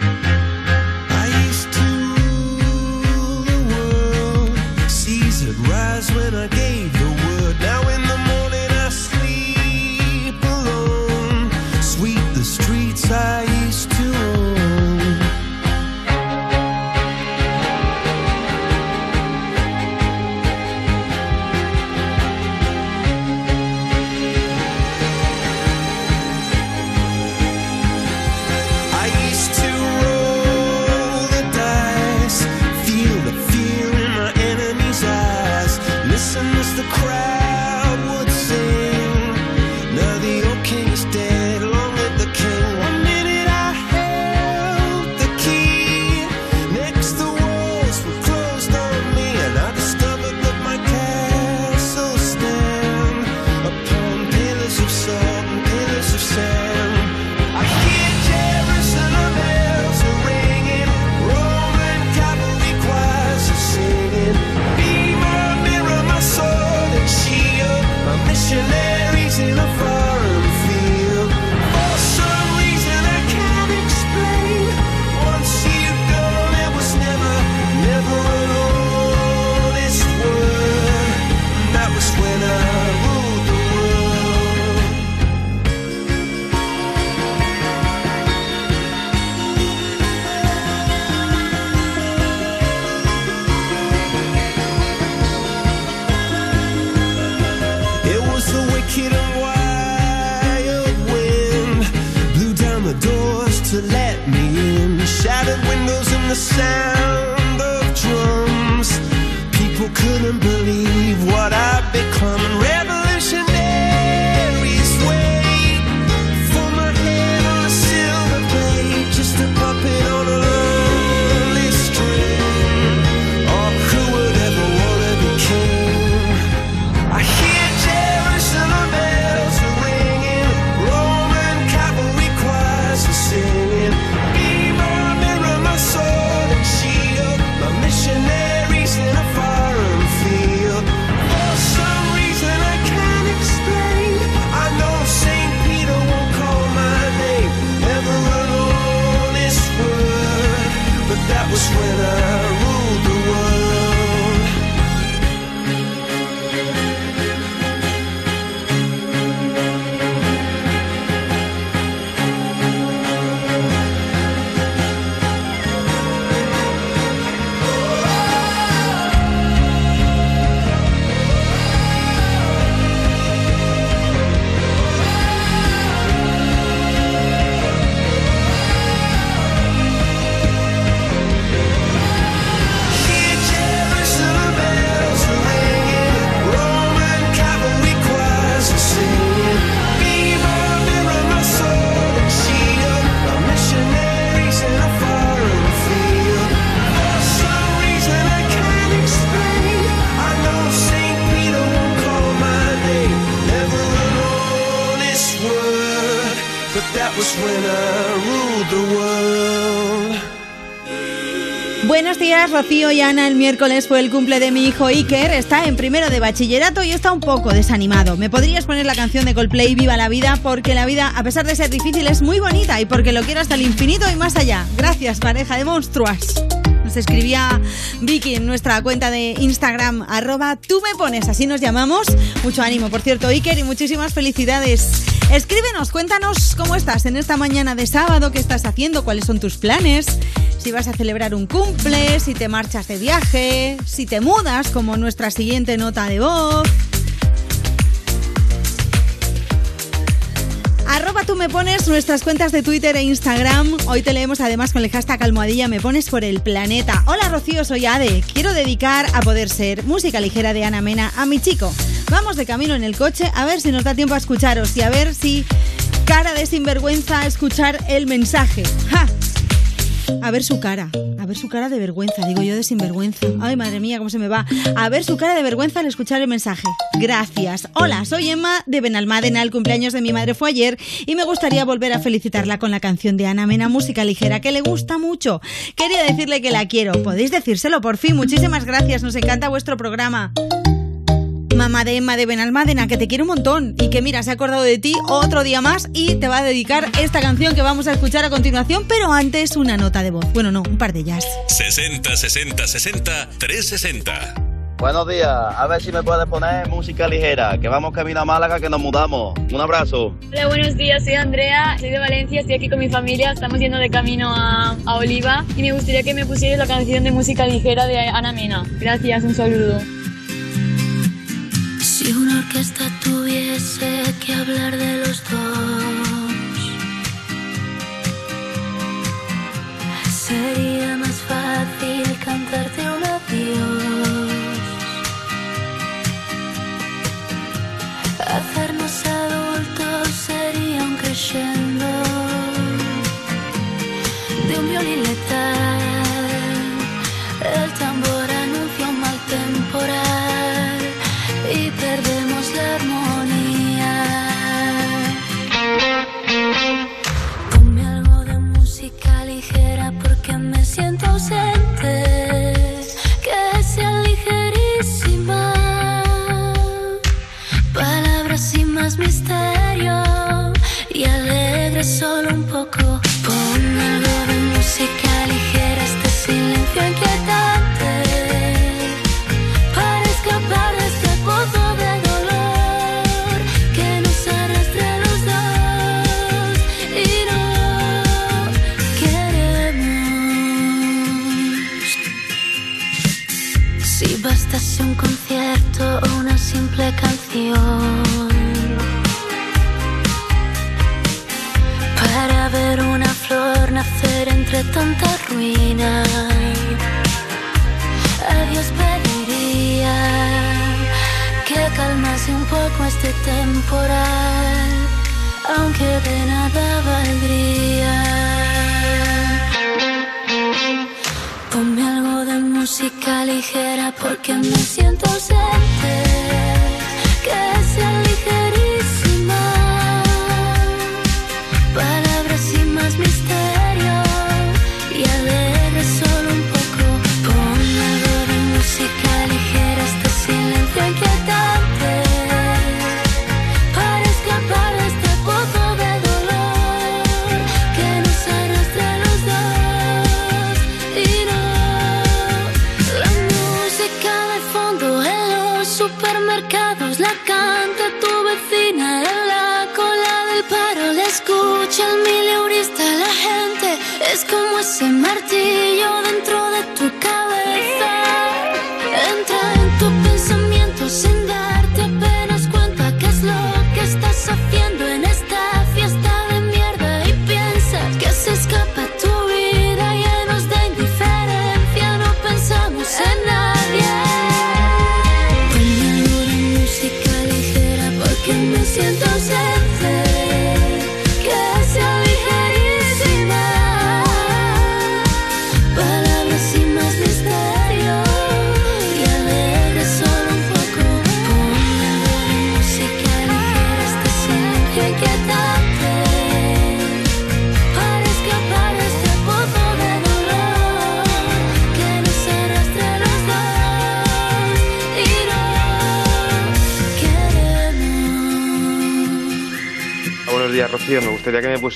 Miércoles fue el cumple de mi hijo Iker. Está en primero de bachillerato y está un poco desanimado. ¿Me podrías poner la canción de Coldplay Viva la vida? Porque la vida, a pesar de ser difícil, es muy bonita y porque lo quiero hasta el infinito y más allá. Gracias, pareja de monstruas. Nos escribía Vicky en nuestra cuenta de Instagram, arroba tú me pones, así nos llamamos. Mucho ánimo, por cierto, Iker, y muchísimas felicidades. Escríbenos, cuéntanos cómo estás en esta mañana de sábado, qué estás haciendo, cuáles son tus planes, si vas a celebrar un cumple, si te marchas de viaje, si te mudas, como nuestra siguiente nota de voz. Arroba tú me pones nuestras cuentas de Twitter e Instagram. Hoy te leemos además con el hashtag almohadilla me pones por el planeta. Hola Rocío, soy Ade. Quiero dedicar a poder ser música ligera de Ana Mena a mi chico. Vamos de camino en el coche a ver si nos da tiempo a escucharos y a ver si cara de sinvergüenza escuchar el mensaje. A ver su cara, a ver su cara de vergüenza, digo yo de sinvergüenza. Ay, madre mía, cómo se me va. A ver su cara de vergüenza al escuchar el mensaje. Gracias. Hola, soy Emma de Benalmádena. El cumpleaños de mi madre fue ayer y me gustaría volver a felicitarla con la canción de Ana Mena, música ligera, que le gusta mucho. Quería decirle que la quiero. Podéis decírselo por fin. Muchísimas gracias, nos encanta vuestro programa. Mamá de Emma de Benalmádena, que te quiere un montón y que mira, se ha acordado de ti otro día más y te va a dedicar esta canción que vamos a escuchar a continuación, pero antes una nota de voz. Bueno, no, un par de jazz. 60 60 60 360. Buenos días, a ver si me puedes poner música ligera, que vamos camino a Málaga, que nos mudamos. Un abrazo. Hola, buenos días, soy Andrea, soy de Valencia, estoy aquí con mi familia, estamos yendo de camino a, a Oliva y me gustaría que me pusierais la canción de música ligera de Ana Mena. Gracias, un saludo. Una orquesta tuviese que hablar de los dos, temporal, aunque de nada valdría. Ponme algo de música ligera porque me siento ausente,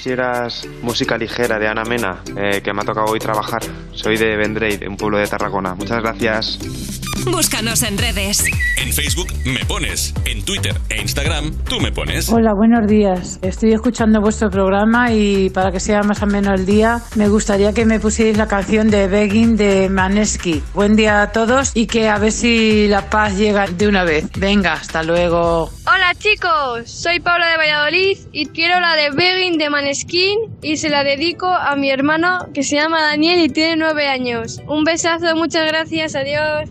pusieras música ligera de Ana Mena, eh, que me ha tocado hoy trabajar. Soy de Vendrell, un pueblo de Tarragona. Muchas gracias. Búscanos en redes. En Facebook me pones, en Twitter e Instagram tú me pones. Hola, buenos días. Estoy escuchando vuestro programa y para que sea más o menos el día, me gustaría que me pusierais la canción de Begging de Manesky. Buen día a todos y que a ver si la paz llega de una vez. Venga, hasta luego. Hola chicos, soy Paula de Valladolid y quiero la de Begging de Maneskin y se la dedico a mi hermano que se llama Daniel y tiene nueve años. Un besazo, muchas gracias, adiós.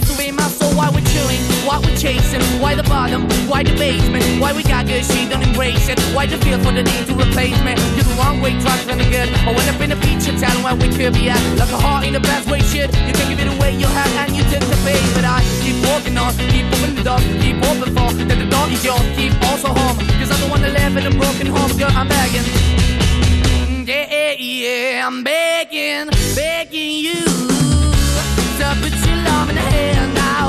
Why we're chewing, why we're chasing, why the bottom, why the basement, why we got good, she don't embrace it. Why the feel for the need to replace me? You're the wrong way, trying to good. I went up in a feature town where we could be at. Like a heart in the best way, shit. You can give it away, you have, and you took the bait. But I keep walking on, keep moving the door, keep open for that the door is yours, keep also home. Cause I don't wanna live in a broken home, girl, I'm begging. Yeah, yeah, yeah, I'm begging, begging you to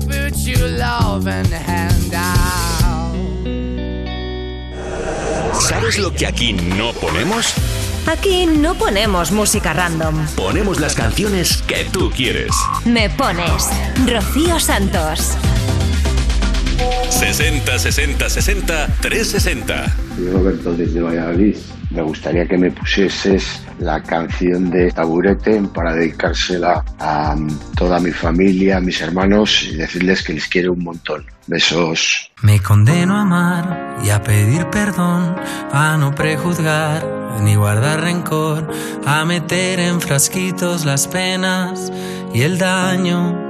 to put your loving hand out. ¿Sabes lo que aquí no ponemos? Aquí no ponemos música random. Ponemos las canciones que tú quieres. Me pones Rocío Santos. 60 60 60 360. Soy Roberto desde Valladolid. Me gustaría que me pusieses la canción de Taburete para dedicársela a toda mi familia, a mis hermanos y decirles que les quiero un montón. Besos. Me condeno a amar y a pedir perdón, a no prejuzgar ni guardar rencor, a meter en frasquitos las penas y el daño.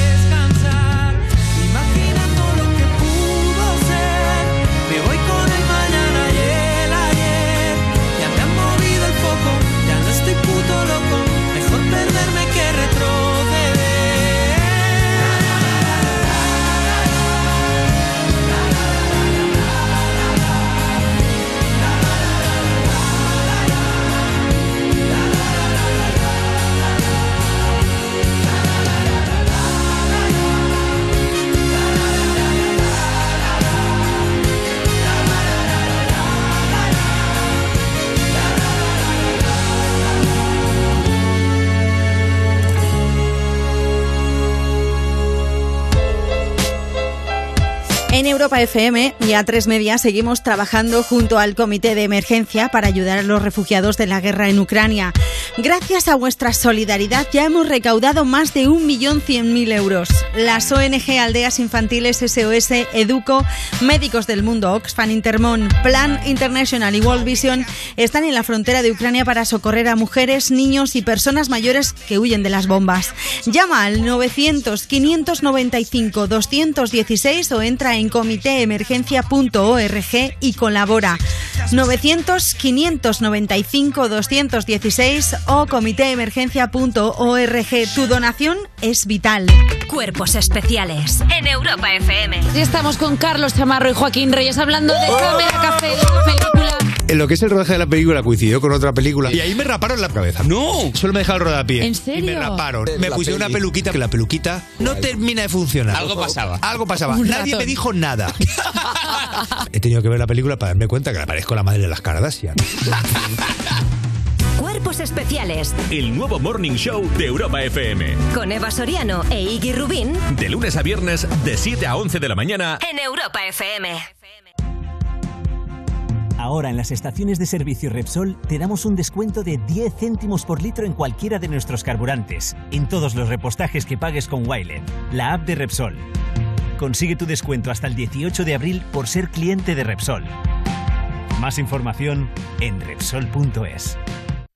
Europa FM y a tres media seguimos trabajando junto al Comité de Emergencia para ayudar a los refugiados de la guerra en Ucrania. Gracias a vuestra solidaridad ya hemos recaudado más de 1.100.000 euros. Las ONG Aldeas Infantiles SOS, Educo, Médicos del Mundo, Oxfam Intermon, Plan International y World Vision están en la frontera de Ucrania para socorrer a mujeres, niños y personas mayores que huyen de las bombas. Llama al 900 595 216 o entra en comitéemergencia.org y colabora. 900 595 216 o comitéemergencia.org. Tu donación es vital. Cuerpos especiales en Europa FM. Ya estamos con Carlos Chamarro y Joaquín Reyes hablando de Cámara Café, de la película. En lo que es el rodaje de la película coincidió con otra película y ahí me raparon la cabeza. ¡No! Solo me dejaron el rodapié. ¿En serio? Y me raparon. Me la pusieron peli. una peluquita que la peluquita no termina de funcionar. Algo pasaba. Algo pasaba. Un Nadie ratón. me dijo nada. He tenido que ver la película para darme cuenta que le parezco la madre de las Kardashian. Cuerpos especiales El nuevo Morning Show de Europa FM. con Eva Soriano e Iggy Rubín De lunes a viernes, de 7 a 11 de la mañana. en Europa FM. Ahora en las estaciones de servicio Repsol te damos un descuento de 10 céntimos por litro en cualquiera de nuestros carburantes, en todos los repostajes que pagues con Wilet, la app de Repsol. Consigue tu descuento hasta el 18 de abril por ser cliente de Repsol. Más información en Repsol.es.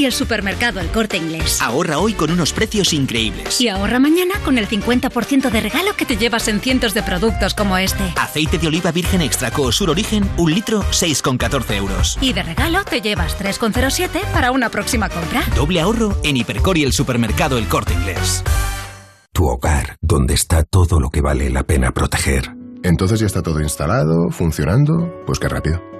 y el supermercado El Corte Inglés. Ahorra hoy con unos precios increíbles. Y ahorra mañana con el 50% de regalo que te llevas en cientos de productos como este. Aceite de oliva virgen extra Coosur Origen, un litro, 6,14 euros. Y de regalo te llevas 3,07 para una próxima compra. Doble ahorro en Hipercor y el supermercado El Corte Inglés. Tu hogar, donde está todo lo que vale la pena proteger. Entonces ya está todo instalado, funcionando. Pues qué rápido.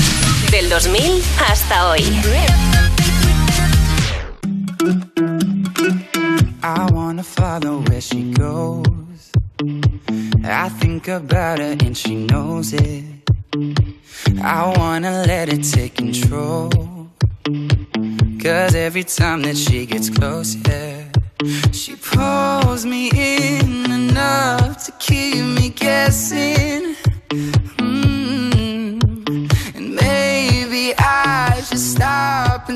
Del 2000 hasta hoy. I wanna follow where she goes. I think about her and she knows it. I wanna let it take control. Cause every time that she gets close, yeah, she pulls me in enough to keep me guessing.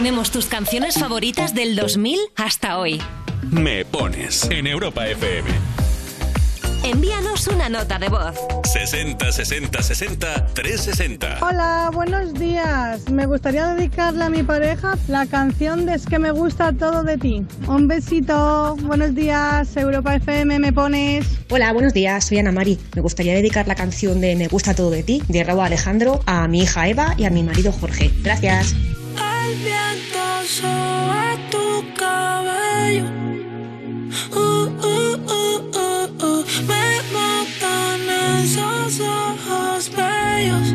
Ponemos tus canciones favoritas del 2000 hasta hoy. Me pones en Europa FM. Envíanos una nota de voz. 60 60 60 360. Hola, buenos días. Me gustaría dedicarle a mi pareja la canción de Es que me gusta todo de ti. Un besito, buenos días, Europa FM, me pones. Hola, buenos días, soy Ana Mari. Me gustaría dedicar la canción de Me gusta todo de ti, de Raúl Alejandro, a mi hija Eva y a mi marido Jorge. Gracias. El viento sobre tu cabello. Uh, uh, uh, uh, uh. Me matan esos ojos bellos.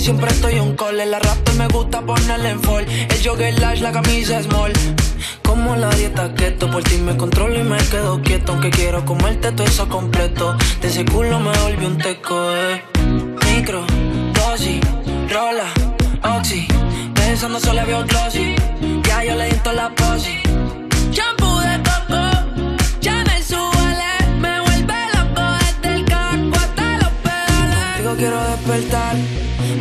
Siempre estoy un call. El rapper me gusta ponerle en fall. El jogger lash, la camisa small. Como la dieta keto, por ti me controlo y me quedo quieto. Aunque quiero comerte todo eso completo. De ese culo me volví un teco, eh. Micro, dosis, rola, oxi. Pensando solo veo glossy. Ya yo le di la posi.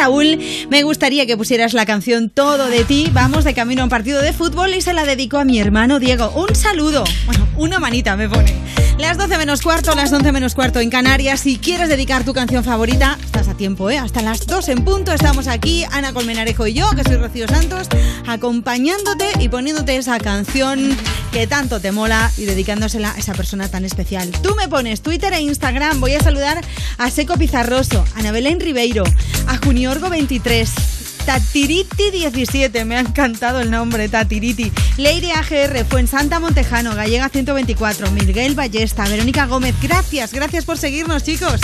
Raúl. Me gustaría que pusieras la canción Todo de ti. Vamos de camino a un partido de fútbol y se la dedico a mi hermano Diego. Un saludo. Bueno, una manita me pone. Las 12 menos cuarto, las 11 menos cuarto en Canarias. Si quieres dedicar tu canción favorita, tiempo, ¿eh? Hasta las 2 en punto estamos aquí, Ana Colmenarejo y yo, que soy Rocío Santos, acompañándote y poniéndote esa canción que tanto te mola y dedicándosela a esa persona tan especial. Tú me pones Twitter e Instagram. Voy a saludar a Seco Pizarroso, a Belén Ribeiro, a Juniorgo 23. Tatiriti 17, me ha encantado el nombre, Tatiriti. Lady AGR, Fuensanta Montejano, Gallega 124, Miguel Ballesta, Verónica Gómez. Gracias, gracias por seguirnos, chicos.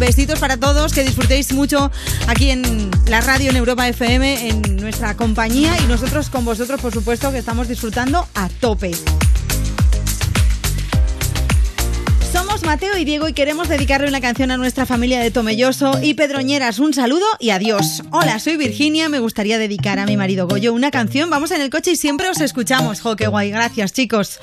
Besitos para todos, que disfrutéis mucho aquí en la radio en Europa FM, en nuestra compañía y nosotros con vosotros, por supuesto, que estamos disfrutando a tope. Mateo y Diego y queremos dedicarle una canción a nuestra familia de Tomelloso y Pedroñeras. Un saludo y adiós. Hola, soy Virginia. Me gustaría dedicar a mi marido Goyo una canción. Vamos en el coche y siempre os escuchamos. Jo, qué guay. Gracias, chicos.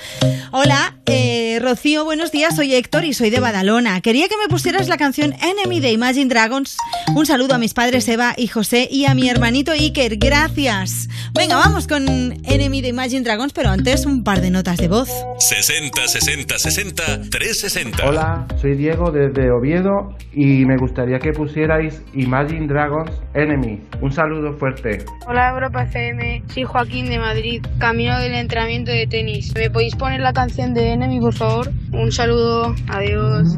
Hola, eh, Rocío, buenos días. Soy Héctor y soy de Badalona. Quería que me pusieras la canción Enemy de Imagine Dragons. Un saludo a mis padres Eva y José y a mi hermanito Iker. Gracias. Venga, vamos con Enemy de Imagine Dragons, pero antes un par de notas de voz. 60 60 60 360. Hola, soy Diego desde Oviedo y me gustaría que pusierais Imagine Dragons Enemy. Un saludo fuerte. Hola Europa FM, soy Joaquín de Madrid, camino del entrenamiento de tenis. ¿Me podéis poner la canción de Enemy, por favor? Un saludo, adiós.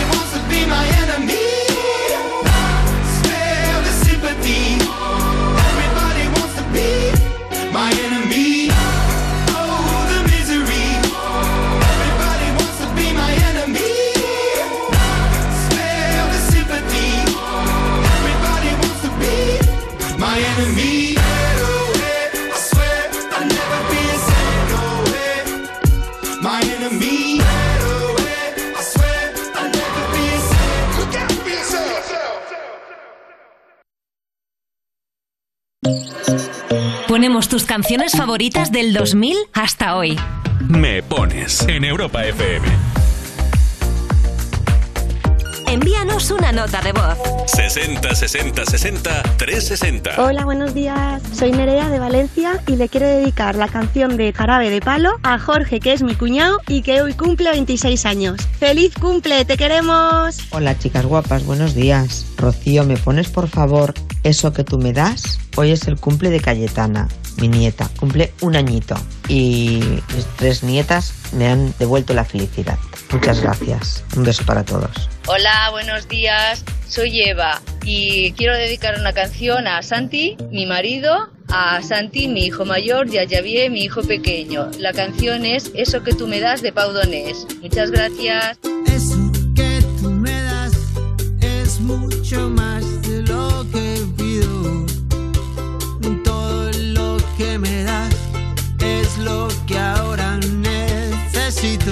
wants to be Ponemos tus canciones favoritas del 2000 hasta hoy. Me pones en Europa FM. Envíanos una nota de voz. 60 60 60 360. Hola, buenos días. Soy Nerea de Valencia y le quiero dedicar la canción de Jarabe de Palo a Jorge, que es mi cuñado y que hoy cumple 26 años. ¡Feliz cumple! ¡Te queremos! Hola chicas guapas, buenos días. Rocío, ¿me pones por favor eso que tú me das? Hoy es el cumple de Cayetana, mi nieta. Cumple un añito y mis tres nietas me han devuelto la felicidad. Muchas gracias. Un beso para todos. Hola, buenos días. Soy Eva y quiero dedicar una canción a Santi, mi marido, a Santi, mi hijo mayor, y a Javier, mi hijo pequeño. La canción es Eso que tú me das de Pau Donés. Muchas gracias. que tú me das es mucho más de lo que pido. Todo lo que me das es lo que ahora necesito.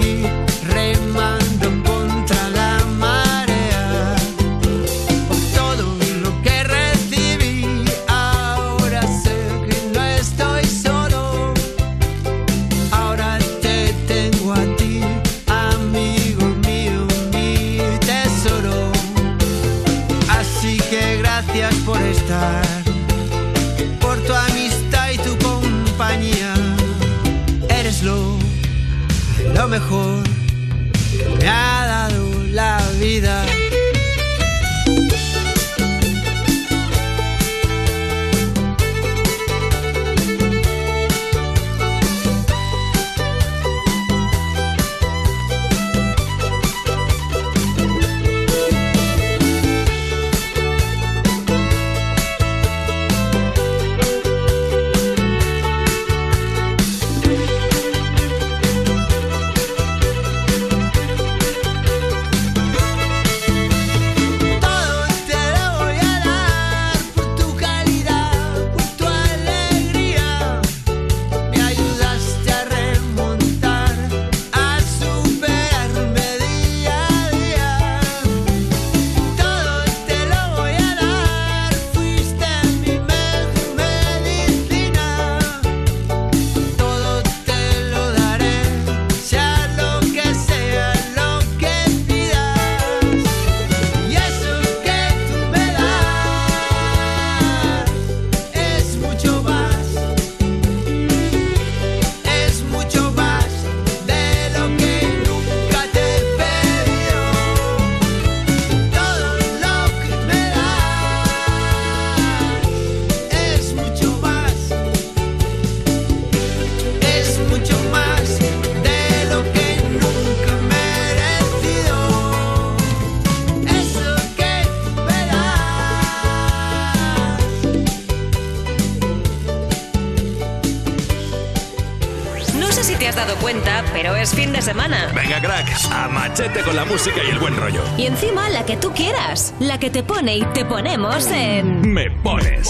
cuenta, pero es fin de semana. Venga, crack, a machete con la música y el buen rollo. Y encima la que tú quieras, la que te pone y te ponemos en... Me pones.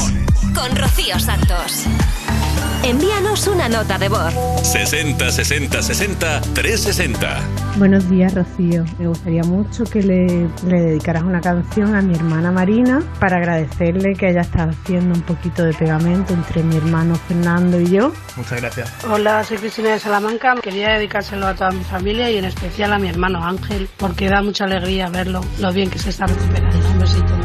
Con Rocío Santos. Envíanos una nota de voz. 60 60 60 360. Buenos días, Rocío. Me gustaría mucho que le, le dedicaras una canción a mi hermana Marina para agradecerle que haya estado haciendo un poquito de pegamento entre mi hermano Fernando y yo. Muchas gracias. Hola, soy Cristina de Salamanca. Quería dedicárselo a toda mi familia y en especial a mi hermano Ángel, porque da mucha alegría verlo, lo bien que se está recuperando. Un besito.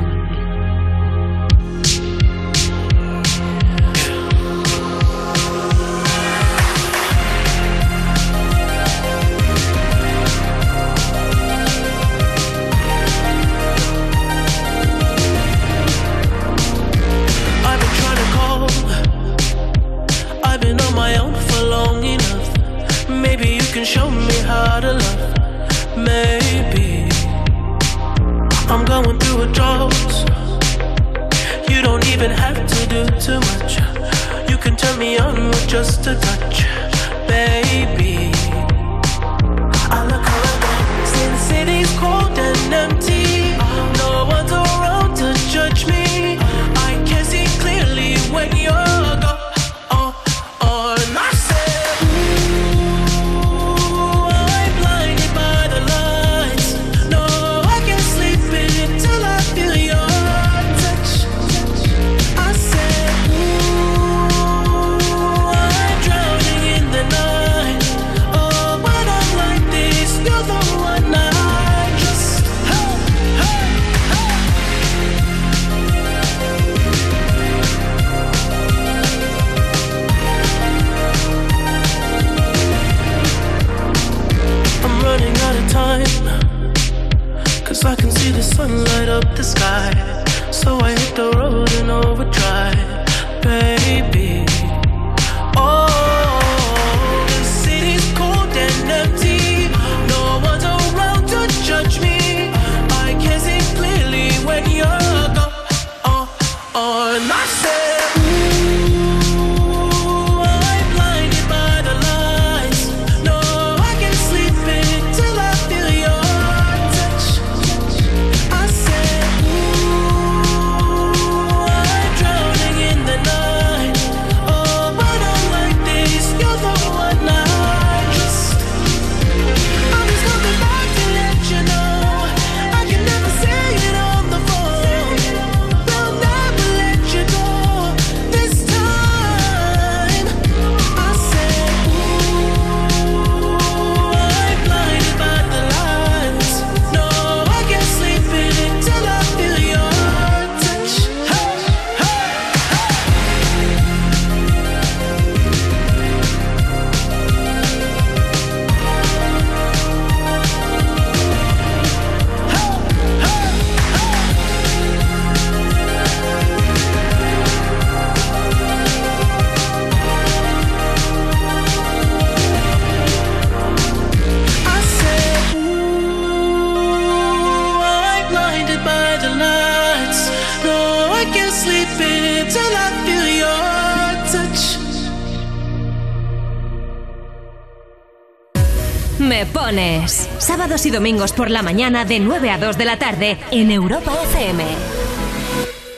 Sábados y domingos por la mañana de 9 a 2 de la tarde en Europa FM.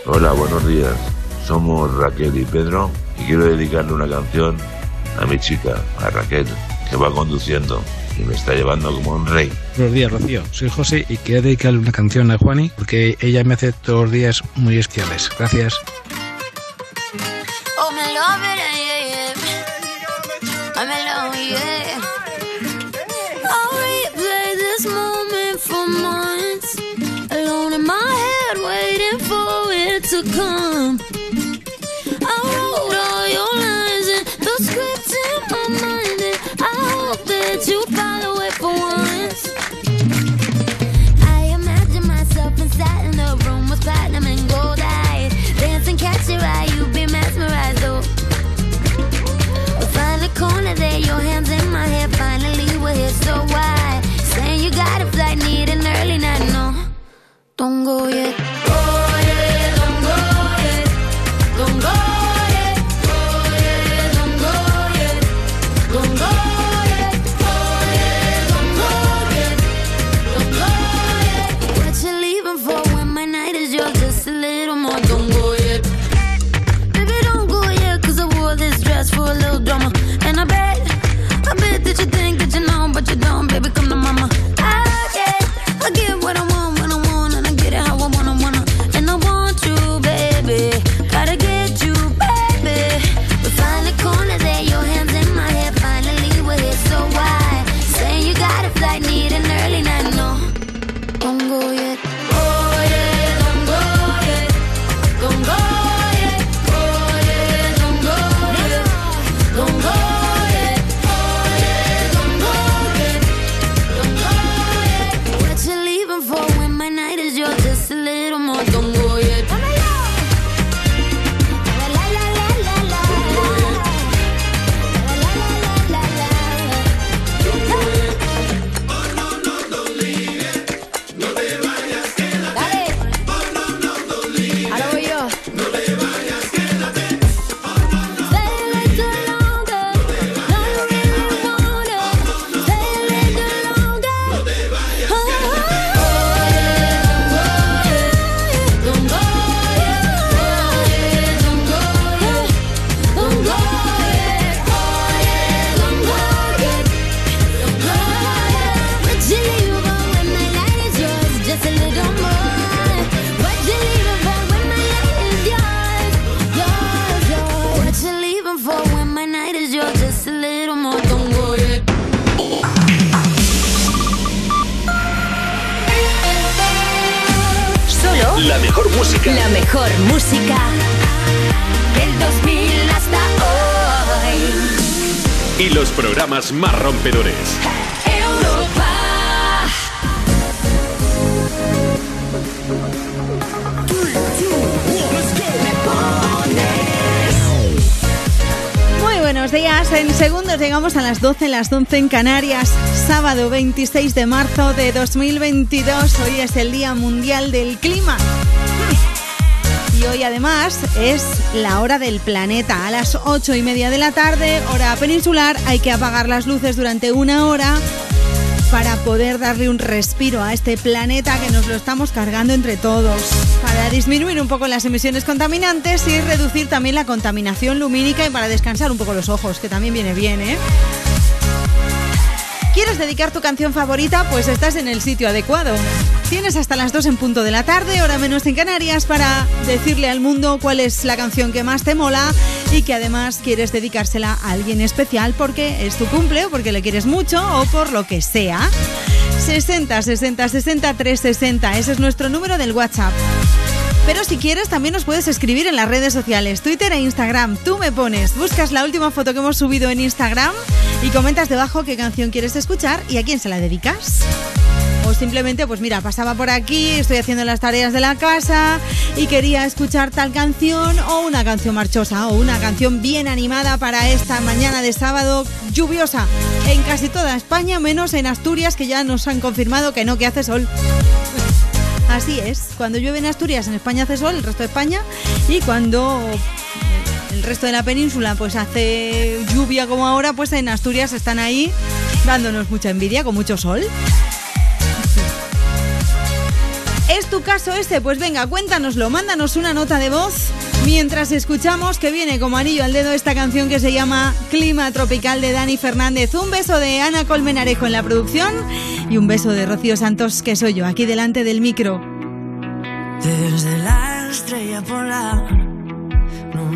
Hola, buenos días. Somos Raquel y Pedro y quiero dedicarle una canción a mi chica, a Raquel, que va conduciendo y me está llevando como un rey. Buenos días, Rocío. Soy José y quiero dedicarle una canción a Juani porque ella me hace todos los días muy especiales. Gracias. Las 12, las 11 en Canarias. Sábado 26 de marzo de 2022. Hoy es el Día Mundial del Clima. Y hoy además es la hora del planeta. A las 8 y media de la tarde, hora peninsular, hay que apagar las luces durante una hora para poder darle un respiro a este planeta que nos lo estamos cargando entre todos. Para disminuir un poco las emisiones contaminantes y reducir también la contaminación lumínica y para descansar un poco los ojos, que también viene bien, ¿eh? ¿Quieres dedicar tu canción favorita? Pues estás en el sitio adecuado. Tienes hasta las 2 en punto de la tarde, hora menos en Canarias, para decirle al mundo cuál es la canción que más te mola y que además quieres dedicársela a alguien especial porque es tu cumple o porque le quieres mucho o por lo que sea. 60 60 60 360, ese es nuestro número del WhatsApp. Pero si quieres, también nos puedes escribir en las redes sociales, Twitter e Instagram. Tú me pones, buscas la última foto que hemos subido en Instagram y comentas debajo qué canción quieres escuchar y a quién se la dedicas. O simplemente, pues mira, pasaba por aquí, estoy haciendo las tareas de la casa y quería escuchar tal canción o una canción marchosa o una canción bien animada para esta mañana de sábado lluviosa en casi toda España, menos en Asturias, que ya nos han confirmado que no, que hace sol. Así es, cuando llueve en Asturias, en España hace sol, el resto de España, y cuando el resto de la península pues hace lluvia como ahora, pues en Asturias están ahí dándonos mucha envidia con mucho sol. ¿Es tu caso ese? Pues venga, cuéntanoslo, mándanos una nota de voz mientras escuchamos que viene como anillo al dedo esta canción que se llama Clima Tropical de Dani Fernández. Un beso de Ana Colmenarejo en la producción y un beso de Rocío Santos, que soy yo, aquí delante del micro. Desde la estrella polar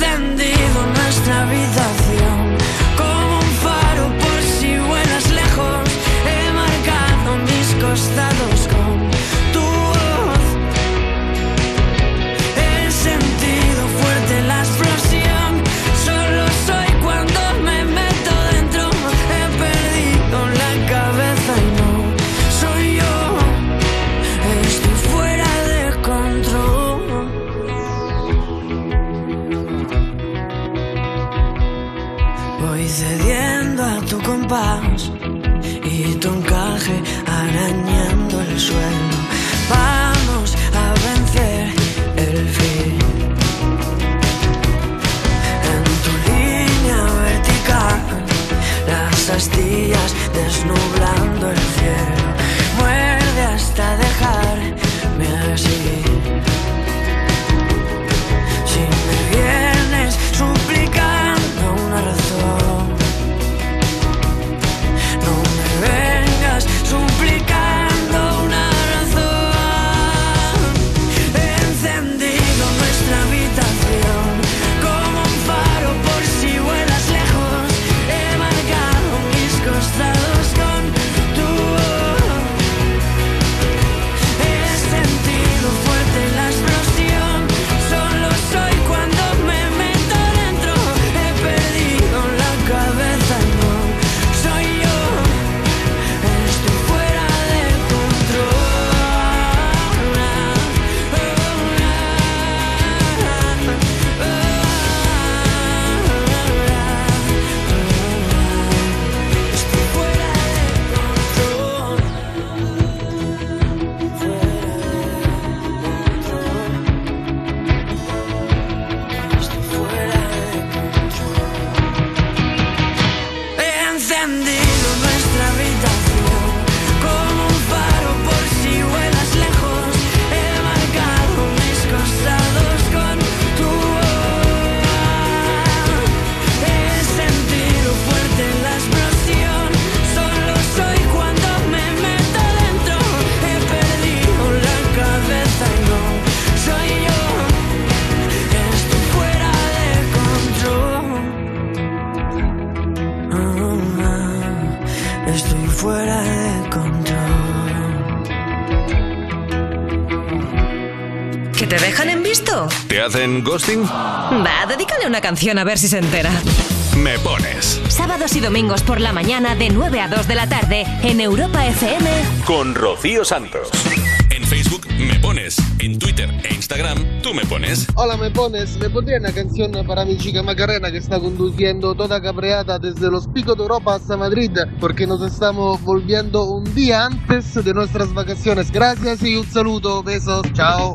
encendido nuestra habitación como un faro por si vuelas lejos. He marcado mis costados goodbye hacen ghosting? Va, dedícale una canción a ver si se entera. Me pones. Sábados y domingos por la mañana de 9 a 2 de la tarde en Europa FM. Con Rocío Santos. En Facebook me pones. En Twitter e Instagram tú me pones. Hola, me pones, me pondría una canción para mi chica Macarena que está conduciendo toda cabreada desde los picos de Europa hasta Madrid porque nos estamos volviendo un día antes de nuestras vacaciones. Gracias y un saludo, besos, chao.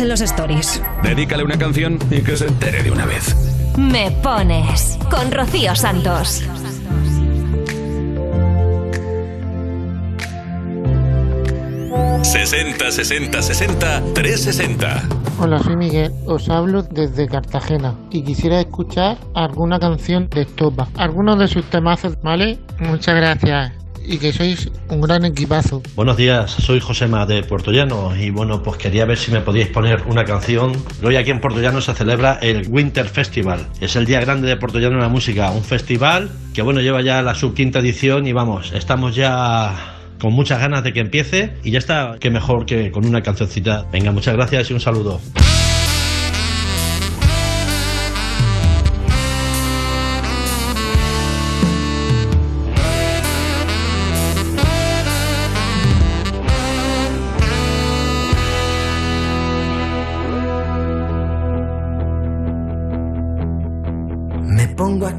en los stories. Dedícale una canción y que se entere de una vez. Me pones con Rocío Santos. Sesenta, 60 60 60 360. Hola, soy Miguel, os hablo desde Cartagena y quisiera escuchar alguna canción de Estopa, algunos de sus temazos, ¿vale? Muchas gracias y que sois un gran equipazo. Buenos días, soy Josema de Puerto Llano y bueno, pues quería ver si me podíais poner una canción. Hoy aquí en Puerto Llano se celebra el Winter Festival. Es el día grande de Puerto Llano en la música, un festival que bueno, lleva ya la subquinta edición y vamos, estamos ya con muchas ganas de que empiece y ya está, que mejor que con una cancioncita. Venga, muchas gracias y un saludo.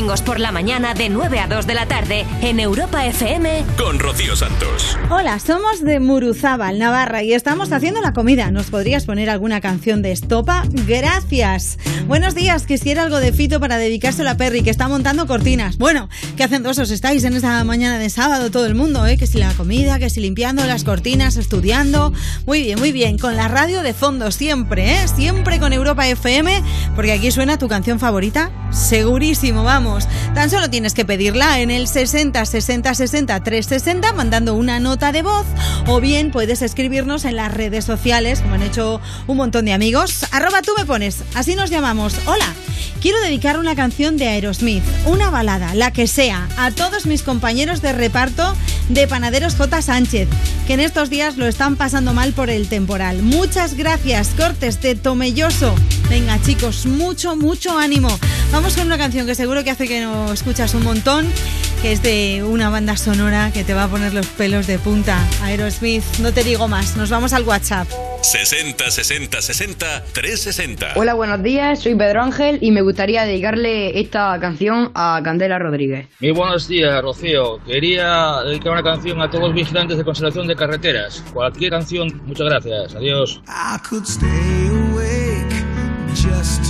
Domingos por la mañana de 9 a 2 de la tarde en Europa FM. con Rocío Santos. Hola, somos de Muruzábal, Navarra, y estamos haciendo la comida. ¿Nos podrías poner alguna canción de estopa? Gracias. Buenos días, quisiera algo de Fito para dedicárselo a Perry, que está montando cortinas. Bueno, qué hacendosos estáis en esta mañana de sábado todo el mundo, ¿eh? Que si la comida, que si limpiando las cortinas, estudiando. Muy bien, muy bien. Con la radio de fondo siempre, ¿eh? Siempre con Europa FM, porque aquí suena tu canción favorita. Segurísimo, vamos. Tan solo tienes que pedirla en el 60 60 60 360 mandando una nota de voz o bien puedes escribirnos en las redes sociales, como han hecho un montón de amigos. Arroba tú me pones, así nos llamamos. Hola, quiero dedicar una canción de Aerosmith, una balada, la que sea, a todos mis compañeros de reparto de Panaderos J. Sánchez, que en estos días lo están pasando mal por el temporal. Muchas gracias, Cortes de Tomelloso. Venga, chicos, mucho, mucho ánimo. Vamos con una canción que seguro que hace que no escuchas un montón, que es de una banda sonora que te va a poner los pelos de punta. Aerosmith, no te digo más, nos vamos al WhatsApp. 60 60 60 360. Hola, buenos días, soy Pedro Ángel y me gustaría dedicarle esta canción a Candela Rodríguez. Muy buenos días, Rocío. Quería dedicar una canción a todos los vigilantes de conservación de carreteras. Cualquier canción, muchas gracias. Adiós. I could stay awake just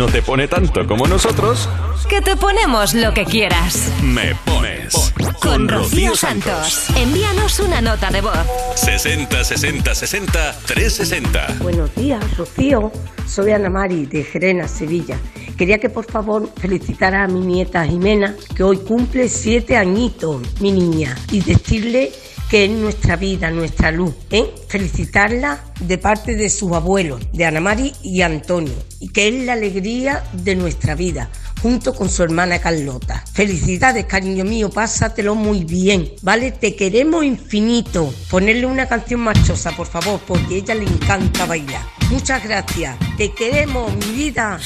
no te pone tanto como nosotros, que te ponemos lo que quieras. Me pones. Con Rocío Santos. Envíanos una nota de voz. 60 60 60 360. Buenos días, Rocío. Soy Ana Mari de Gerena, Sevilla. Quería que por favor felicitara a mi nieta Jimena, que hoy cumple siete añitos, mi niña, y decirle que es nuestra vida, nuestra luz. ¿eh? Felicitarla de parte de sus abuelos, de Ana Mari y Antonio que es la alegría de nuestra vida, junto con su hermana Carlota. Felicidades, cariño mío, pásatelo muy bien, ¿vale? Te queremos infinito. Ponerle una canción machosa, por favor, porque a ella le encanta bailar. Muchas gracias, te queremos, mi vida.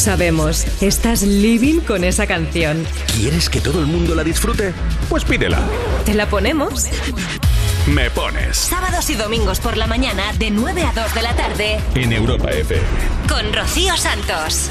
Sabemos, estás living con esa canción. ¿Quieres que todo el mundo la disfrute? Pues pídela. ¿Te la ponemos? Me pones Sábados y domingos por la mañana de 9 a 2 de la tarde en Europa FM. con Rocío Santos.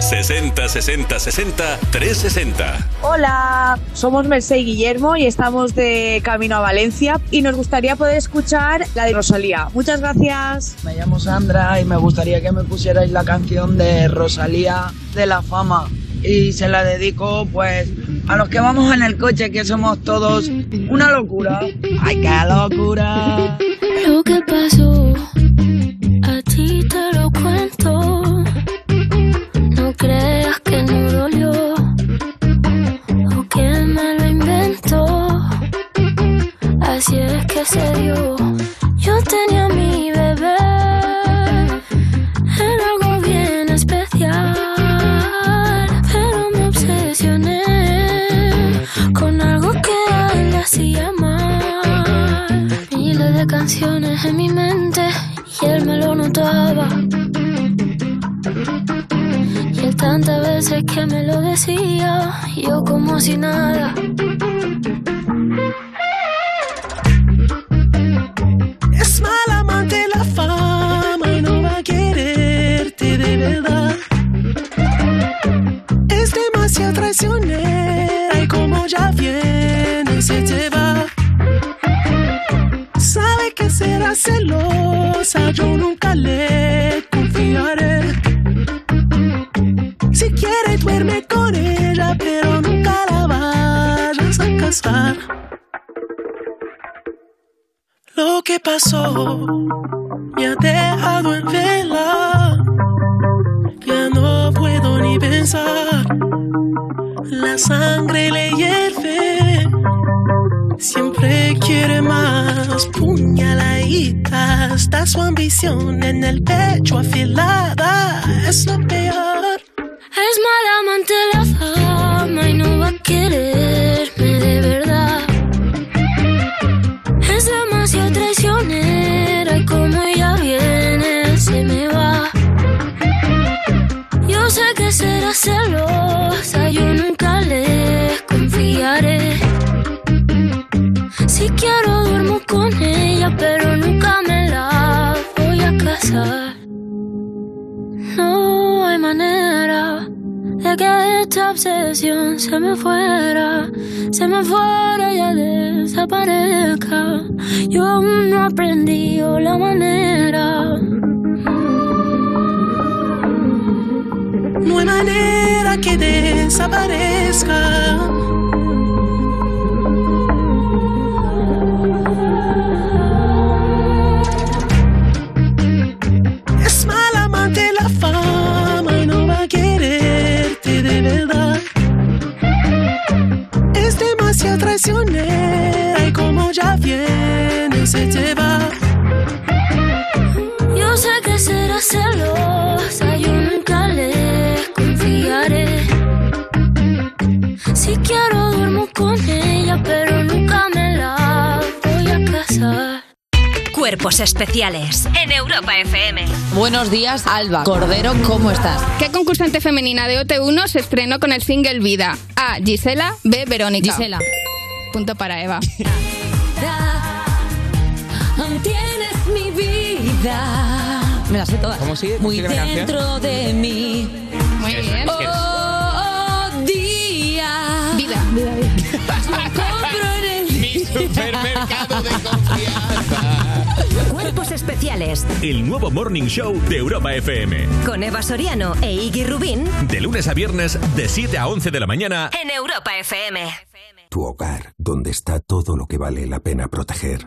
60 60 60 360. Hola, somos Merced y Guillermo y estamos de camino a Valencia y nos gustaría poder escuchar la de Rosalía. Muchas gracias. Me llamo Sandra y me gustaría que me pusierais la canción de Rosalía de la fama. Y se la dedico pues a los que vamos en el coche, que somos todos una locura. ¡Ay, qué locura! Lo que pasó, te va. Yo sé que será celosa, yo nunca le confiaré. Si quiero duermo con ella, pero nunca me la voy a casar. Cuerpos especiales en Europa FM. Buenos días, Alba. Cordero, ¿cómo estás? ¿Qué concursante femenina de OT1 se estrenó con el single Vida? A. Gisela. B. Verónica. Gisela. Punto para Eva. Tienes mi vida Me las sé todas. ¿Cómo sigue? ¿Cómo muy sigue la canción? dentro de mí. Muy bien. Oh, día. Vida, vida, vida. Compro en el Mi supermercado de confianza. Cuerpos especiales El nuevo Morning Show de Europa FM. con Eva Soriano e Iggy Rubín De lunes a viernes, de 7 a 11 de la mañana. en Europa FM. Tu hogar, donde está todo lo que vale la pena proteger.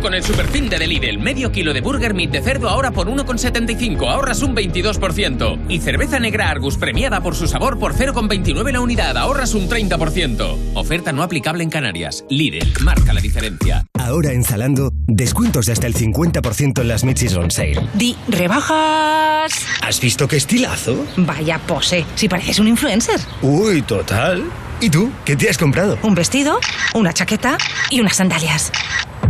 Con el superfin de Lidl. Medio kilo de burger meat de cerdo ahora por 1,75. Ahorras un 22%. Y cerveza negra Argus premiada por su sabor por 0,29 la unidad. Ahorras un 30%. Oferta no aplicable en Canarias. Lidl. Marca la diferencia. Ahora en Zalando, descuentos de hasta el 50% en las Mid-Season Sale. Di, rebajas. ¿Has visto qué estilazo? Vaya pose, si pareces un influencer. Uy, total. ¿Y tú? ¿Qué te has comprado? Un vestido, una chaqueta y unas sandalias.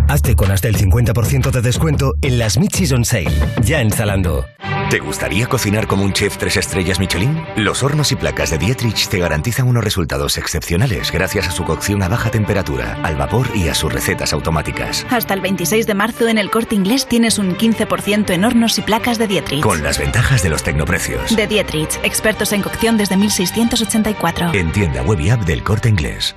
Hazte con hasta el 50% de descuento en las Mid-Season Sale. Ya en Zalando. ¿Te gustaría cocinar como un chef tres estrellas Michelin? Los hornos y placas de Dietrich te garantizan unos resultados excepcionales gracias a su cocción a baja temperatura, al vapor y a sus recetas automáticas. Hasta el 26 de marzo en el corte inglés tienes un 15% en hornos y placas de Dietrich. Con las ventajas de los tecnoprecios. De Dietrich, expertos en cocción desde 1684. En tienda web y app del corte inglés.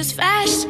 As fast.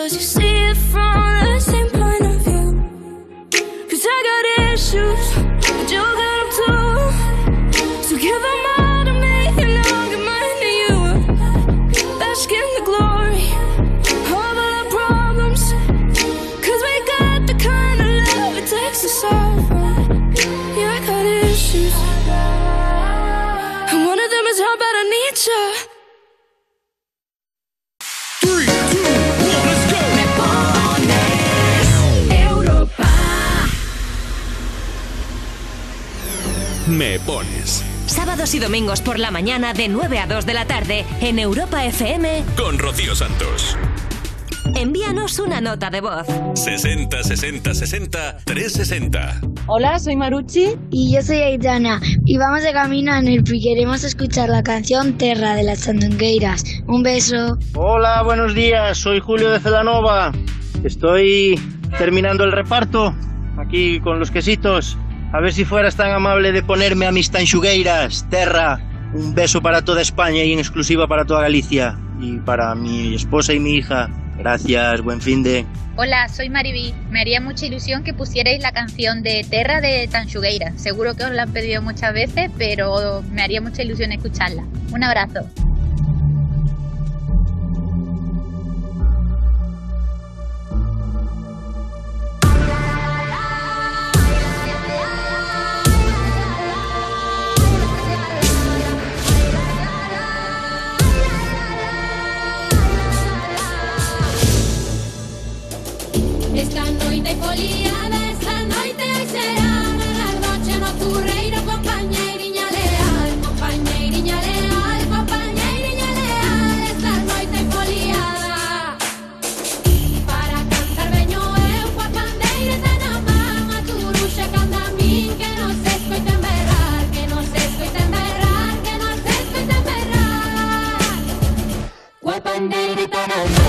Cause you see it from the same point of view. Cause I got issues, but you got Me pones Sábados y domingos por la mañana de 9 a 2 de la tarde en Europa FM. con Rocío Santos. Envíanos una nota de voz. 60 60 60 360. Hola, soy Maruchi. Y yo soy Aitana. Y vamos de camino en el y queremos escuchar la canción Terra de las Sandungueiras. Un beso. Hola, buenos días. Soy Julio de Celanova. Estoy terminando el reparto aquí con los quesitos. A ver si fueras tan amable de ponerme a mis tanchugueiras. Terra. Un beso para toda España y en exclusiva para toda Galicia. Y para mi esposa y mi hija. Gracias, buen fin de. Hola, soy Mariví. Me haría mucha ilusión que pusierais la canción de Terra de Tanchugueira. Seguro que os la han pedido muchas veces, pero me haría mucha ilusión escucharla. Un abrazo. noite foliada esta noite será A noche no curreiro, compañeiriña leal. Compañeiriña leal, compañeiriña leal. Esta noite foliada. Para cantar veño eu coa pandeira e na man. A turuxa canta a min que non se escoiten berrar Que non se escoiten berrar, que non se escoiten berrar Coa pandeira na man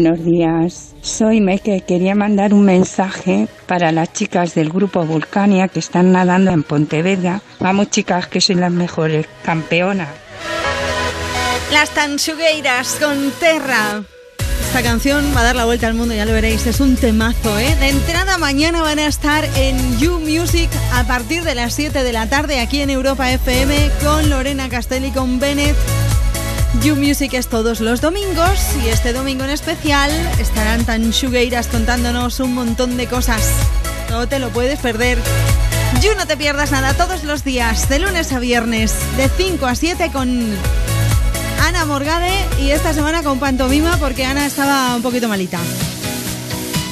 Buenos días, soy Meke. Quería mandar un mensaje para las chicas del grupo Vulcania que están nadando en Pontevedra. Vamos chicas, que sois las mejores, campeonas. Las Tanchugueiras con Terra. Esta canción va a dar la vuelta al mundo, ya lo veréis, es un temazo, ¿eh? De entrada mañana van a estar en You Music a partir de las 7 de la tarde aquí en Europa FM con Lorena Castelli, con Bennett. You Music es todos los domingos y este domingo en especial estarán Tanchugueiras contándonos un montón de cosas. No te lo puedes perder. You no te pierdas nada todos los días, de lunes a viernes, de 5 a 7 con Ana Morgade y esta semana con Pantomima porque Ana estaba un poquito malita.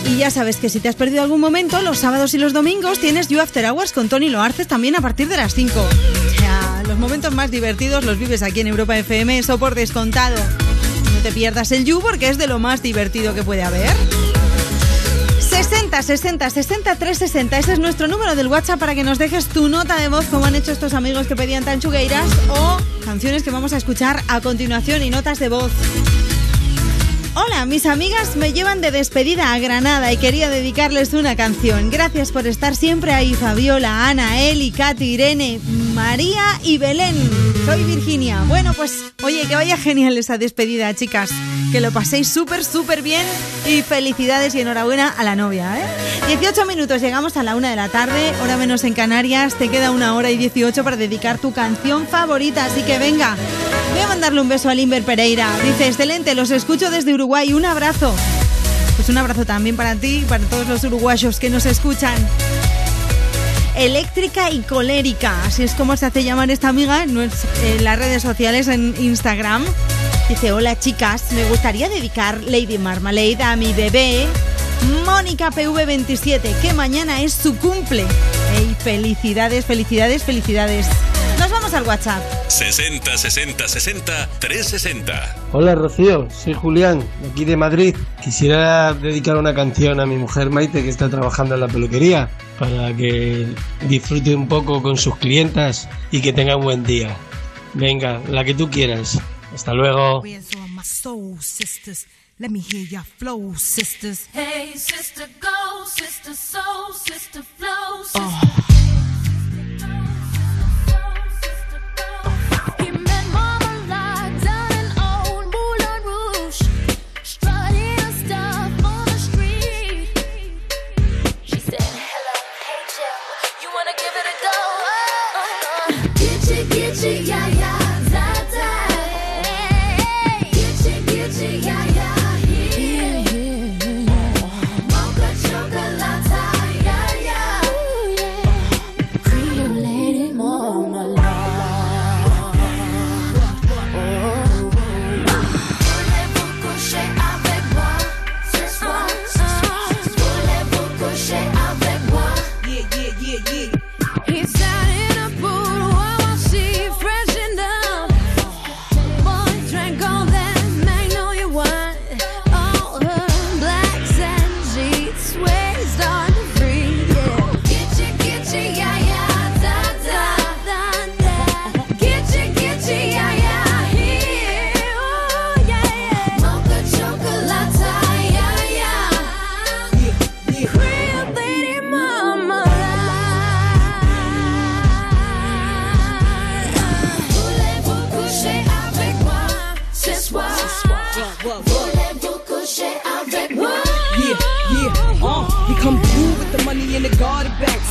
Y ya sabes que si te has perdido algún momento, los sábados y los domingos tienes You After Hours con Tony Loarces también a partir de las 5. Los momentos más divertidos los vives aquí en Europa FM, eso por descontado. No te pierdas el You porque es de lo más divertido que puede haber. 60 60 60 360. Ese es nuestro número del WhatsApp para que nos dejes tu nota de voz, como han hecho estos amigos que pedían tan chugueiras, o canciones que vamos a escuchar a continuación y notas de voz. Hola, mis amigas me llevan de despedida a Granada y quería dedicarles una canción. Gracias por estar siempre ahí, Fabiola, Ana, Eli, Katy, Irene, María y Belén. Soy Virginia. Bueno, pues, oye, que vaya genial esa despedida, chicas. Que lo paséis súper, súper bien y felicidades y enhorabuena a la novia, ¿eh? 18 minutos, llegamos a la una de la tarde, hora menos en Canarias. Te queda una hora y 18 para dedicar tu canción favorita, así que venga. Voy a mandarle un beso a Limber Pereira. Dice, excelente, los escucho desde Uruguay. Un abrazo. Pues un abrazo también para ti y para todos los uruguayos que nos escuchan. Eléctrica y colérica, así es como se hace llamar esta amiga en las redes sociales, en Instagram. Dice, hola chicas, me gustaría dedicar Lady Marmalade a mi bebé, Mónica PV27, que mañana es su cumple. Ey, felicidades, felicidades, felicidades. Vamos al WhatsApp. 60 60 60 360. Hola Rocío, soy Julián, de aquí de Madrid. Quisiera dedicar una canción a mi mujer Maite que está trabajando en la peluquería para que disfrute un poco con sus clientas y que tenga un buen día. Venga, la que tú quieras. Hasta luego. Let me hear your flow, sisters. Hey, sister, go, sister, soul, sister, flow, sister. Oh.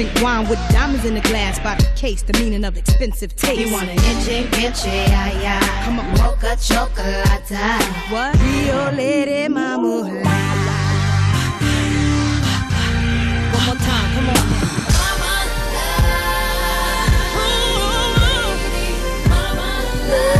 Drink wine with diamonds in the glass by the case, the meaning of expensive taste. You wanna itchy, itchy, yeah, yeah. Come on, Mocha chocolate. What? Rio Lady Mama. One more time, come on. Ce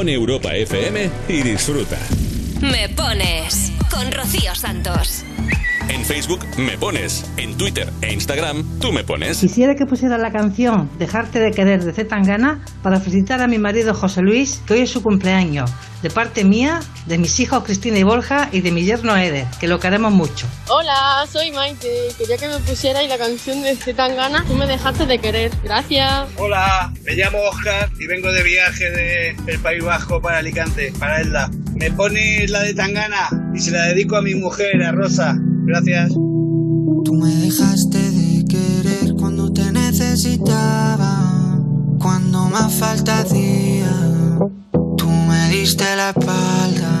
radio. Pon Europa FM y disfruta. Me pones con Rocío Santos. En Facebook me pones, en Twitter e Instagram tú me pones. Quisiera que pusiera la canción Dejarte de querer de Zetangana para felicitar a mi marido José Luis, que hoy es su cumpleaños, de parte mía, de mis hijos Cristina y Borja y de mi yerno Eder, que lo queremos mucho. Hola, soy Maite. Quería que me pusierais la canción de Zetangana, Tú me dejaste de querer. Gracias. Hola, me llamo Oscar y vengo de viaje de- del País Bajo para Alicante, para Elda. Me pones la de Tangana y se la dedico a mi mujer, a Rosa. Gracias. Tú me dejaste de querer cuando te necesitaba, cuando más falta hacía. Diste la espalda.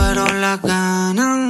fueron las ganas.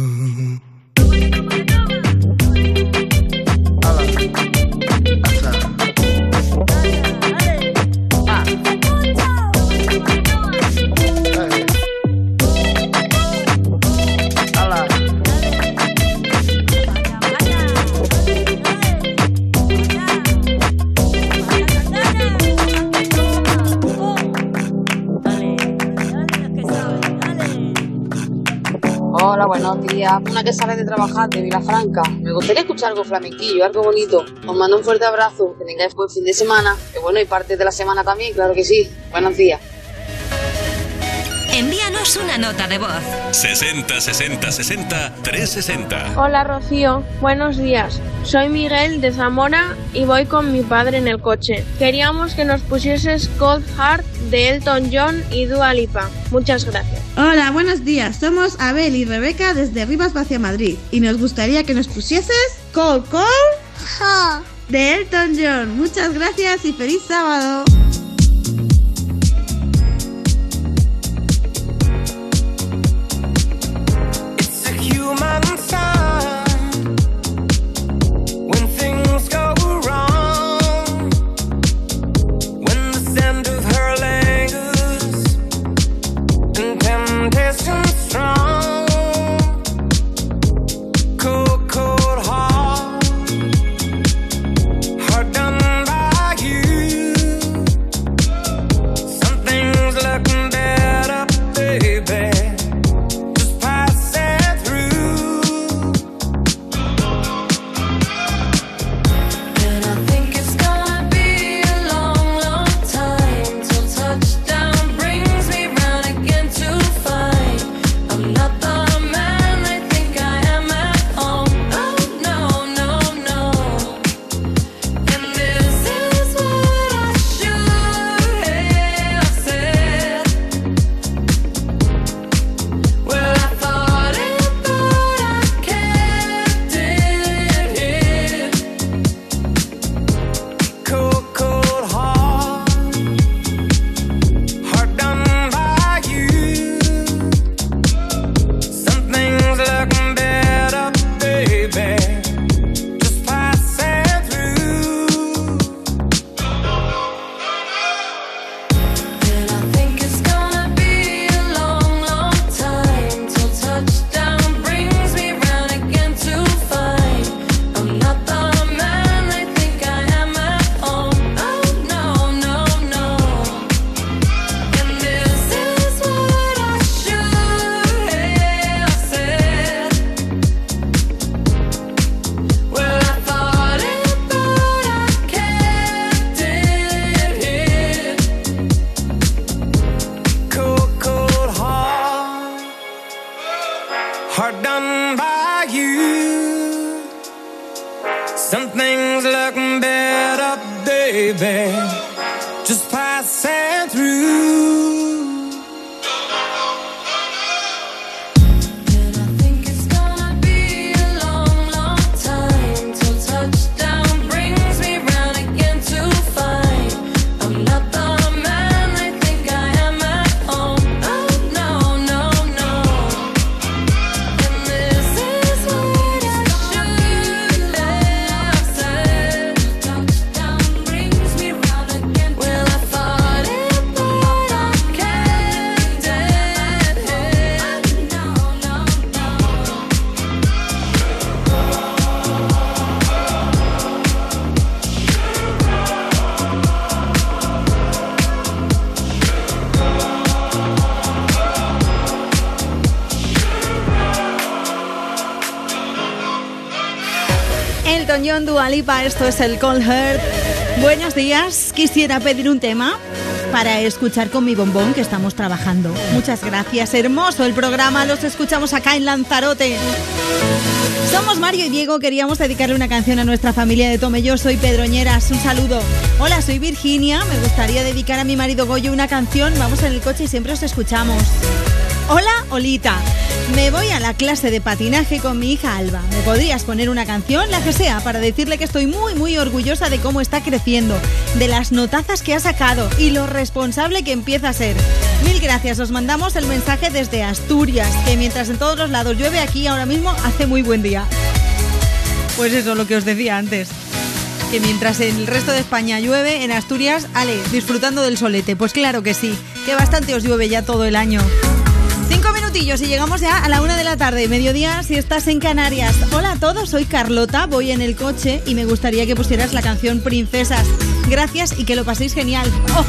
Buenos días. Una que sale de trabajar de Vilafranca. Me gustaría escuchar algo flamenquillo, algo bonito. Os mando un fuerte abrazo. Que tengáis buen fin de semana. Que bueno, y parte de la semana también, claro que sí. Buenos días. Envíanos una nota de voz. 60 60 60 360. Hola Rocío, buenos días. Soy Miguel de Zamora y voy con mi padre en el coche. Queríamos que nos pusieses Cold Heart de Elton John y Dua Lipa. Muchas gracias. Hola, buenos días. Somos Abel y Rebeca desde Rivas hacia Madrid y nos gustaría que nos pusieses Call Call de Elton John. Muchas gracias y feliz sábado. Elton John, Dua Lipa, esto es el Cold Heart. Buenos días, quisiera pedir un tema para escuchar con mi bombón que estamos trabajando. Muchas gracias, hermoso el programa, los escuchamos acá en Lanzarote. Somos Mario y Diego, queríamos dedicarle una canción a nuestra familia de Tomelloso soy Pedroñeras, un saludo. Hola, soy Virginia, me gustaría dedicar a mi marido Goyo una canción, vamos en el coche y siempre os escuchamos. Hola, Olita. Me voy a la clase de patinaje con mi hija Alba. ¿Me podrías poner una canción, la que sea, para decirle que estoy muy, muy orgullosa de cómo está creciendo, de las notazas que ha sacado y lo responsable que empieza a ser? Mil gracias, os mandamos el mensaje desde Asturias, que mientras en todos los lados llueve aquí ahora mismo hace muy buen día. Pues eso, lo que os decía antes. Que mientras en el resto de España llueve, en Asturias, ale, disfrutando del solete. Pues claro que sí, que bastante os llueve ya todo el año. Y llegamos ya a la una de la tarde, mediodía, si estás en Canarias. Hola a todos, soy Carlota, voy en el coche y me gustaría que pusieras la canción Princesas. Gracias y que lo paséis genial. ¡Oh!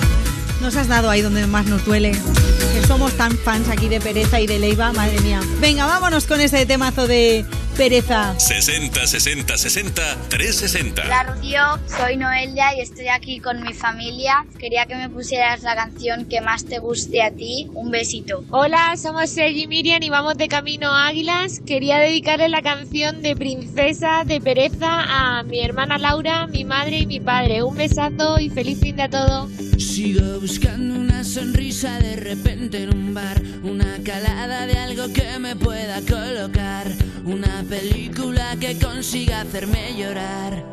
Nos has dado ahí donde más nos duele. Que somos tan fans aquí de Pereza y de Leiva, madre mía. Venga, vámonos con ese temazo de Pereza. 60 60 60 360. Hola Rocío, soy Noelia y estoy aquí con mi familia. Quería que me pusieras la canción que más te guste a ti. Un besito. Hola, somos Sergi y Miriam y vamos de camino a Águilas. Quería dedicarle la canción de Princesa de Pereza a mi hermana Laura, mi madre y mi padre. Un besazo y feliz fin de a todos. Sigo buscando una sonrisa de repente en un bar, una calada de algo que me pueda colocar, una película que consiga hacerme llorar.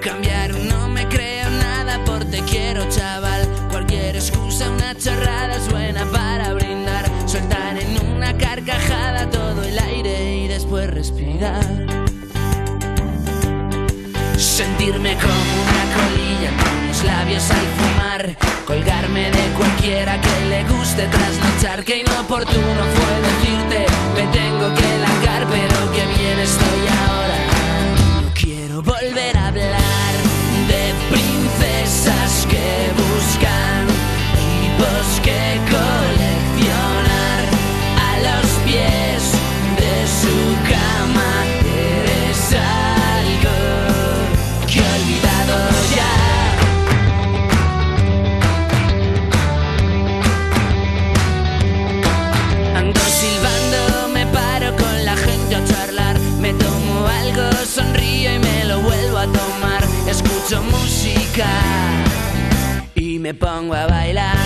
Cambiar no me creo nada por te quiero, chaval. Cualquier excusa, una chorrada es buena para brindar, soltar en una carcajada todo el aire y después respirar. Sentirme como una colilla los labios al fumar. Colgarme de cualquiera que le guste trasnochar Que inoportuno fue decirte Me tengo que largar pero que bien estoy ahora No quiero volver a hablar De princesas que buscan Tipos y me pongo a bailar.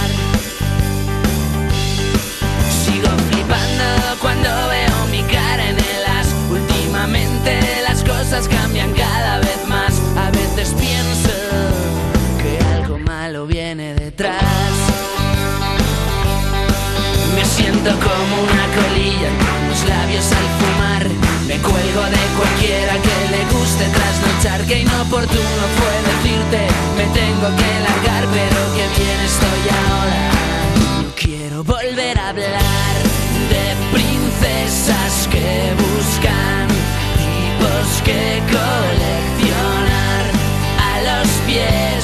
Sigo flipando cuando veo mi cara en el as. Últimamente las cosas cambian cada vez más. A veces pienso que algo malo viene detrás. Me siento como una Cuelgo de cualquiera que le guste trasnochar. Que inoportuno fue decirte, me tengo que largar, pero que bien estoy ahora. No quiero volver a hablar de princesas que buscan tipos que coleccionar a los pies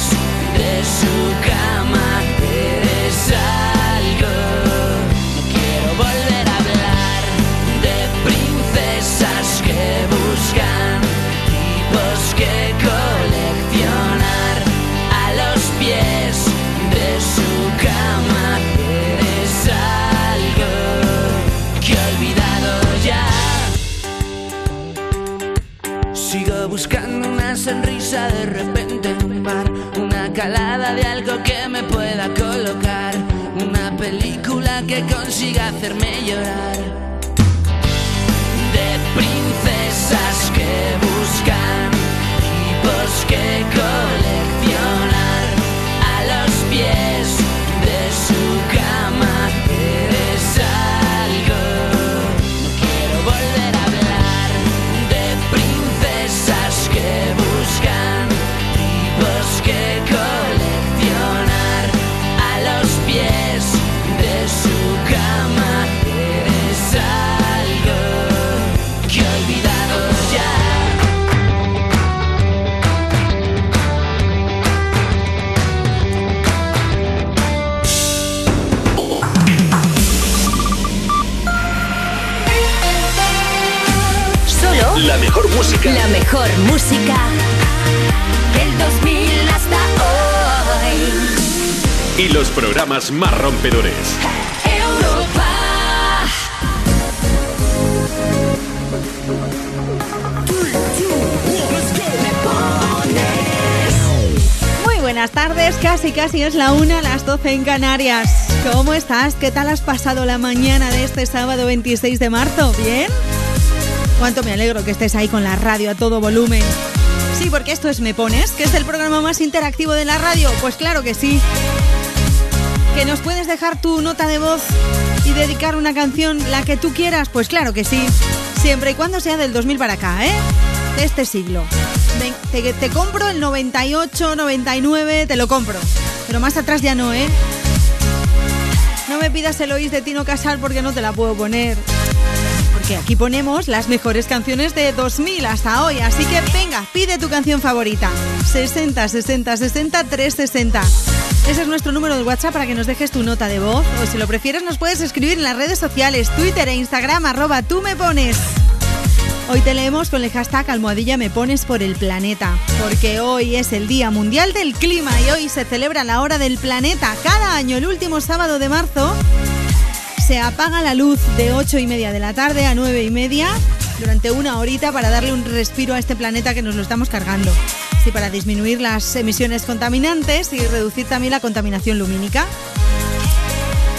una calada de algo que me pueda colocar, una película que consiga hacerme llorar. Música. la mejor música del 2000 hasta hoy. Y los programas más rompedores. Europa. Muy buenas tardes, casi casi es la una, las 12 en Canarias. ¿Cómo estás? ¿Qué tal has pasado la mañana de este sábado 26 de marzo? ¿Bien? Cuánto me alegro que estés ahí con la radio a todo volumen. Sí, porque esto es Me Pones, que es el programa más interactivo de la radio. Pues claro que sí. ¿Que nos puedes dejar tu nota de voz y dedicar una canción, la que tú quieras? Pues claro que sí. Siempre y cuando sea del 2000 para acá, ¿eh? De este siglo. Ven, te, te compro el 98, 99, te lo compro. Pero más atrás ya no, ¿eh? No me pidas el oís de Tino Casal porque no te la puedo poner. Porque aquí ponemos las mejores canciones de 2000 hasta hoy. Así que venga, pide tu canción favorita. 60 60 60 360. Ese es nuestro número de WhatsApp para que nos dejes tu nota de voz. O si lo prefieres, nos puedes escribir en las redes sociales, Twitter e Instagram, arroba tú me pones. Hoy te leemos con el hashtag almohadilla me pones por el planeta, porque hoy es el Día Mundial del Clima y hoy se celebra la hora del planeta. Cada año, el último sábado de marzo, se apaga la luz de 8 y media de la tarde a 9 y media durante una horita para darle un respiro a este planeta que nos lo estamos cargando. Sí, para disminuir las emisiones contaminantes y reducir también la contaminación lumínica.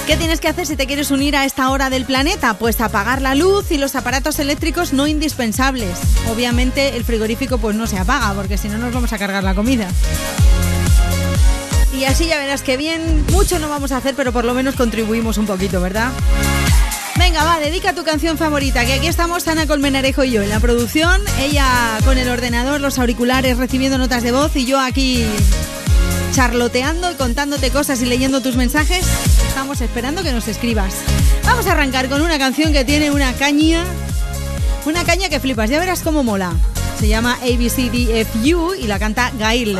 ¿Qué tienes que hacer si te quieres unir a esta hora del planeta? Pues apagar la luz y los aparatos eléctricos no indispensables. Obviamente el frigorífico pues no se apaga porque si no nos vamos a cargar la comida. Y así ya verás que bien, mucho no vamos a hacer, pero por lo menos contribuimos un poquito, ¿verdad? Venga, va, dedica tu canción favorita, que aquí estamos Ana Colmenarejo y yo en la producción, ella con el ordenador, los auriculares, recibiendo notas de voz y yo aquí charloteando y contándote cosas y leyendo tus mensajes. Estamos esperando que nos escribas. Vamos a arrancar con una canción que tiene una caña, una caña que flipas, ya verás cómo mola. Se llama ABCDFU y la canta Gail.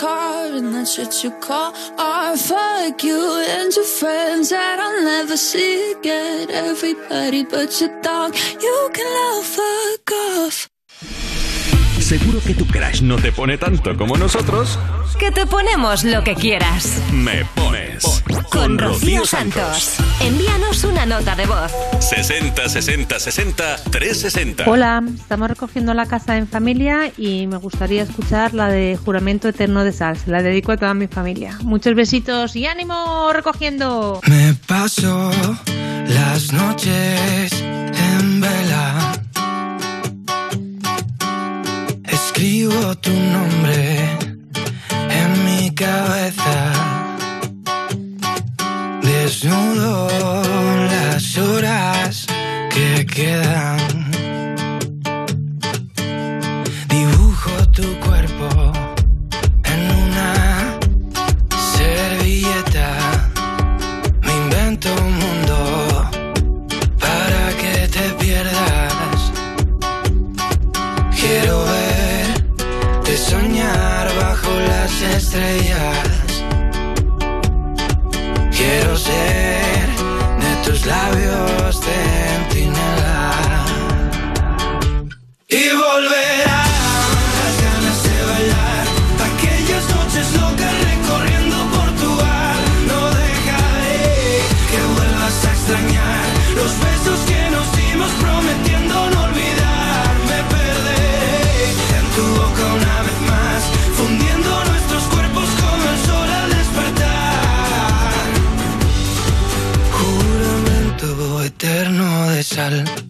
car, and that's what you call art. Fuck you and your friends that I'll never see again. Everybody but your dog, you can love fuck off. Seguro que tu crush no te pone tanto como nosotros. Que te ponemos lo que quieras. Me pones Con Rocío Santos. Envíanos una nota de voz. 60 60 60 360. Hola, estamos recogiendo la casa en familia y me gustaría escuchar la de Juramento Eterno de Sal. Se la dedico a toda mi familia. Muchos besitos y ánimo recogiendo. Me paso las noches en vela. Escribo tu nombre en mi cabeza. Desnudo las horas que quedan. Y volverán las ganas de bailar. Aquellas noches locas recorriendo Portugal. No dejaré que vuelvas a extrañar los besos que nos dimos prometiendo no olvidar. Me perderé en tu boca una vez más, fundiendo nuestros cuerpos como el sol al despertar. Juramento eterno de sal.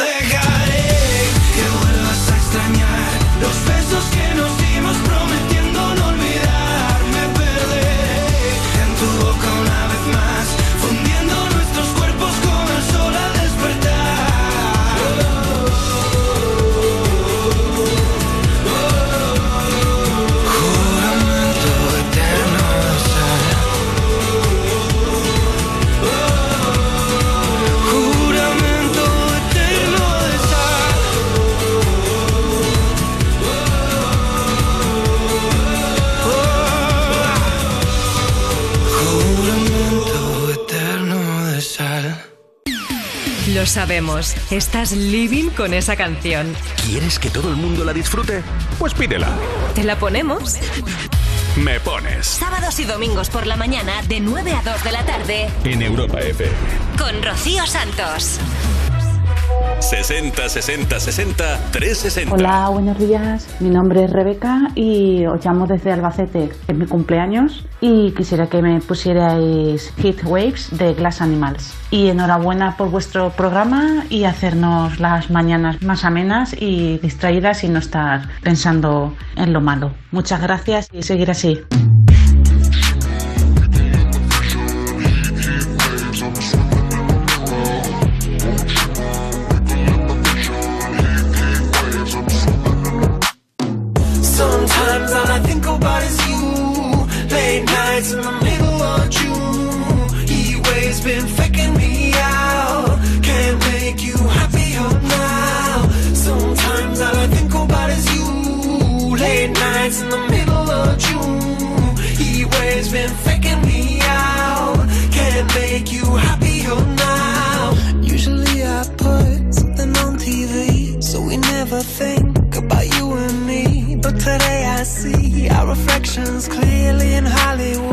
sabemos, estás living con esa canción. ¿Quieres que todo el mundo la disfrute? Pues pídela. ¿Te la ponemos? Me pones Sábados y domingos por la mañana de 9 a 2 de la tarde en Europa FM. con Rocío Santos. 60 60 60 360. Hola, buenos días. Mi nombre es Rebeca y os llamo desde Albacete. Es mi cumpleaños y quisiera que me pusierais Hit Waves de Glass Animals. Y enhorabuena por vuestro programa y hacernos las mañanas más amenas y distraídas y no estar pensando en lo malo. Muchas gracias y seguir así. reflections clearly in Hollywood.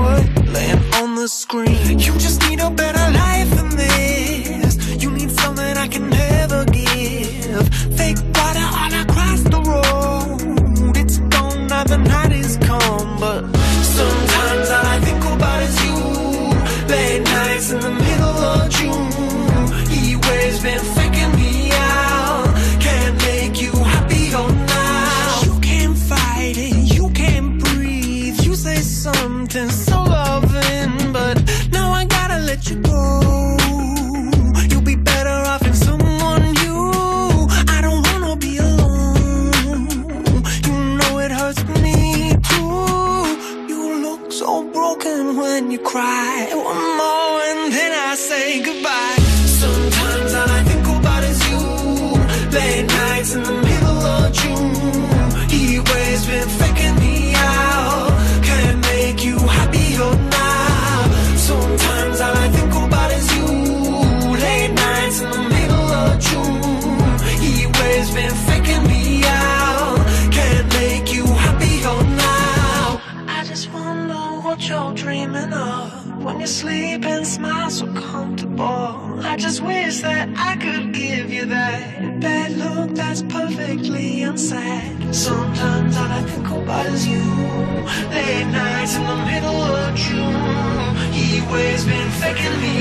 Late nights in the middle of June. He waves been faking me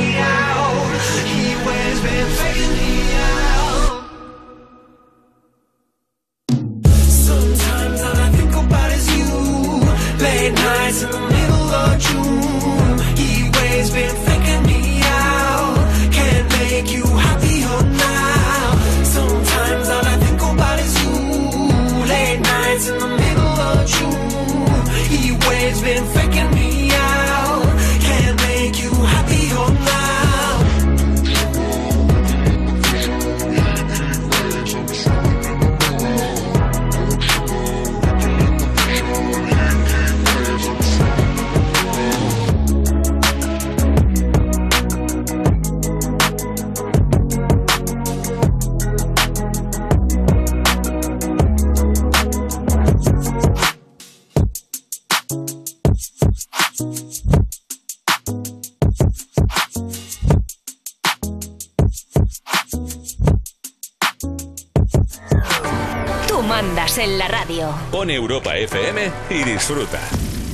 pone Europa FM y disfruta.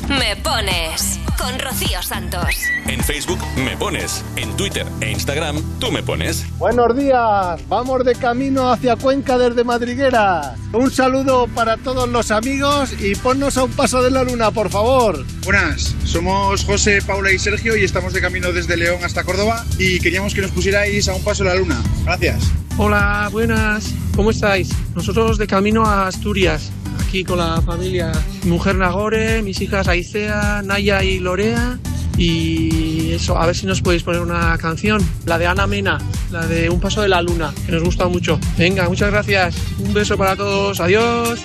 Me pones con Rocío Santos. En Facebook me pones, en Twitter e Instagram tú me pones. Buenos días, vamos de camino hacia Cuenca desde Madriguera. Un saludo para todos los amigos y ponnos a un paso de la luna, por favor. Buenas, somos José, Paula y Sergio y estamos de camino desde León hasta Córdoba y queríamos que nos pusierais a un paso de la luna. Gracias. Hola, buenas. ¿Cómo estáis? Nosotros de camino a Asturias con la familia. Mujer Nagore, mis hijas Aicea, Naya y Lorea. Y eso, a ver si nos podéis poner una canción, la de Ana Mena, la de Un Paso de la Luna, que nos gusta mucho. Venga, muchas gracias. Un beso para todos. Adiós.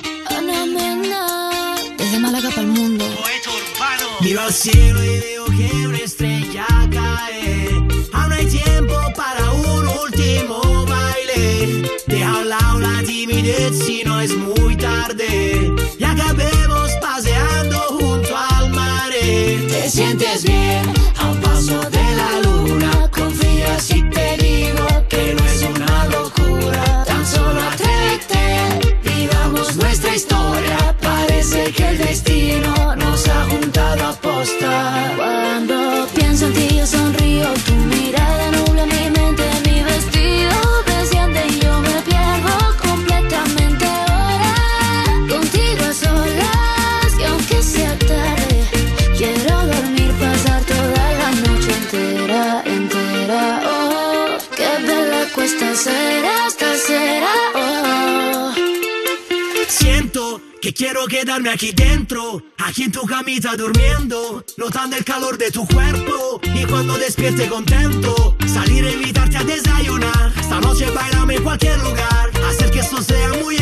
skin. aquí dentro, aquí en tu camita durmiendo, notando el calor de tu cuerpo y cuando despierte contento, salir a invitarte a desayunar. Esta noche bailame en cualquier lugar, hacer que esto sea muy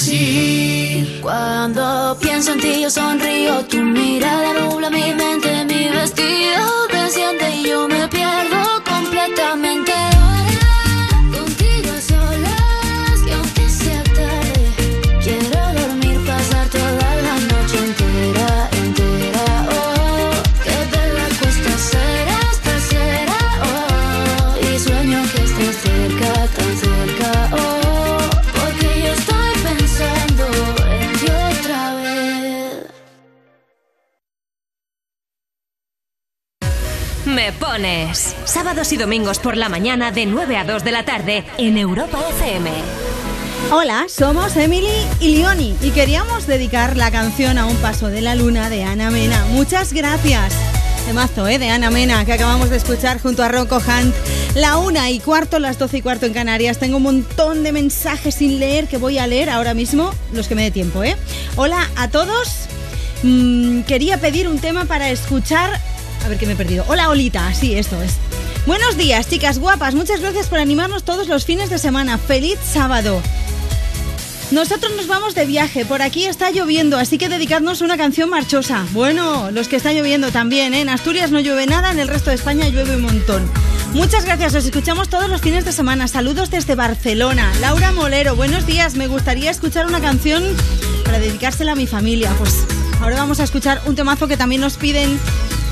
decir. Cuando pienso en ti yo sonrío, tu mirada nubla mi mente, Sábados y domingos por la mañana de 9 a 2 de la tarde en Europa FM. Hola, somos Emily y Leoni y queríamos dedicar la canción a un paso de la luna de Ana Mena. Muchas gracias. Temazo, ¿eh? De Ana Mena, que acabamos de escuchar junto a Rocco Hunt. La una y cuarto, las doce y cuarto en Canarias. Tengo un montón de mensajes sin leer que voy a leer ahora mismo, los que me dé tiempo, ¿eh? Hola a todos. Mm, quería pedir un tema para escuchar. A ver qué me he perdido. Hola, Olita. Sí, esto es. Buenos días, chicas guapas. Muchas gracias por animarnos todos los fines de semana. Feliz sábado. Nosotros nos vamos de viaje, por aquí está lloviendo, así que dedicadnos una canción marchosa. Bueno, los que está lloviendo también, ¿eh? En Asturias no llueve nada, en el resto de España llueve un montón. Muchas gracias, os escuchamos todos los fines de semana. Saludos desde Barcelona. Laura Molero, buenos días. Me gustaría escuchar una canción para dedicársela a mi familia. Pues ahora vamos a escuchar un temazo que también nos piden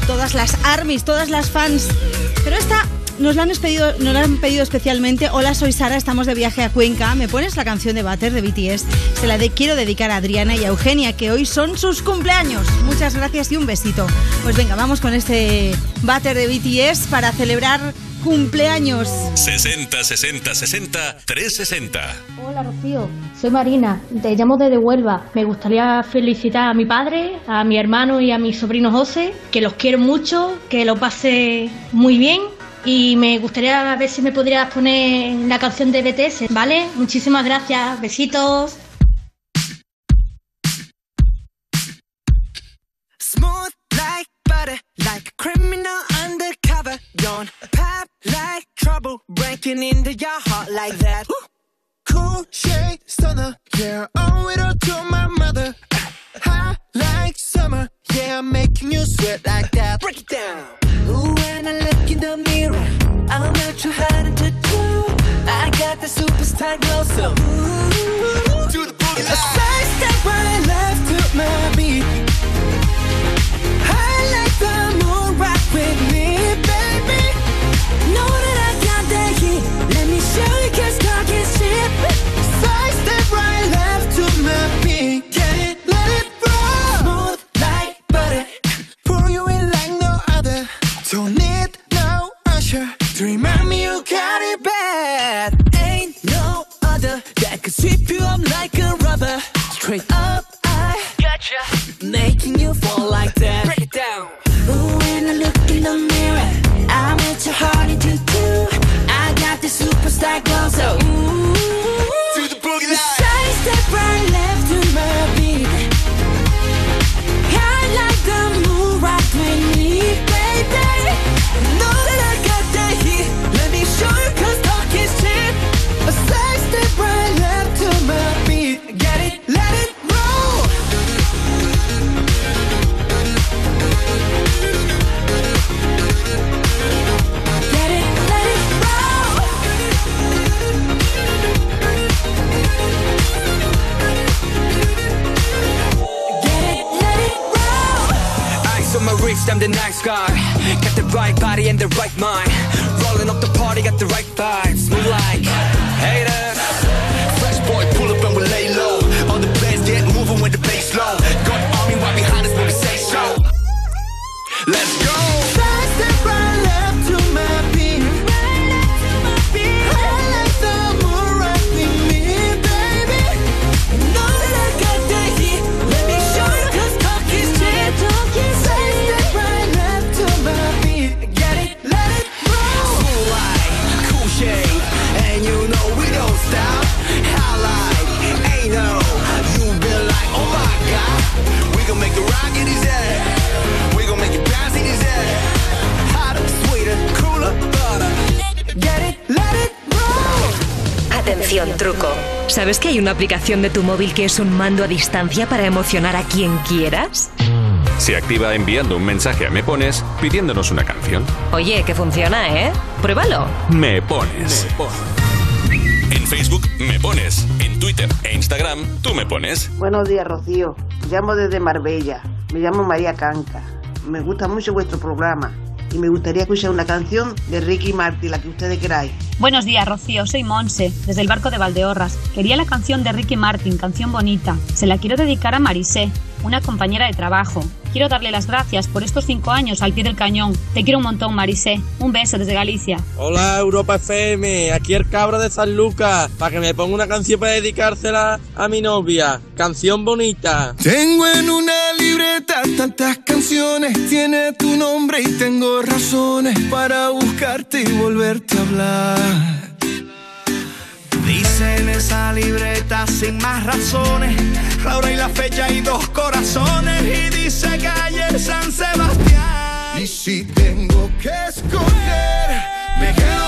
todas las armies, todas las fans. Pero esta nos la han pedido, nos la han pedido especialmente. Hola, soy Sara, estamos de viaje a Cuenca. ¿Me pones la canción de Butter de BTS? Se la quiero dedicar a Adriana y a Eugenia, que hoy son sus cumpleaños. Muchas gracias y un besito. Pues venga, vamos con este Butter de BTS para celebrar cumpleaños. 60 60 60 360. Hola Rocío, soy Marina, te llamo desde Huelva. Me gustaría felicitar a mi padre, a mi hermano y a mi sobrino José, que los quiero mucho, que lo pase muy bien. Y me gustaría ver si me podrías poner la canción de BTS, ¿vale? Muchísimas gracias, besitos. Smooth like butter, like a criminal undercover. Don't pop like trouble, breaking into your heart like that. Cool shade stunner, yeah, owe it all to my mother. Hot like summer, yeah, I'm making you sweat like that. Break it down. Ooh, when I look in the mirror, I'm not too hard to do. I got the superstar glow, so ooh, do the boogie. A side step right left to my beat. I remind me you got it bad. Ain't no other that could sweep you up like a rubber. Straight up, I got gotcha. Making you fall like that. On the nice guy. Got the right body and the right mind. Rolling up the party, got the right vibes. Move like haters. Fresh boy, pull up and we lay low. All the players get moving with the bass low. Got army right behind us when we say so. Let's go. Truco. ¿Sabes que hay una aplicación de tu móvil que es un mando a distancia para emocionar a quien quieras? Se activa enviando un mensaje a Me Pones pidiéndonos una canción. Oye, que funciona, ¿eh? Pruébalo. Me Pones. En Facebook Me Pones. En Twitter e Instagram tú me pones. Buenos días, Rocío. Llamo desde Marbella. Me llamo María Canca. Me gusta mucho vuestro programa y me gustaría escuchar una canción de Ricky Martin, la que ustedes queráis. Buenos días, Rocío. Soy Monse, desde el barco de Valdeorras. Quería la canción de Ricky Martin, canción bonita. Se la quiero dedicar a Marisé, una compañera de trabajo. Quiero darle las gracias por estos cinco años al pie del cañón. Te quiero un montón, Marisé. Un beso desde Galicia. Hola Europa FM, aquí el cabro de San Lucas, para que me ponga una canción para dedicársela a mi novia. Canción bonita. Tengo en una libreta tantas canciones, tiene tu nombre y tengo razones para buscarte y volverte a hablar. En esa libreta sin más razones, la hora y la fecha y dos corazones. Y dice calle San Sebastián. Y si tengo que escoger, me quedo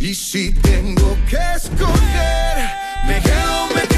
Y si tengo que escoger, me quedo, me quedo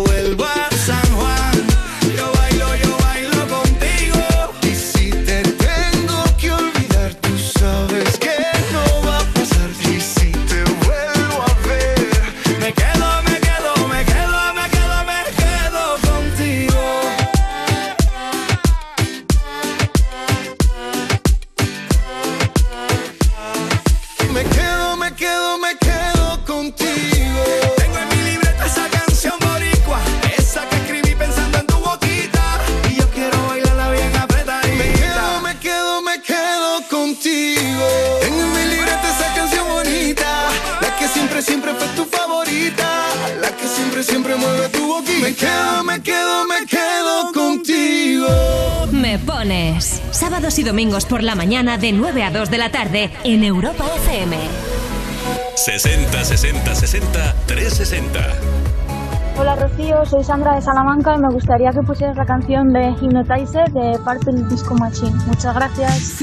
domingos por la mañana de 9 a 2 de la tarde en Europa FM. 60 60 60 360. Hola Rocío, soy Sandra de Salamanca y me gustaría que pusieras la canción de Hypnotizer de Purple Disco Machine. Muchas gracias.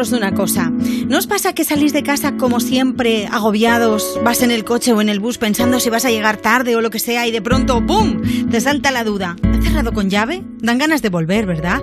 De una cosa. ¿No os pasa que salís de casa como siempre, agobiados, vas en el coche o en el bus pensando si vas a llegar tarde o lo que sea y de pronto ¡pum! te salta la duda. ¿He cerrado con llave? Dan ganas de volver, ¿verdad?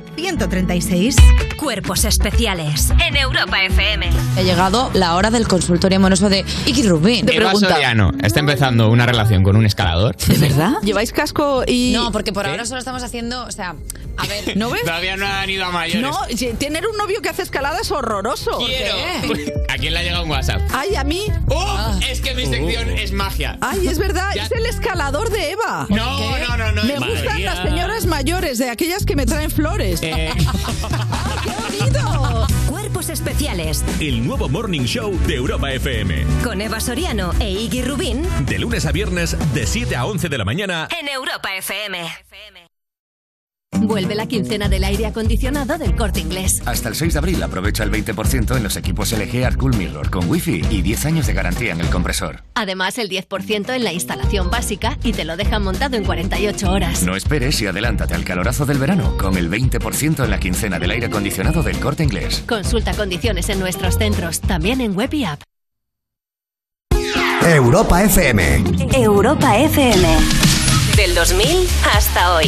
900-136-136. Cuerpos especiales en Europa FM. Ha llegado la hora del consultorio amoroso de Iki Rubin. Te Eva pregunta. Soriano está empezando una relación con un escalador. ¿De verdad? ¿Lleváis casco y...? No, porque por ahora solo estamos haciendo, o sea, a ver. ¿No ves? Todavía no han ido a mayores. No, tener un novio que hace escalada es horroroso. Quiero. ¿Qué? ¿A quién le ha llegado un WhatsApp? Ay, a mí. ¡Oh! Es que mi sección es magia. Ay, es verdad, Ya- es el escalador de Eva. No, no, no, no. Me Madre gustan mía. las señoras mayores, de aquellas que me traen flores. Eh, Cuerpos especiales El nuevo Morning Show de Europa FM. con Eva Soriano e Iggy Rubín De lunes a viernes, de 7 a 11 de la mañana. en Europa FM. Vuelve la quincena del aire acondicionado del corte inglés. Hasta el 6 de abril aprovecha el 20% en los equipos LG Art Cool Mirror con Wi-Fi y 10 años de garantía en el compresor. Además, el 10% en la instalación básica y te lo dejan montado en 48 horas. No esperes y adelántate al calorazo del verano con el 20% en la quincena del aire acondicionado del corte inglés. Consulta condiciones en nuestros centros, también en web y app. Europa FM. Europa FM. Del 2000 hasta hoy.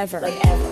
ever, like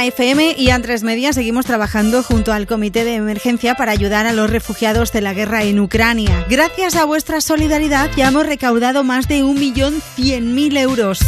Europa FM y A3 Media seguimos trabajando junto al Comité de Emergencia para ayudar a los refugiados de la guerra en Ucrania. Gracias a vuestra solidaridad ya hemos recaudado más de 1.100.000 euros.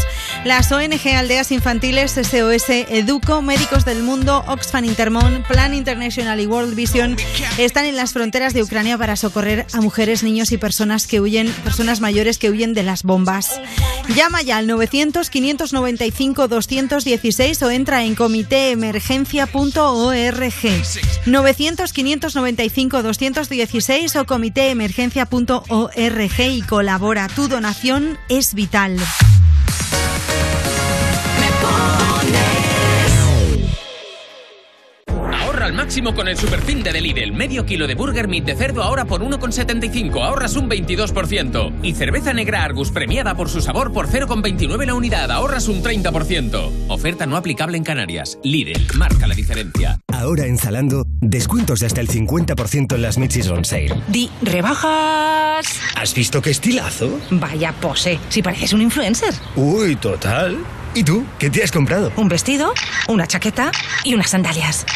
Las ONG Aldeas Infantiles, SOS Educo, Médicos del Mundo, Oxfam Intermon, Plan International y World Vision están en las fronteras de Ucrania para socorrer a mujeres, niños y personas que huyen, personas mayores que huyen de las bombas. Llama ya al 900 595 216 o entra en comitéemergencia.org. 900 595 216 o comitéemergencia.org y colabora. Tu donación es vital. Máximo con el superfin de Lidl. Medio kilo de burger meat de cerdo ahora por 1,75. Ahorras un 22%. Y cerveza negra Argus premiada por su sabor por 0,29 la unidad. Ahorras un 30%. Oferta no aplicable en Canarias. Lidl. Marca la diferencia. Ahora en Zalando, descuentos de hasta el 50% en las Mid-Season Sale. Di, rebajas. ¿Has visto qué estilazo? Vaya pose, si pareces un influencer. Uy, total. ¿Y tú? ¿Qué te has comprado? Un vestido, una chaqueta y unas sandalias.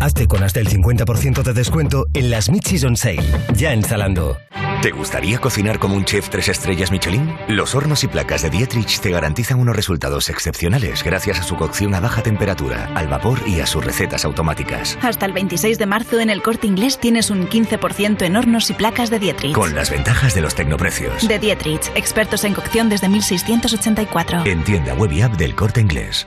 Hazte con hasta el 50% de descuento en las Mid-Season Sale. Ya en Zalando. ¿Te gustaría cocinar como un chef tres estrellas Michelin? Los hornos y placas de Dietrich te garantizan unos resultados excepcionales gracias a su cocción a baja temperatura, al vapor y a sus recetas automáticas. Hasta el 26 de marzo en el corte inglés tienes un 15% en hornos y placas de Dietrich. Con las ventajas de los tecnoprecios. De Dietrich, expertos en cocción desde 1684. En tienda web y app del corte inglés.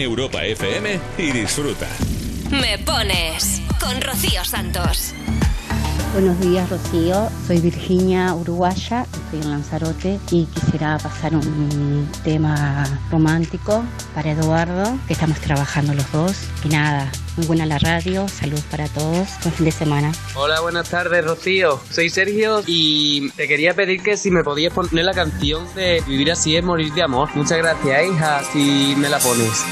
Europa FM y disfruta. Me pones con Rocío Santos. Buenos días, Rocío. Soy Virginia Uruguaya, estoy en Lanzarote y quisiera pasar un tema romántico para Eduardo, que estamos trabajando los dos. Y nada, muy buena la radio, saludos para todos, buen fin de semana. Hola, buenas tardes, Rocío. Soy Sergio y te quería pedir que si me podías poner la canción de Vivir así es morir de amor. Muchas gracias, hija, si me la pones.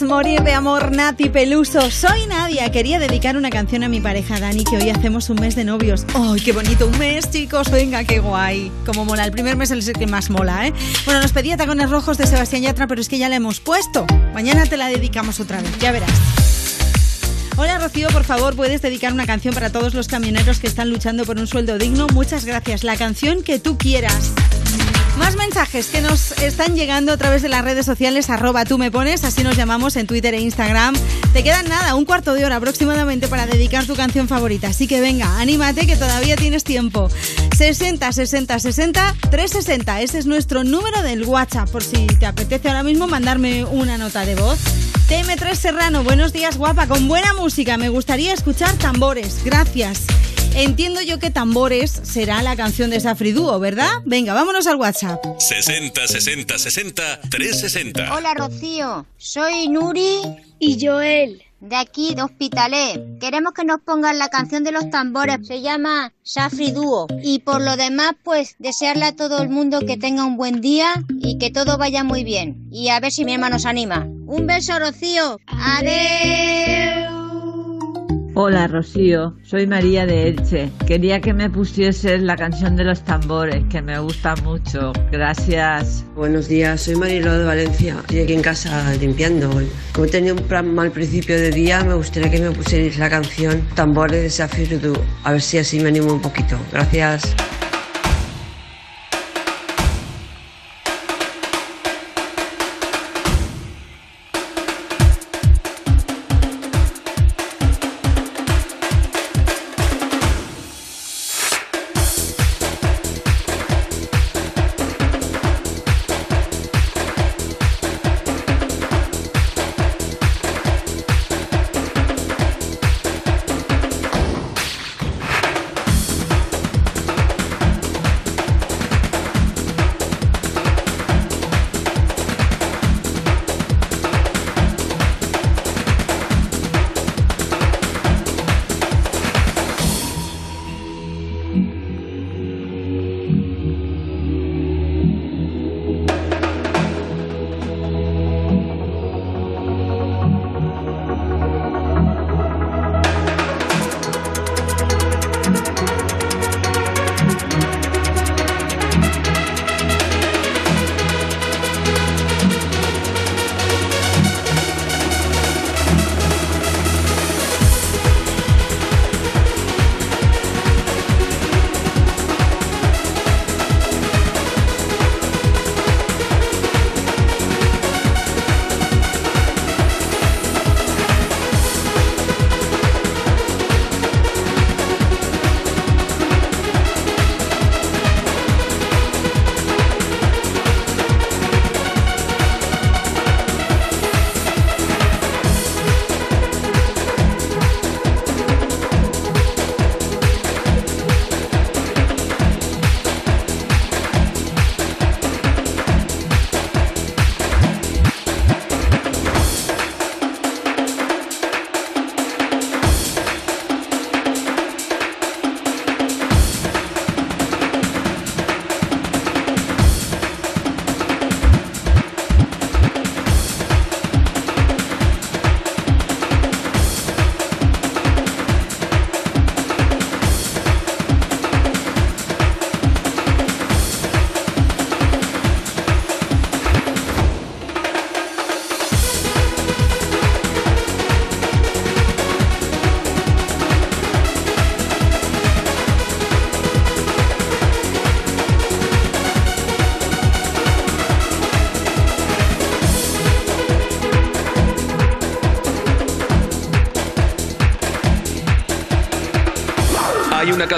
Morir de amor, Nati Peluso. Soy Nadia. Quería dedicar una canción a mi pareja Dani, que hoy hacemos un mes de novios. ¡Ay, qué bonito! Un mes, chicos. Venga, qué guay. Como mola. El primer mes es el que más mola, ¿eh? Bueno, nos pedía tacones rojos de Sebastián Yatra, pero es que ya la hemos puesto. Mañana te la dedicamos otra vez, ya verás. Hola Rocío, por favor, puedes dedicar una canción para todos los camioneros que están luchando por un sueldo digno. Muchas gracias. La canción que tú quieras. Más mensajes que nos están llegando a través de las redes sociales, arroba tú me pones, así nos llamamos en Twitter e Instagram. Te quedan nada, un cuarto de hora aproximadamente para dedicar tu canción favorita, así que venga, anímate que todavía tienes tiempo. 60 60 60 360, ese es nuestro número del WhatsApp, por si te apetece ahora mismo mandarme una nota de voz. TM3 Serrano, buenos días guapa, con buena música, me gustaría escuchar tambores, gracias. Entiendo yo que tambores será la canción de Safri Duo, ¿verdad? Venga, vámonos al WhatsApp. 60 60 60 360. Hola Rocío, soy Nuri y Joel de aquí de Hospitalet. Queremos que nos pongan la canción de los tambores. Se llama Safri Dúo. Y por lo demás, pues desearle a todo el mundo que tenga un buen día y que todo vaya muy bien. Y a ver si mi hermano nos anima. Un beso, Rocío. Adiós. Hola Rocío, soy María de Elche. Quería que me pusieses la canción de los tambores, que me gusta mucho. Gracias. Buenos días, soy Marilo de Valencia. Estoy aquí en casa limpiando. Como he tenido un mal principio de día, me gustaría que me pusierais la canción Tambores de Safir Du. A ver si así me animo un poquito. Gracias.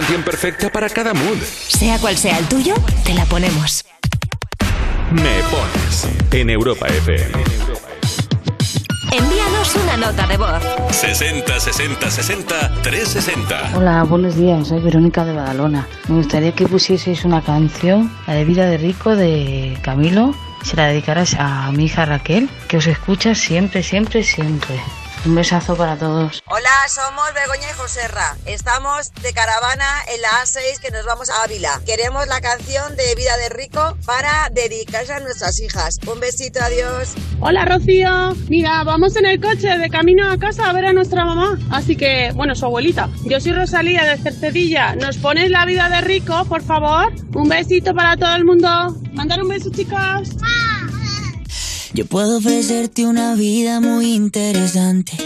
Canción perfecta para cada mood. Sea cual sea el tuyo, te la ponemos. Me pones en Europa FM. Envíanos una nota de voz. 60 60 60 360. Hola, buenos días, soy Verónica de Badalona. Me gustaría que pusieseis una canción, la de Vida de Rico de Camilo, se la dedicaras a mi hija Raquel, que os escucha siempre, siempre, siempre. Un besazo para todos. Hola, somos Begoña y Joserra. Estamos de caravana en la A6 que nos vamos a Ávila. Queremos la canción de Vida de Rico para dedicarse a nuestras hijas. Un besito, adiós. Hola Rocío, mira, vamos en el coche de camino a casa a ver a nuestra mamá, así que, bueno, su abuelita. Yo soy Rosalía de Cercedilla, ¿nos pones la vida de rico, por favor? Un besito para todo el mundo. Mandar un beso, chicas. Yo puedo ofrecerte una vida muy interesante.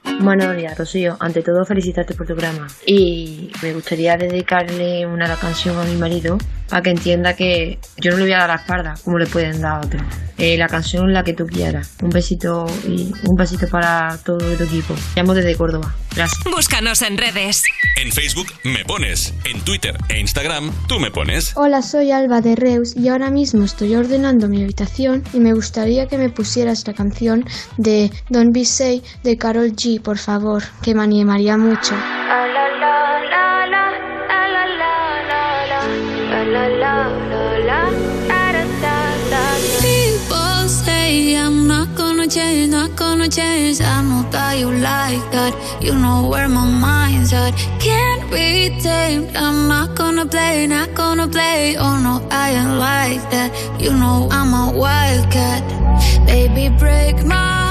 Buenos días, Rocío. Ante todo, felicitarte por tu programa. Y me gustaría dedicarle una canción a mi marido para que entienda que yo no le voy a dar la espalda como le pueden dar a otros. Eh, la canción la que tú quieras. Un besito y un besito para todo tu equipo. Llamo desde Córdoba. Gracias. Búscanos en redes. En Facebook me pones, en Twitter e Instagram tú me pones. Hola, soy Alba de Reus y ahora mismo estoy ordenando mi habitación y me gustaría que me pusieras la canción de Don't Be Say de Carol G, por favor, que me animaría mucho. I'm not gonna change, not gonna change. I know that you like that. You know where my mind's at. Can't be tamed. I'm not gonna play, not gonna play. Oh no, I ain't like that. You know I'm a wildcat. Baby, break my.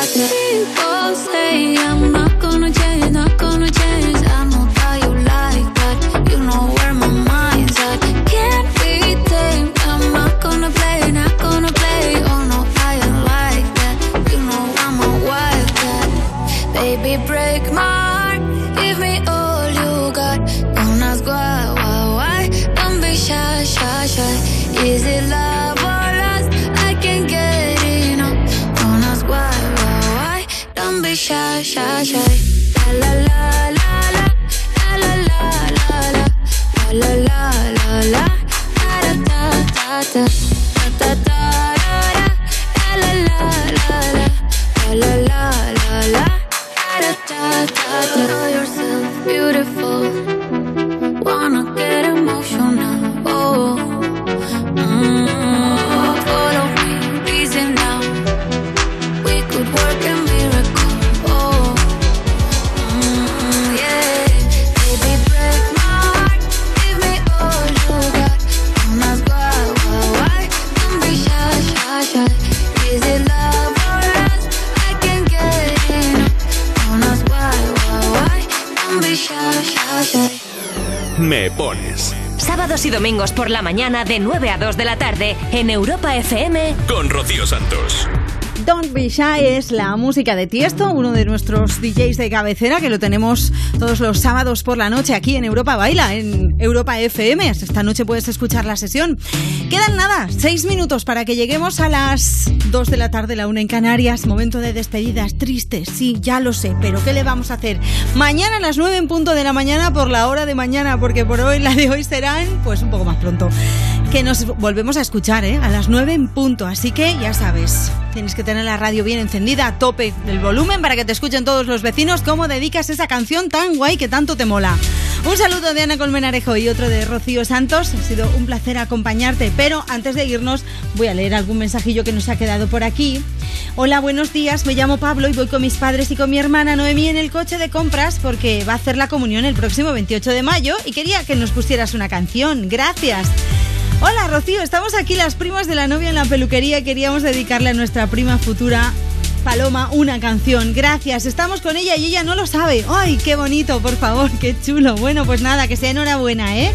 People say I'm Yeah. Me pones Sábados y domingos por la mañana de 9 a 2 de la tarde en Europa FM con Rocío Santos. Don't Be Shy es la música de Tiesto, uno de nuestros DJs de cabecera que lo tenemos todos los sábados por la noche aquí en Europa Baila, en Europa FM. Esta noche puedes escuchar la sesión. Quedan nada, seis minutos para que lleguemos a las 2 de la tarde, la una en Canarias. Momento de despedidas tristes, sí, ya lo sé, pero ¿qué le vamos a hacer? Mañana a las 9 en punto de la mañana por la hora de mañana, porque por hoy la de hoy serán pues un poco más pronto. Que nos volvemos a escuchar, ¿eh? A las 9 en punto, así que ya sabes, tienes que tener la radio bien encendida a tope del volumen para que te escuchen todos los vecinos cómo dedicas esa canción tan guay que tanto te mola. Un saludo de Ana Colmenarejo y otro de Rocío Santos. Ha sido un placer acompañarte, pero antes de irnos voy a leer algún mensajillo que nos ha quedado por aquí. Hola, buenos días. Me llamo Pablo y voy con mis padres y con mi hermana Noemí en el coche de compras porque va a hacer la comunión el próximo 28 de mayo y quería que nos pusieras una canción. Gracias. Hola Rocío, estamos aquí las primas de la novia en la peluquería. Queríamos dedicarle a nuestra prima futura Paloma una canción. Gracias, estamos con ella y ella no lo sabe. ¡Ay, qué bonito, por favor, qué chulo! Bueno, pues nada, que sea enhorabuena, ¿eh?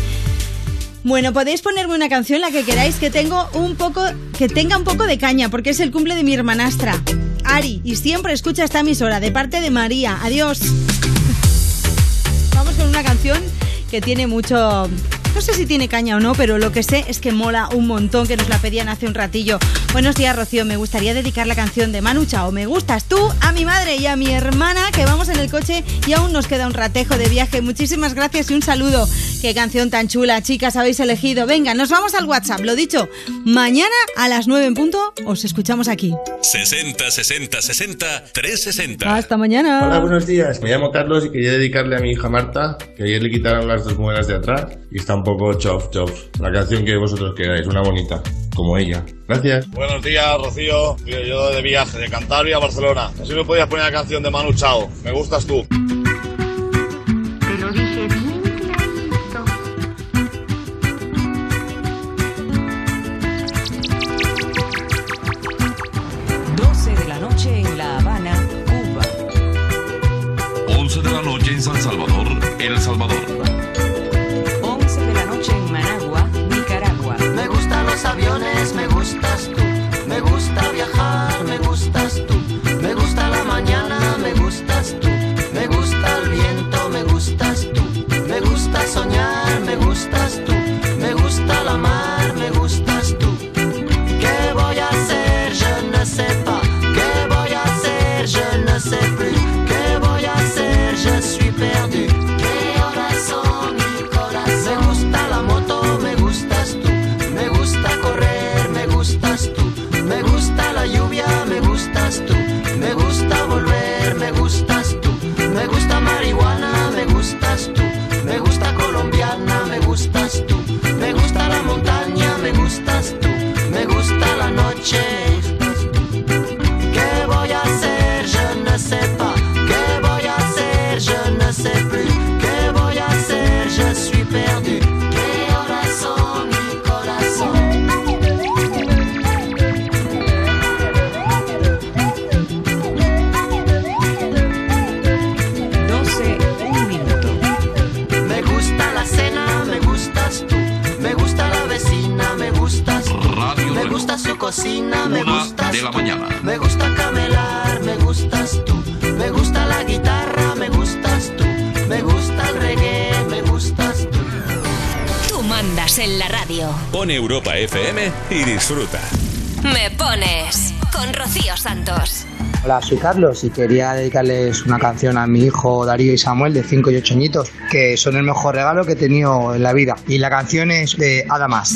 Bueno, podéis ponerme una canción la que queráis que tengo un poco que tenga un poco de caña porque es el cumple de mi hermanastra Ari y siempre escucha esta emisora de parte de María. Adiós. Vamos con una canción que tiene mucho no sé si tiene caña o no, pero lo que sé es que mola un montón, que nos la pedían hace un ratillo. Buenos días, Rocío. Me gustaría dedicar la canción de Manu Chao. Me gustas tú, a mi madre y a mi hermana, que vamos en el coche y aún nos queda un ratejo de viaje. Muchísimas gracias y un saludo. Qué canción tan chula, chicas, habéis elegido. Venga, nos vamos al WhatsApp. Lo dicho, mañana a las 9 en punto os escuchamos aquí. 60 60 60 360. Hasta mañana. Hola, buenos días. Me llamo Carlos y quería dedicarle a mi hija Marta, que ayer le quitaron las dos muelas de atrás y está un poco chof chof. La canción que vosotros queráis, una bonita, como ella. Gracias. Buenos días, Rocío. Tío, Yo de viaje, de Cantabria a Barcelona. Así me podías poner la canción de Manu Chao. Me gustas tú. Te lo soñar, me cocina, me Una gustas de la tú. mañana. Me gusta camelar, me gustas tú. Me gusta la guitarra, me gustas tú. Me gusta el reggae, me gustas tú. Tú mandas en la radio. Pon Europa FM y disfruta. Me pones con Rocío Santos. Hola, soy Carlos y quería dedicarles una canción a mi hijo Darío y Samuel de 5 y 8 añitos, que son el mejor regalo que he tenido en la vida. Y la canción es de Adamas.